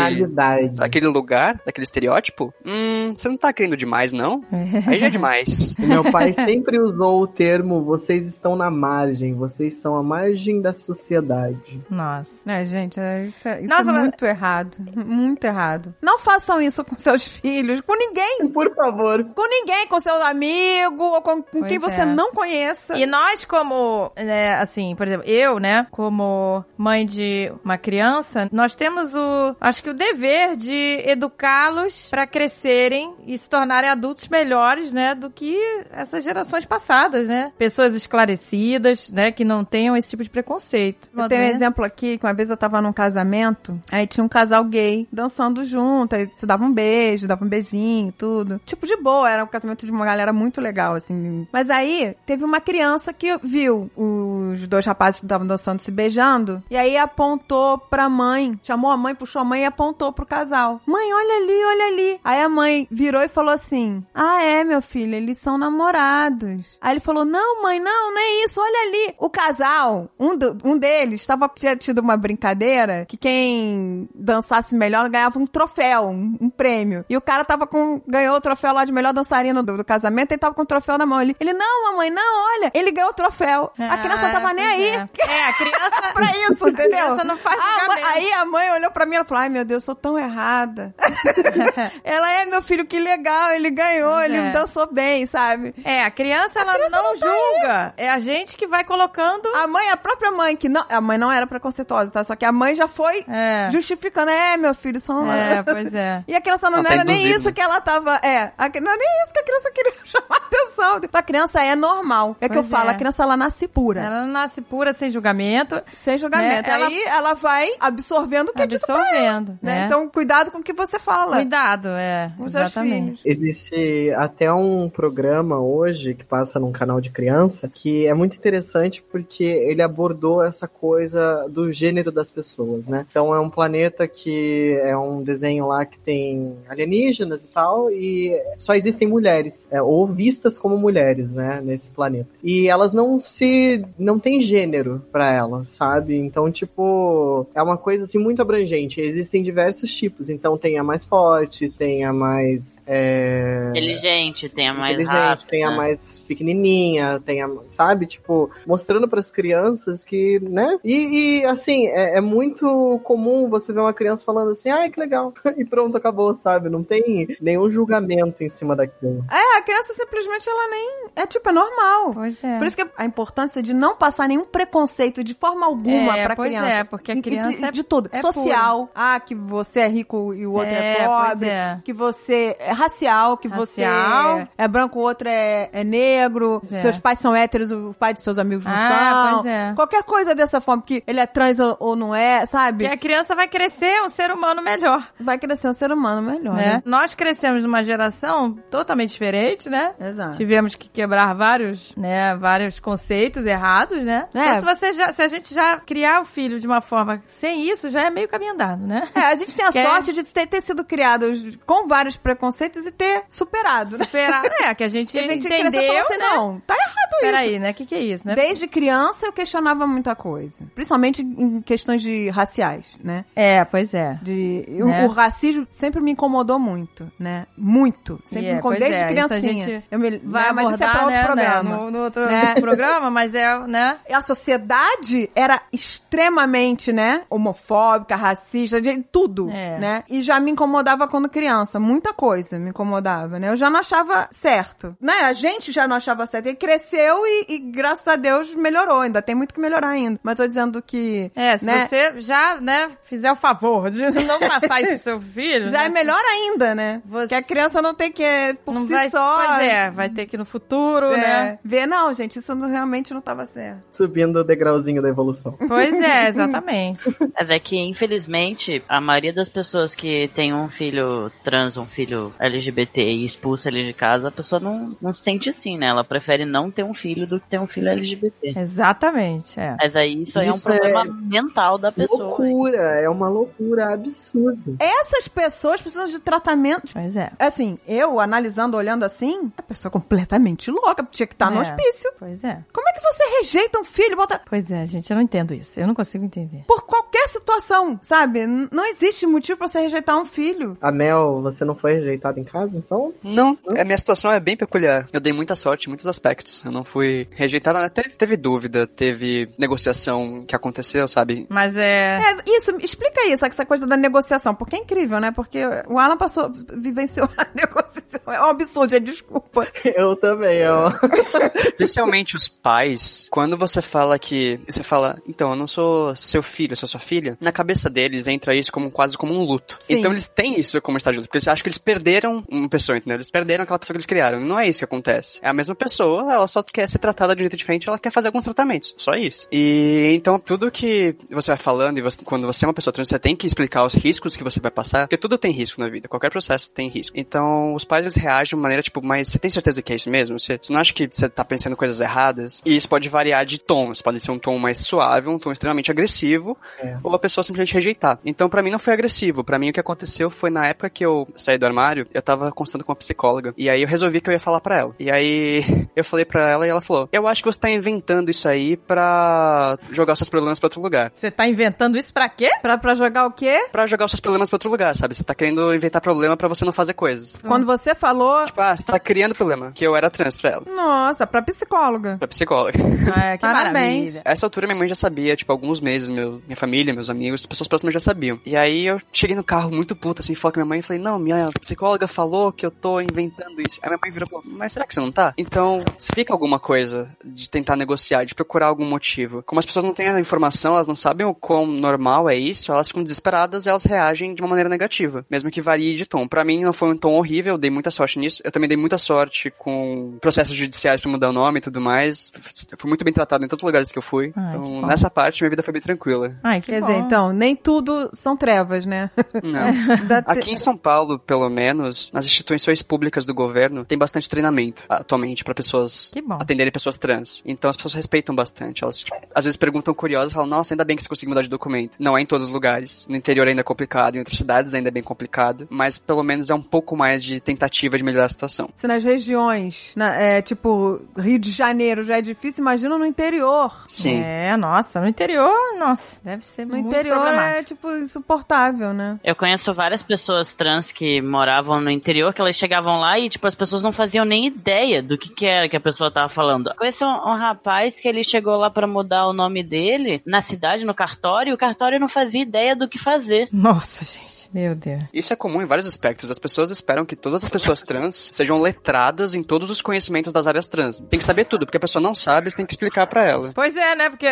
daquele lugar, daquele estereótipo, hum, você não tá querendo demais, não? Aí já é demais. Meu pai sempre usou o termo vocês estão na margem, vocês são a margem da sociedade. Nossa. É, gente, é- isso é, isso Nossa, é mas- muito errado. Muito errado. Não façam isso com seus filhos, com ninguém. Por favor. Com ninguém, com seus amigos, ou com, com quem você é. não conheça. E nós, como, né, assim, por exemplo, eu, né, como mãe de uma criança, nós temos o, acho que o dever de educá-los pra crescerem e se tornarem adultos melhores, né, do que essas gerações passadas, né? Pessoas esclarecidas, né, que não tenham esse tipo de preconceito. Eu tenho um exemplo aqui, que uma vez eu tava num casamento, aí tinha um casal gay dançando junto, aí se dava um beijo, dava um beijinho, tudo. Tipo, de boa, era um casamento de uma galera muito legal, assim. Mas aí, teve uma criança que viu os dois rapazes que estavam dançando se beijando, e aí apontou pra mãe, chamou a mãe, puxou a mãe e apontou pro casal. Mãe, olha ali, olha ali. Aí a mãe virou e falou assim, ah, é, meu filho, eles são namorados. Aí ele falou, não, mãe, não, não é isso, olha ali. O casal, um, do- um deles, tava, tinha tido uma brincadeira que quem dançasse melhor ganhava um troféu, um, um prêmio. E o cara tava com, ganhou o troféu lá de melhor dançarino do, do casamento, ele tava com o troféu na mão. Ele, ele não, mamãe, não, olha, ele ganhou o troféu. a criança Ah, tava nem pois aí. É. É, a criança... pra isso, entendeu? A criança não faz A mãe-. Aí a mãe olhou pra mim e falou: Ai meu Deus, eu sou tão errada. Ela é, meu filho, que legal, ele ganhou, ele é. dançou bem, sabe? É, a criança, ela não, julga. É a gente que vai colocando... A mãe, a própria mãe, que não. A mãe não era preconceituosa, tá? Só que a mãe já foi É. justificando. É, meu filho, são. É, pois é. E a criança não, Ela tá era nem induzindo. isso que ela tava. É, a, não é nem isso que a criança queria chamar atenção. A criança é normal. É que eu Pois falo, é. a criança ela nasce pura. Ela nasce pura, sem julgamento, Sem julgamento. Né? Ela- Aí ela vai absorvendo o que é dito pra ela. absorvendo, Né? né? Então, cuidado com o que você fala. Cuidado, é. Seus Exatamente. filhos. Existe até um programa hoje que passa num canal de criança que é muito interessante porque ele abordou essa coisa do gênero das pessoas, né? Então é um planeta que é um desenho lá que tem alienígenas e tal e só existem mulheres, é, ou vistas como mulheres, né, nesse planeta. E elas não se não tem gênero pra elas, sabe? Então, tipo, é uma coisa assim muito abrangente. Existem diversos tipos, então tem a mais forte, tem a mais é... Inteligente, tem a mais inteligente, rápida. tem a mais pequenininha, tem a, sabe, tipo, mostrando para as crianças que, né? E, e, assim, é, é muito comum você ver uma criança falando assim, ai, que legal, e pronto, acabou, sabe? Não tem nenhum julgamento em cima daquilo. É, a criança simplesmente ela nem. É tipo, é normal. Pois é. Por isso que a importância de não passar nenhum preconceito de forma alguma É, pra pois criança. é, porque a E de- criança é- de, tudo. é Social. Ah, que você é rico e o outro é, É, pobre. é. Que você é racial, que Racial. você é branco, o outro é, é negro. É. Seus pais são héteros, o pai de seus amigos não Ah, são. é. Qualquer coisa dessa forma, que ele é trans ou, ou não é, sabe? Porque a criança vai crescer um ser humano melhor. Vai crescer um ser humano melhor. Né? Nós crescemos numa geração totalmente diferente, né? Exato. Tivemos que quebrar vários, né, vários conceitos errados, né? É. Então, se, você já, se a gente já criar o filho de uma forma sem isso, já é meio caminho andado, né? É, a gente tem a Que é- sorte de ter, ter sido criados com vários preconceitos e ter superado, né? Esperar, é, que a gente, Que a gente entendeu, cresceu e falou assim, né? não, tá errado isso. Peraí, né? O que, que é isso, né? Desde criança eu questionava muita coisa. Principalmente em questões de raciais, né? É, pois é. De, o- Né? o, racismo sempre me incomodou muito, né? Muito. Sempre E é, me incomodou, desde é, criancinha. Eu me, Vai né, mas isso é abordar, pra outro né, programa. né, no, no outro Né? programa, mas é, né? A sociedade era extremamente, né, homofóbica, racista, de tudo, É. né? E já me incomodava quando criança, muita coisa me incomodava, né? Eu já não achava certo, né? A gente já não achava certo. Ele cresceu e, e, graças a Deus melhorou, ainda tem muito que melhorar ainda. Mas tô dizendo que, É, se né? você já, né, fizer o favor de não passar isso pro seu filho. Já né? é melhor ainda, né? Você- Que a criança não tem que, por não si vai, só... Pois é, vai ter que no futuro, é, né? ver, não, gente, isso não- realmente não tava certo. Subindo o degrauzinho da evolução. Pois é, exatamente. É que, infelizmente, a maioria das pessoas que tem um filho trans, um filho LGBT e expulsa ele de casa, a pessoa não, não se sente assim, né? Ela prefere não ter um filho do que ter um filho LGBT. Exatamente, é. Mas aí isso, aí é um Isso é problema mental da pessoa. Loucura, é uma loucura absurda. Essas pessoas precisam de tratamento. Pois é. Assim, eu analisando, olhando assim, a pessoa é completamente louca, tinha que estar no É. hospício. Pois é. Como é que você rejeita um filho? Bota Pois é, gente, eu não entendo isso. Eu não consigo entender. por qualquer situação, sabe? Não existe motivo pra você rejeitar um filho. A Mel, você não foi rejeitada em casa, então? Não, a minha situação é bem peculiar. Eu dei muita sorte em muitos aspectos. Eu não fui rejeitado, né? teve, teve dúvida, teve negociação que aconteceu, sabe? Mas é. É, isso, explica isso, essa coisa da negociação, porque é incrível, né? Porque o Alan passou, vivenciou a negociação. É um absurdo, gente, desculpa. Eu também, eu... Especialmente os pais, quando você fala que. Você fala, então, eu não sou seu filho, eu sou sua filha, na cabeça deles entra isso como quase como um luto. Sim. Então eles têm isso como estar junto, porque eles acham que eles perderam uma pessoa, entendeu? Eles perderam aquela pessoa que eles criaram. Não é isso que acontece. É a mesma pessoa, ela só quer ser tratada de um jeito diferente, ela quer fazer alguns tratamentos. Só isso. E então tudo que você vai falando, e você- quando você é uma pessoa trans, você tem que explicar os riscos que você vai passar, porque tudo tem risco na vida, qualquer processo tem risco. Então os pais eles reagem de uma maneira tipo, mas você tem certeza que é isso mesmo? Você, você não acha que você tá pensando coisas erradas? E isso pode variar de tons, pode ser um tom mais suave, um tom extremamente agressivo, É. ou a pessoa simplesmente rejeitar. Então pra mim não foi agressivo, pra mim o que aconteceu foi na época que eu saí do armário, eu tava consultando com uma psicóloga, e aí eu resolvi que eu ia falar pra ela. E aí eu falei pra ela e ela falou: "Eu acho que você tá inventando isso aí pra jogar os seus problemas pra outro lugar." Você tá inventando isso pra quê? Pra, pra jogar o quê? Pra jogar os seus problemas pra outro lugar, sabe? Você tá querendo inventar problema pra você não fazer coisas. Quando você falou, Tipo, ah, você tá criando problema. Que eu era trans pra ela. nossa, pra psicóloga. Pra psicóloga. Ah, que Parabéns. maravilha. Essa altura minha mãe já sabia, tipo, alguns meses, meu, minha família, meus amigos, pessoas próximas já sabiam. E aí eu cheguei no carro muito puta, assim, falei com minha mãe e falei, não, minha psicóloga falou que eu tô inventando isso. Aí minha mãe virou falou, mas será que você não tá? Então, se fica alguma coisa de tentar negociar, de procurar algum motivo. Como as pessoas não têm a informação, elas não sabem o quão normal é isso, elas ficam desesperadas e elas reagem de uma maneira negativa, mesmo que varie de tom. Pra mim não foi um tom horrível, eu dei muita sorte nisso. Eu também dei muita sorte com processos judiciais pra mudar o nome e tudo mais. Eu fui muito bem tratado em todos os lugares que eu fui. Ai, então, nessa parte, minha vida foi bem tranquila. Ai, que Quer bom. dizer, então, nem tudo são trevas, né? Não. Te- Aqui em São Paulo, pelo menos, nas instituições públicas do governo, tem bastante treinamento atualmente pra pessoas atenderem pessoas trans. Então as pessoas respeitam bastante. Elas tipo, às vezes perguntam curiosas, falam: "Nossa, ainda bem que você conseguiu mudar de documento". Não é em todos os lugares. No interior ainda é complicado, em outras cidades ainda é bem complicado, mas pelo menos é um pouco mais de tentativa de melhorar a situação. Se nas regiões, na- é, tipo, Rio de Janeiro já é difícil, imagina no interior. Sim. É, nossa, no interior, nossa, deve ser No muito interior é, tipo, insuportável, né? Eu conheço várias pessoas trans que moravam no interior, que elas chegavam lá e, tipo, as pessoas não faziam nem ideia do que, que era que a pessoa tava falando. Conheci um, um rapaz que ele chegou lá pra mudar o nome dele na cidade, no cartório, e o cartório não fazia ideia do que fazer. Nossa, gente, meu Deus. Isso é comum em vários aspectos. As pessoas esperam que todas as pessoas trans sejam letradas em todos os conhecimentos das áreas trans. Tem que saber tudo, porque a pessoa não sabe, você tem que explicar pra ela. Pois é, né? Porque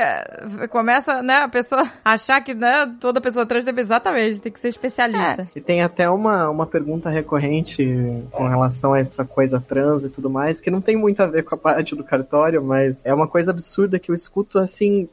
começa, né, a pessoa achar que, né, toda pessoa trans deve exatamente, tem que ser especialista. E tem até uma, uma pergunta recorrente com relação a essa coisa trans e tudo mais, que não tem muito a ver com a parte do cartório, mas é uma coisa absurda que eu escuto assim,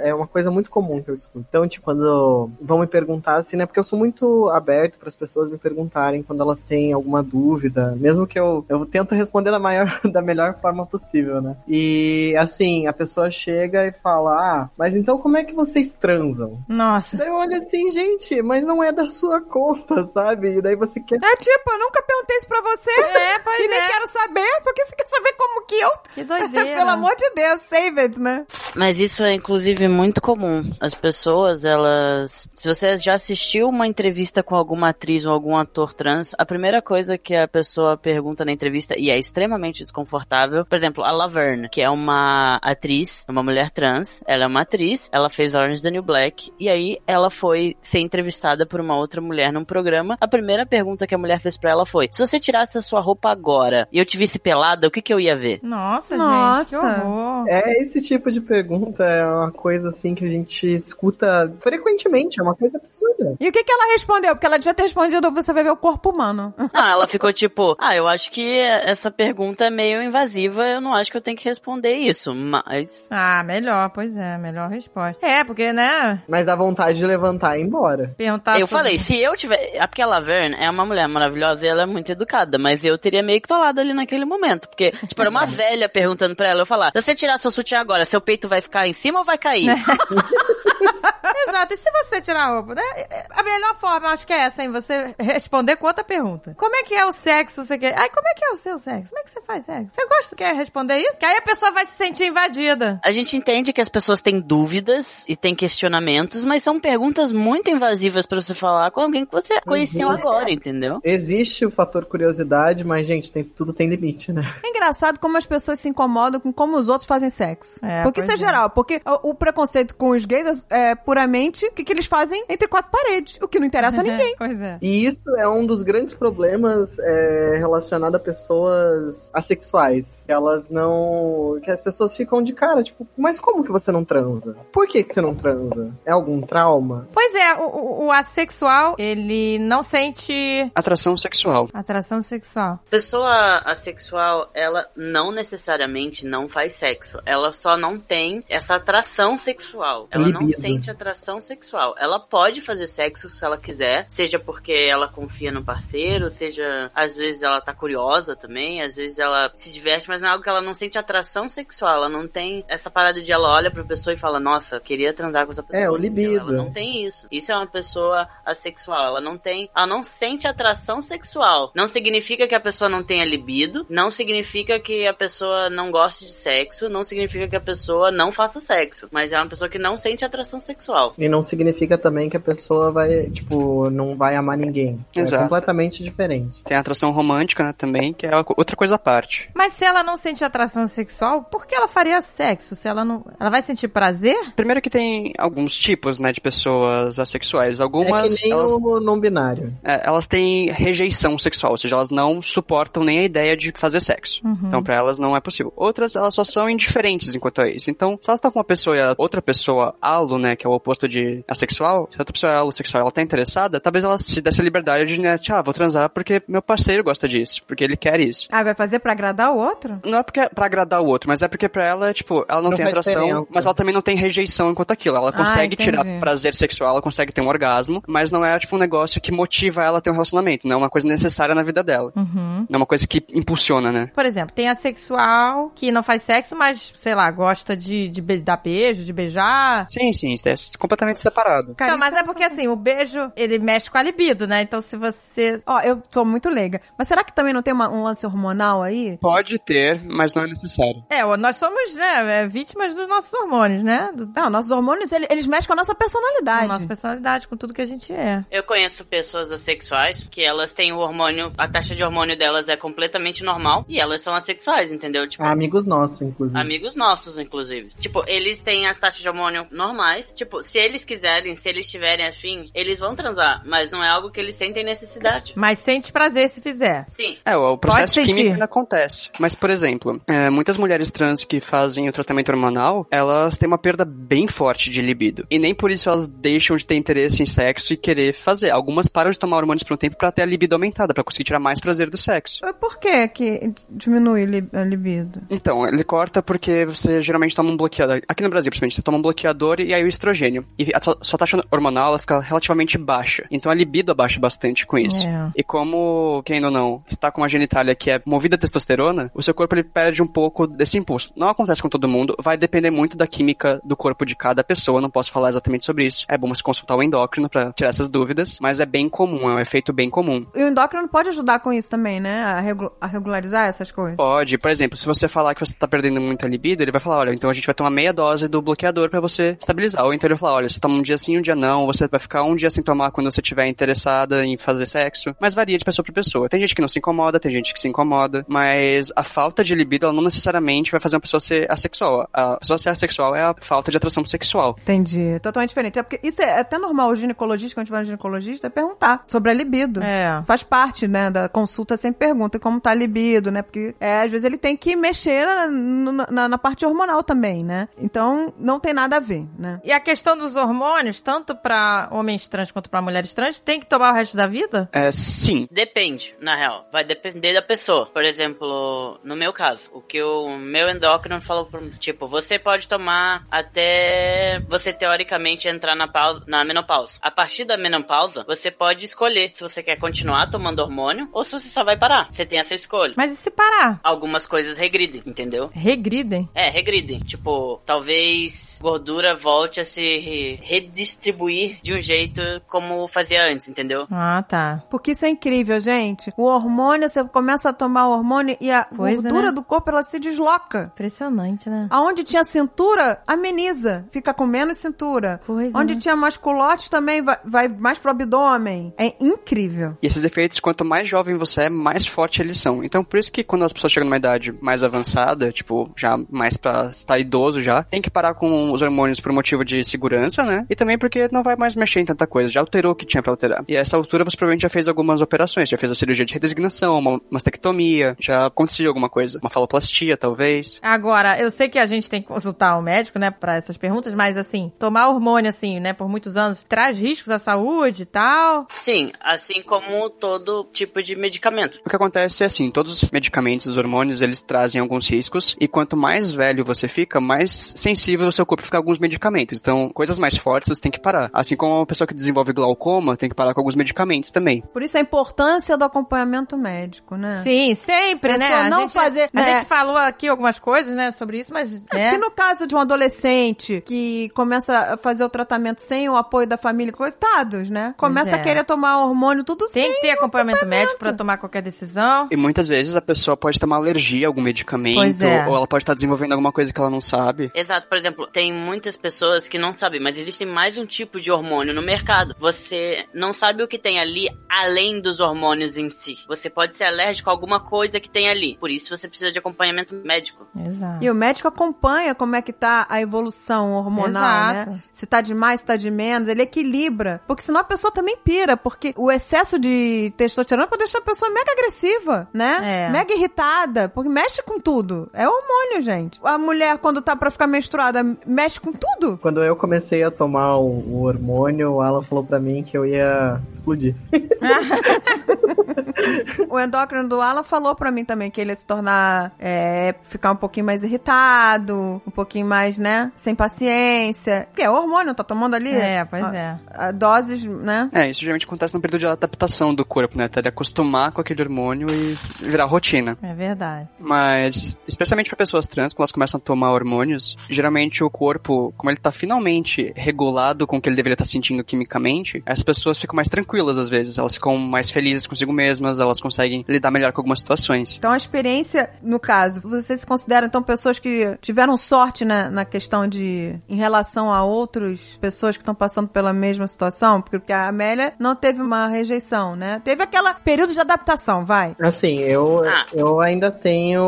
é uma coisa muito comum que eu escuto. Então, tipo, quando vão me perguntar assim, né, porque eu sou muito aberto para as pessoas me perguntarem quando elas têm alguma dúvida, mesmo que eu, eu tento responder da, maior, da melhor forma possível, né? E assim, a pessoa chega e fala: Ah, mas então como é que vocês transam? Nossa. Daí eu olho assim, gente, mas não é da sua conta, sabe? E daí você quer. É tipo, eu nunca perguntei isso pra você É, pois e nem é. quero saber, porque você quer saber como que eu... Que doideira. Pelo amor de Deus, save it, né? Mas isso é inclusive muito comum. As pessoas, elas. Se você já assistiu uma entrevista com alguma atriz ou algum ator trans, a primeira coisa que a pessoa pergunta na entrevista, e é extremamente desconfortável, por exemplo, a Laverne, que é uma atriz, uma mulher trans, ela é uma atriz, ela fez Orange the New Black, e aí ela foi ser entrevistada por uma outra mulher num programa. A primeira pergunta que a mulher fez pra ela foi: se você tirasse a sua roupa agora e eu te visse pelada, o que que eu ia ver? Nossa, Nossa. gente, que horror. É esse tipo de pergunta é uma coisa assim que a gente escuta frequentemente, é uma coisa absurda. E o que, que ela respondeu? Porque ela devia ter respondido, você vai ver o corpo humano. Ah, ela ficou tipo, ah, eu acho que essa pergunta é meio invasiva, eu não acho que eu tenho que responder isso, mas. Ah, melhor, pois é, melhor resposta. É, porque, né, Mas dá vontade de levantar e ir embora. perguntar eu sobre- falei, se eu tiver. É porque a Laverne é uma mulher maravilhosa e ela é muito educada, mas eu teria meio que tolado ali naquele momento. Porque, tipo, era uma velha perguntando pra ela, eu falar, se você tirar seu sutiã agora, seu peito vai ficar em cima ou vai cair? Exato, e se você tirar a roupa, né? A melhor forma, eu acho que é essa, hein? Você responder com outra pergunta. Como é que é o sexo? Você quer... Ai, como é que é o seu sexo? Como é que você faz sexo? Você gosta, quer responder isso? Que aí a pessoa vai se sentir invadida. A gente entende que as pessoas têm dúvidas e têm questionamentos, mas são perguntas muito invasivas pra você falar com alguém que você conheceu agora, entendeu? Existe o fator curiosidade, mas, gente, tem, tudo tem limite, né? É engraçado como as pessoas se incomodam com como os outros fazem sexo. É, porque isso é é. geral. Porque o, o preconceito com os gays é, é o que, que eles fazem entre quatro paredes. O que não interessa a ninguém. pois é. E isso é um dos grandes problemas é, relacionado a pessoas assexuais. Elas não. Que as pessoas ficam de cara, tipo, mas como que você não transa? Por que, que você não transa? É algum trauma? Pois é, o, o- assexual, ele não sente Atração sexual. atração sexual. Pessoa assexual, ela não necessariamente não faz sexo. Ela só não tem essa atração sexual. Ela não Libido. sente atração sexual. Ela pode fazer sexo se ela quiser, seja porque ela confia no parceiro, seja às vezes ela tá curiosa também, às vezes ela se diverte, mas não é algo que ela não sente atração sexual. Ela não tem essa parada de ela olha pra pessoa e fala, nossa, queria transar com essa pessoa. É, o libido. Ela não tem isso. Isso é uma pessoa assexual. Ela não tem, ela não sente atração sexual. Não significa que a pessoa não tenha libido, não significa que a pessoa não goste de sexo, não significa que a pessoa não faça sexo, mas é uma pessoa que não sente atração sexual. E não significa também que a pessoa vai, tipo, não vai amar ninguém. É Exato. completamente diferente. Tem a atração romântica, né, também, que é outra coisa à parte. Mas se ela não sente atração sexual, por que ela faria sexo? Se ela não. Ela vai sentir prazer? Primeiro que tem alguns tipos, né, de pessoas assexuais. é Algumas, que nem elas, o não binário. é, elas têm rejeição sexual, ou seja, elas não suportam nem a ideia de fazer sexo. Então, pra elas não é possível. Outras, elas só são indiferentes enquanto a isso. Então, se elas estão com uma pessoa e a outra pessoa alo, né, que é o oposto de assexual, se a outra pessoa é alossexual, ela tá interessada, talvez ela se desse a liberdade de, né, tipo, ah, vou transar porque meu parceiro gosta disso, porque ele quer isso. Ah, vai fazer pra agradar o outro? Não é porque é pra agradar o outro, mas é porque pra ela, tipo, ela não, Não tem atração, diferença. mas ela também não tem rejeição enquanto aquilo. Ela consegue entendi. tirar prazer sexual, ela consegue ter um orgasmo, mas não é, tipo, um negócio que motiva ela a ter um relacionamento. Não é uma coisa necessária na vida dela. Uhum. Não é uma coisa que impulsiona, né? Por exemplo, tem assexual que não faz sexo, mas, sei lá, gosta de, de dar beijo, de beijar. Sim, sim, isso é completamente separado. Cara, Não, mas isso é porque assim, o beijo, ele mexe com a libido, né? Então se você. Ó, eu sou muito leiga. Mas será que também não tem uma- um lance hormonal aí? Pode ter, mas não é necessário. É, nós somos, né, é, vítimas dos nossos hormônios, né? Do, Não, nossos hormônios, ele- eles mexem com a nossa personalidade. nossa personalidade, com tudo que a gente é. Eu conheço pessoas assexuais que elas têm o hormônio, a taxa de hormônio delas é completamente normal e elas são assexuais, entendeu? Tipo, Amigos nossos, inclusive. Amigos nossos, inclusive. Tipo, eles têm as taxas de hormônio normais. Tipo, se eles quiserem, se eles tiverem afim, eles vão transar. Mas não é algo que eles sentem necessidade. Mas sente prazer se fizer. Sim. É, o processo químico ainda acontece. Mas, por exemplo, é, muitas mulheres trans que fazem o tratamento hormonal, elas têm uma perda bem forte de libido. E nem por isso elas deixam de ter interesse em sexo e querer fazer. Algumas param de tomar hormônios por um tempo pra ter a libido aumentada, pra conseguir tirar mais prazer do sexo. Por que que diminui li- a libido? Então, ele corta porque você geralmente toma um bloqueador. Aqui no Brasil, principalmente, você toma um bloqueador e aí o estrogênio. E a sua taxa hormonal ela fica relativamente baixa. Então a libido abaixa bastante com isso. É. E como, quem ou não, você tá com uma genitália que é movida a testosterona, o seu corpo ele perde um pouco desse impulso. Não acontece com todo mundo, vai depender muito da química do corpo de cada pessoa, não posso falar exatamente sobre isso. É bom você consultar o endócrino pra tirar essas dúvidas, mas é bem comum, é um efeito bem comum. E o endócrino pode ajudar com isso também, né? A, regu- a regularizar essas coisas. Pode, por exemplo, se você falar que você tá perdendo muita libido, ele vai falar, olha, então a gente vai tomar meia dose do bloqueador pra você estabilizar. Ou então ele vai falar, olha, você toma um dia sim, um dia não, você vai ficar um dia sem tomar quando você estiver interessada em fazer sexo. Mas varia de pessoa pra pessoa. Tem gente que não se incomoda, tem gente que se incomoda, mas a falta de libido, ela não necessariamente vai fazer uma pessoa ser assexual. A pessoa ser assexual é a falta de atração sexual. Entendi. Totalmente diferente. É porque isso é até normal o ginecologista, quando tiver no ginecologista, é perguntar sobre a libido. É. Faz parte, né, da consulta, sempre pergunta como tá a libido, né? Porque, é, às vezes ele tem que mexer na, na- na- parte hormonal também. também, né? Então, não tem nada a ver, né? E a questão dos hormônios, tanto pra homens trans quanto pra mulheres trans, tem que tomar o resto da vida? É, sim. Depende, na real. Vai depender da pessoa. Por exemplo, no meu caso, o que o meu endócrino falou pra mim, tipo, você pode tomar até você teoricamente entrar na, pausa, na menopausa. A partir da menopausa, você pode escolher se você quer continuar tomando hormônio ou se você só vai parar. Você tem essa escolha. Mas e se parar? Algumas coisas regridem, entendeu? Regridem. É, regridem. Tipo, talvez gordura volte a se re- redistribuir de um jeito como fazia antes, entendeu? Ah, tá. Porque isso é incrível, gente. O hormônio, você começa a tomar o hormônio e a Coisa, gordura né? do corpo, ela se desloca. Impressionante, né? Aonde tinha cintura, ameniza. Fica com menos cintura. Pois Onde é. tinha mais culote também vai, vai mais pro abdômen. É incrível. E esses efeitos, quanto mais jovem você é, mais forte eles são. Então, por isso que quando as pessoas chegam numa idade mais avançada, tipo, já mais pra estar idoso já, tem que parar com os hormônios por motivo de segurança, né? E também porque não vai mais mexer em tanta coisa. Já alterou o que tinha pra alterar. E a essa altura você provavelmente já fez algumas operações. Já fez a cirurgia de redesignação, uma mastectomia, já aconteceu alguma coisa. Uma faloplastia, talvez. Agora, eu sei que a gente tem que consultar o médico, né, pra essas perguntas, mas assim, tomar hormônio, assim, né, por muitos anos, traz riscos à saúde e tal. Sim, assim como todo tipo de medicamento. O que acontece é assim, todos os medicamentos, os hormônios, eles trazem alguns riscos, e quanto mais velho você fica, mais sensível o seu corpo fica a alguns medicamentos. Então, coisas mais fortes você tem que parar. Assim como a pessoa que desenvolve glaucoma tem que parar com alguns medicamentos também. Por isso a importância do acompanhamento médico, né? Sim, sempre, né? Pessoa A não gente, fazer- A né? gente falou aqui algumas coisas, né, sobre isso, mas, É né? porque no caso de um adolescente que começa a fazer o tratamento sem o apoio da família, coitados, né? Começa é. a querer tomar hormônio tudo Tem sem que ter acompanhamento médico pra tomar qualquer decisão. E muitas vezes a pessoa pode ter uma alergia a algum medicamento, Pois é. ou ela pode estar desenvolvendo alguma coisa que ela não sabe. Exato, por exemplo, tem muitas pessoas que não sabem, mas existe mais um tipo de hormônio no mercado. Você não sabe o que tem ali além dos hormônios em si. Você pode ser alérgico a alguma coisa que tem ali. Por isso você precisa de acompanhamento médico. Exato. E o médico acompanha como é que tá a evolução hormonal, Exato. né? Se tá de mais, se tá de menos, ele equilibra. Porque senão a pessoa também pira, porque o excesso de testosterona pode deixar a pessoa mega agressiva, né? É. Mega irritada, porque mexe com tudo. É hormônio, gente. A mulher, quando tá pra ficar menstruada, mexe com tudo. Quando eu comecei a tomar o, o hormônio, o Alan falou pra mim que eu ia explodir. O endócrino do Alan falou pra mim também que ele ia se tornar, é, ficar um pouquinho mais irritado, um pouquinho mais, né, sem paciência. Porque é hormônio, tá tomando ali É, pois a- é. a doses, né? É, isso geralmente acontece no período de adaptação do corpo, né? Até ele acostumar com aquele hormônio e virar rotina. É verdade. Mas, especialmente para pessoas trans, quando elas começam a tomar hormônios, geralmente o corpo, como ele tá finalmente regulado com o que ele deveria estar sentindo quimicamente, as pessoas ficam mais tranquilas às vezes, elas ficam mais felizes consigo mesmas, elas conseguem lidar melhor com algumas situações. Então a experiência, no caso, vocês se consideram então pessoas que tiveram sorte na, na questão de em relação a outras pessoas que estão passando pela mesma situação? Porque, porque a Amélia não teve uma rejeição, né? Teve aquela período de adaptação, vai. Assim, eu, Ah. eu ainda tenho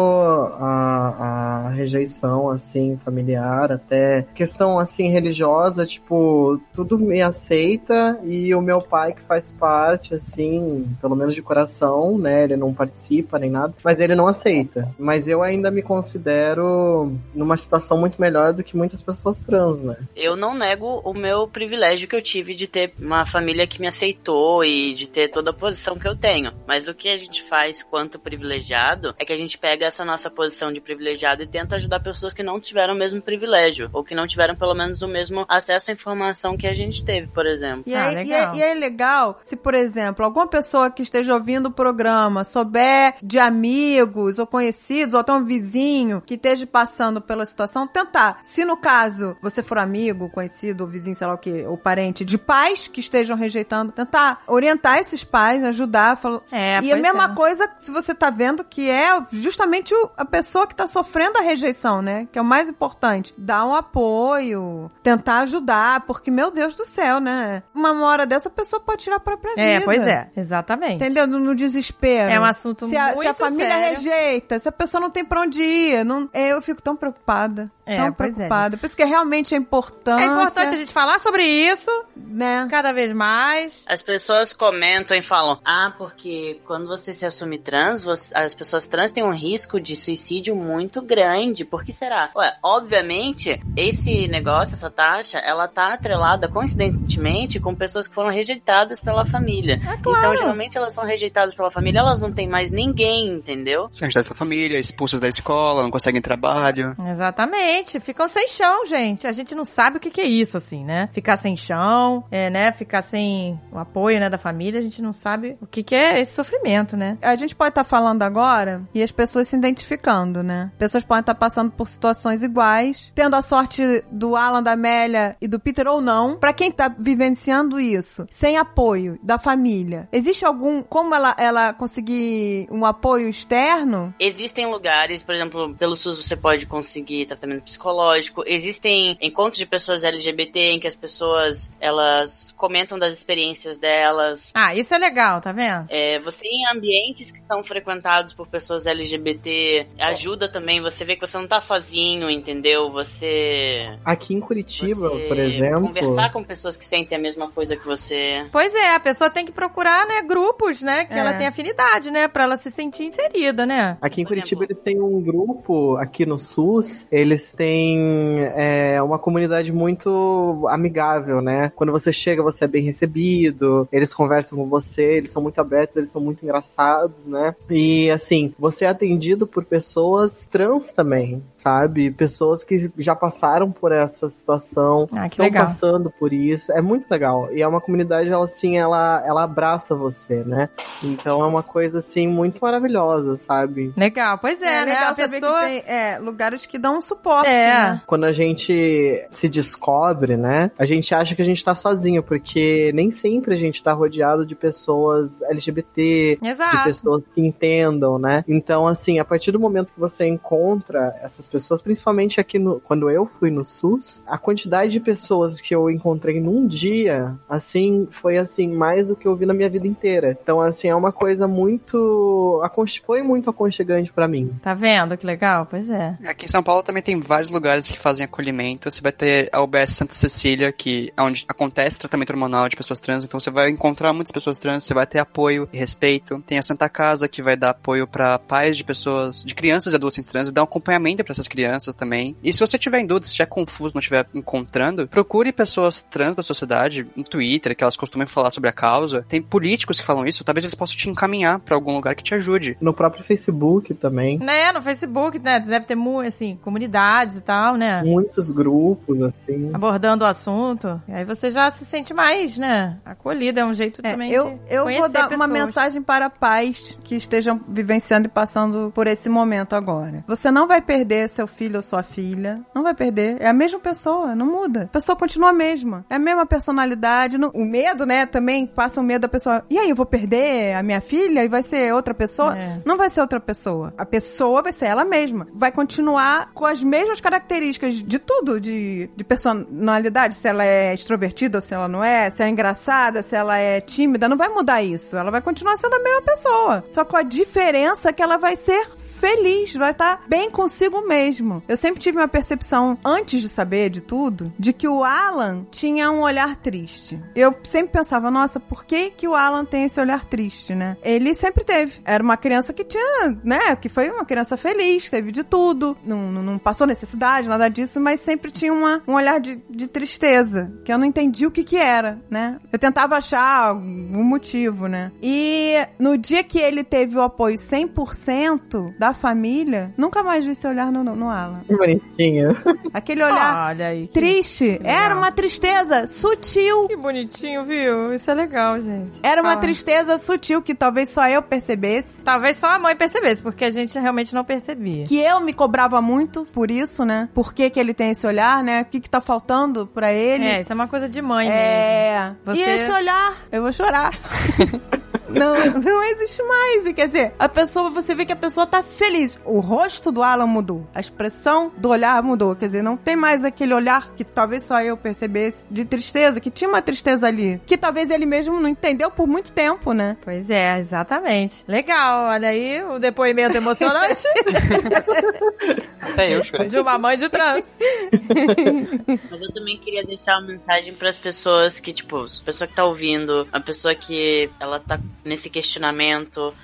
a, a rejeição, assim, familiar, até questão, assim, religiosa, tipo, tudo me aceita e o meu pai que faz parte, assim, pelo menos de coração, né, ele não participa nem nada, mas ele não aceita. Mas eu ainda me considero numa situação muito melhor do que muitas pessoas trans, né? Eu não nego o meu privilégio que eu tive de ter uma família que me aceitou e de ter toda a posição que eu tenho. Mas o que a gente faz quanto privilegiado é que a gente pega essa nossa posição de privilegiado e tenta ajudar pessoas que não tiveram o mesmo privilégio ou que não tiveram pelo menos o mesmo acesso à informação que a gente teve, por exemplo. E, Ah, aí, e, legal. é, e é legal se, por exemplo, alguma pessoa que esteja ouvindo o programa souber de amigos ou conhecidos, ou até um vizinho que esteja passando pela situação, tentar. Se no caso você for amigo, conhecido, ou vizinho, sei lá o que, ou parente, de pais que estejam rejeitando, tentar orientar esses pais, ajudar. Falar... É, e a mesma é. coisa se você tá vendo que é justamente a pessoa que tá sofrendo a rejeição, né? Que é o mais importante. Dar um apoio, tentar ajudar, porque, meu Deus do céu, né? Uma hora dessa a pessoa pode tirar a própria vida. É, pois é, exatamente. Entendeu? No, no desespero. É um assunto se a, Se a família sério. rejeita, se a pessoa não tem pra onde ir, não, é, eu fico tão preocupada. É, tão é, preocupado. Por isso que realmente é importante. É importante a gente falar sobre isso né? cada vez mais. As pessoas comentam e falam: Ah, porque quando você se assume trans, você- as pessoas trans têm um risco de suicídio muito grande. Por que será? Ué, obviamente, esse negócio, essa taxa, ela tá atrelada coincidentemente com pessoas que foram rejeitadas pela família. É claro. Então, geralmente, elas são rejeitadas pela família, elas não têm mais ninguém, entendeu? São rejeitados da família, expulsas da escola, não conseguem trabalho. Exatamente. Ficam sem chão, gente. A gente não sabe o que, que é isso, assim, né? Ficar sem chão, é, né? Ficar sem o apoio, né, da família. A gente não sabe o que, que é esse sofrimento, né? A gente pode estar falando agora e as pessoas se identificando, né? Pessoas podem estar passando por situações iguais, tendo a sorte do Alan, da Amélia e do Peter ou não. Pra quem tá vivenciando isso, sem apoio da família, existe algum como ela ela conseguir um apoio externo? Existem lugares, por exemplo, pelo SUS você pode conseguir tratamento psicológico. Existem encontros de pessoas LGBT em que as pessoas elas comentam das experiências delas. Ah, isso é legal, tá vendo? É, você em ambientes que são frequentados por pessoas LGBT ajuda também. Você vê que você não tá sozinho, entendeu? Você, Aqui em Curitiba, você por exemplo. conversar com pessoas que sentem a mesma coisa que você. Pois é, a pessoa tem que procurar, né, grupos, né, que É. ela tem afinidade, né, pra ela se sentir inserida, né? Aqui em Por Curitiba exemplo. eles têm um grupo, aqui no SUS, eles têm é, uma comunidade muito amigável, né? Quando você chega, você é bem recebido, eles conversam com você, eles são muito abertos, eles são muito engraçados, né? E assim, você é atendido por pessoas trans também, sabe? Pessoas que já passaram por essa situação, Ah, que estão legal. passando por isso. É muito legal. E é uma comunidade, ela assim, ela, ela abraça você, né? Então é uma coisa assim muito maravilhosa, sabe? Legal, pois é, né? legal A saber pessoa... que tem é, lugares que dão um É. né? Quando a gente se descobre, né? A gente acha que a gente tá sozinho, porque nem sempre a gente tá rodeado de pessoas LGBT, de Exato. pessoas que entendam, né? Então, assim, a partir do momento que você encontra essas pessoas, principalmente aqui no, quando eu fui no SUS, a quantidade de pessoas que eu encontrei num dia, assim, foi assim, mais do que eu vi na minha vida inteira. Então, assim, é uma coisa muito. Foi muito aconchegante pra mim. Tá vendo que legal? Pois é. Aqui em São Paulo também tem vários lugares que fazem acolhimento. Você vai ter a UBS Santa Cecília, que é onde acontece tratamento hormonal de pessoas trans. Então você vai encontrar muitas pessoas trans, você vai ter apoio e respeito. Tem a Santa Casa, que vai dar apoio pra pais de pessoas, de crianças e adolescentes trans, e dar um acompanhamento pra essas crianças também. E se você tiver em dúvida, se estiver confuso, não estiver encontrando, procure pessoas trans da sociedade no Twitter, que elas costumam falar sobre a causa. Tem políticos que falam isso, talvez eles possam te encaminhar pra algum lugar que te ajude. No próprio Facebook também. Né, no Facebook, né? Deve ter, mu- assim, comunidades e tal, né? Muitos grupos, assim. Abordando o assunto. E aí você já se sente mais, né? Acolhida. É um jeito É, também eu de eu vou dar uma pessoas. mensagem para pais que estejam vivenciando e passando por esse momento agora. Você não vai perder seu filho ou sua filha. Não vai perder. É a mesma pessoa, não muda. A pessoa continua a mesma. É a mesma personalidade. não- O medo, né, também passa o medo da pessoa. E aí, eu vou perder a minha filha e vai ser outra pessoa? É. Não vai ser outra pessoa. A pessoa vai ser ela mesma. Vai continuar com as mesmas características de tudo, de, de personalidade, se ela é extrovertida ou se ela não é, se é engraçada, se ela é tímida, não vai mudar isso. Ela vai continuar sendo a mesma pessoa. Só com a diferença que ela vai ser feliz, vai estar bem consigo mesmo. Eu sempre tive uma percepção, antes de saber de tudo, de que o Alan tinha um olhar triste. Eu sempre pensava, nossa, por que que o Alan tem esse olhar triste, né? Ele sempre teve. Era uma criança que tinha, né, que foi uma criança feliz, teve de tudo, não, não, passou necessidade, nada disso, mas sempre tinha uma, um olhar de, de tristeza, que eu não entendi o que que era, né? Eu tentava achar algum motivo, né? E no dia que ele teve o apoio 100% da família, nunca mais vi esse olhar no, no, Alan. Que bonitinho. Aquele olhar Olha aí. que- triste, era uma tristeza sutil. Que bonitinho, viu? Isso é legal, gente. Era uma Fala. tristeza sutil que talvez só eu percebesse. Talvez só a mãe percebesse, porque a gente realmente não percebia. Que eu me cobrava muito por isso, né? Por que, que ele tem esse olhar, né? O que, que tá faltando pra ele? É, isso é uma coisa de mãe mesmo. É. Você- E esse olhar, eu vou chorar. não, não existe mais. E quer dizer, a pessoa, você vê que a pessoa tá feliz. O rosto do Alan mudou. A expressão do olhar mudou. Quer dizer, não tem mais aquele olhar que talvez só eu percebesse de tristeza, que tinha uma tristeza ali. Que talvez ele mesmo não entendeu por muito tempo, né? Pois é, exatamente. Legal, olha aí o depoimento emocionante Até eu chorei. de uma mãe de trans. Mas eu também queria deixar uma mensagem pras pessoas que, tipo, a pessoa que tá ouvindo, a pessoa que ela tá nesse questionamento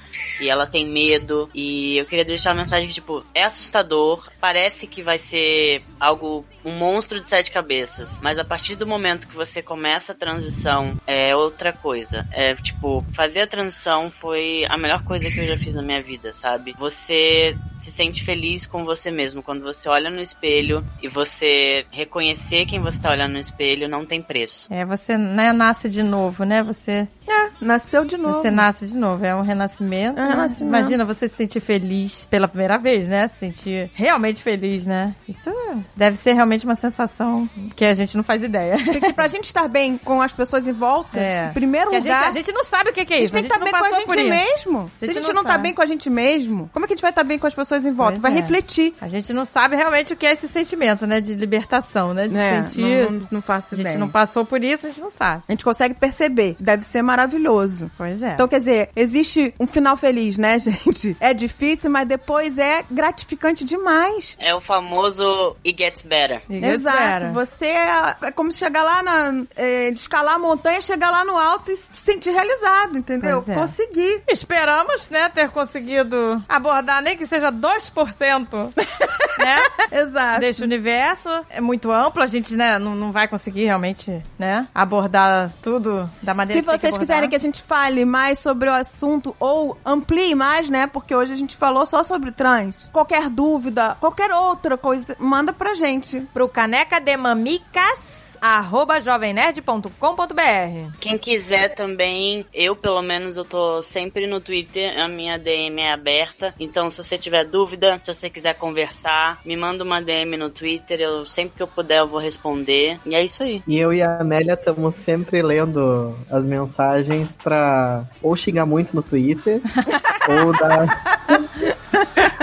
e ela tem medo. E eu queria deixar uma mensagem que, tipo, é assustador, parece que vai ser algo, um monstro de sete cabeças. Mas a partir do momento que você começa a transição, é outra coisa. É, tipo, fazer a transição foi a melhor coisa que eu já fiz na minha vida, sabe? Você se sente feliz com você mesmo. Quando você olha no espelho e você reconhecer quem você tá olhando no espelho, não tem preço. É, você né, nasce de novo, né? Você, É, nasceu de novo. você nasce de novo, é um renascimento. É um né? renascimento. Imagina você se sentir feliz pela primeira vez, né? Se sentir realmente feliz, né? Isso deve ser realmente uma sensação que a gente não faz ideia. Porque pra gente estar bem com as pessoas em volta, É. em primeiro Porque a, gente, lugar. a gente não sabe o que é A gente isso. tem que estar não bem com a gente isso. mesmo. Se a gente não, tá sabe. bem com a gente mesmo, como é que a gente vai estar bem com as pessoas em volta? Pois vai é. refletir. A gente não sabe realmente o que é esse sentimento, né? De libertação, né? De É, sentir. não, não, não faço a gente ideia. não passou por isso, a gente não sabe. A gente consegue perceber. Deve ser maravilhoso. Pois é. Então, quer dizer, existe um final feliz, né, gente? É difícil, mas depois é gratificante demais. É o famoso It Gets Better. Ninguém Exato. espera. Você é, é como chegar lá na. É, de escalar a montanha, chegar lá no alto e se sentir realizado, entendeu? Pois é. Consegui. Esperamos, né, ter conseguido abordar nem que seja 2%, né? Exato. Deste universo. É muito amplo, a gente, né, não, não vai conseguir realmente, né, abordar tudo da maneira Se que vocês que quiserem que a gente fale mais sobre o assunto ou amplie mais, né? Porque hoje a gente falou só sobre trans. Qualquer dúvida, qualquer outra coisa, manda pra gente. Pro caneca de mamicas arroba jovemnerd.com.br Quem quiser também, eu pelo menos eu tô sempre no Twitter, a minha DM é aberta. Então se você tiver dúvida, se você quiser conversar, me manda uma DM no Twitter, eu sempre que eu puder eu vou responder. E é isso aí. E eu e a Amélia estamos sempre lendo as mensagens pra ou xingar muito no Twitter, ou dar.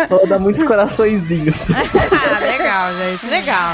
ou dar muitos coraçõezinhos. ah, legal, gente, legal.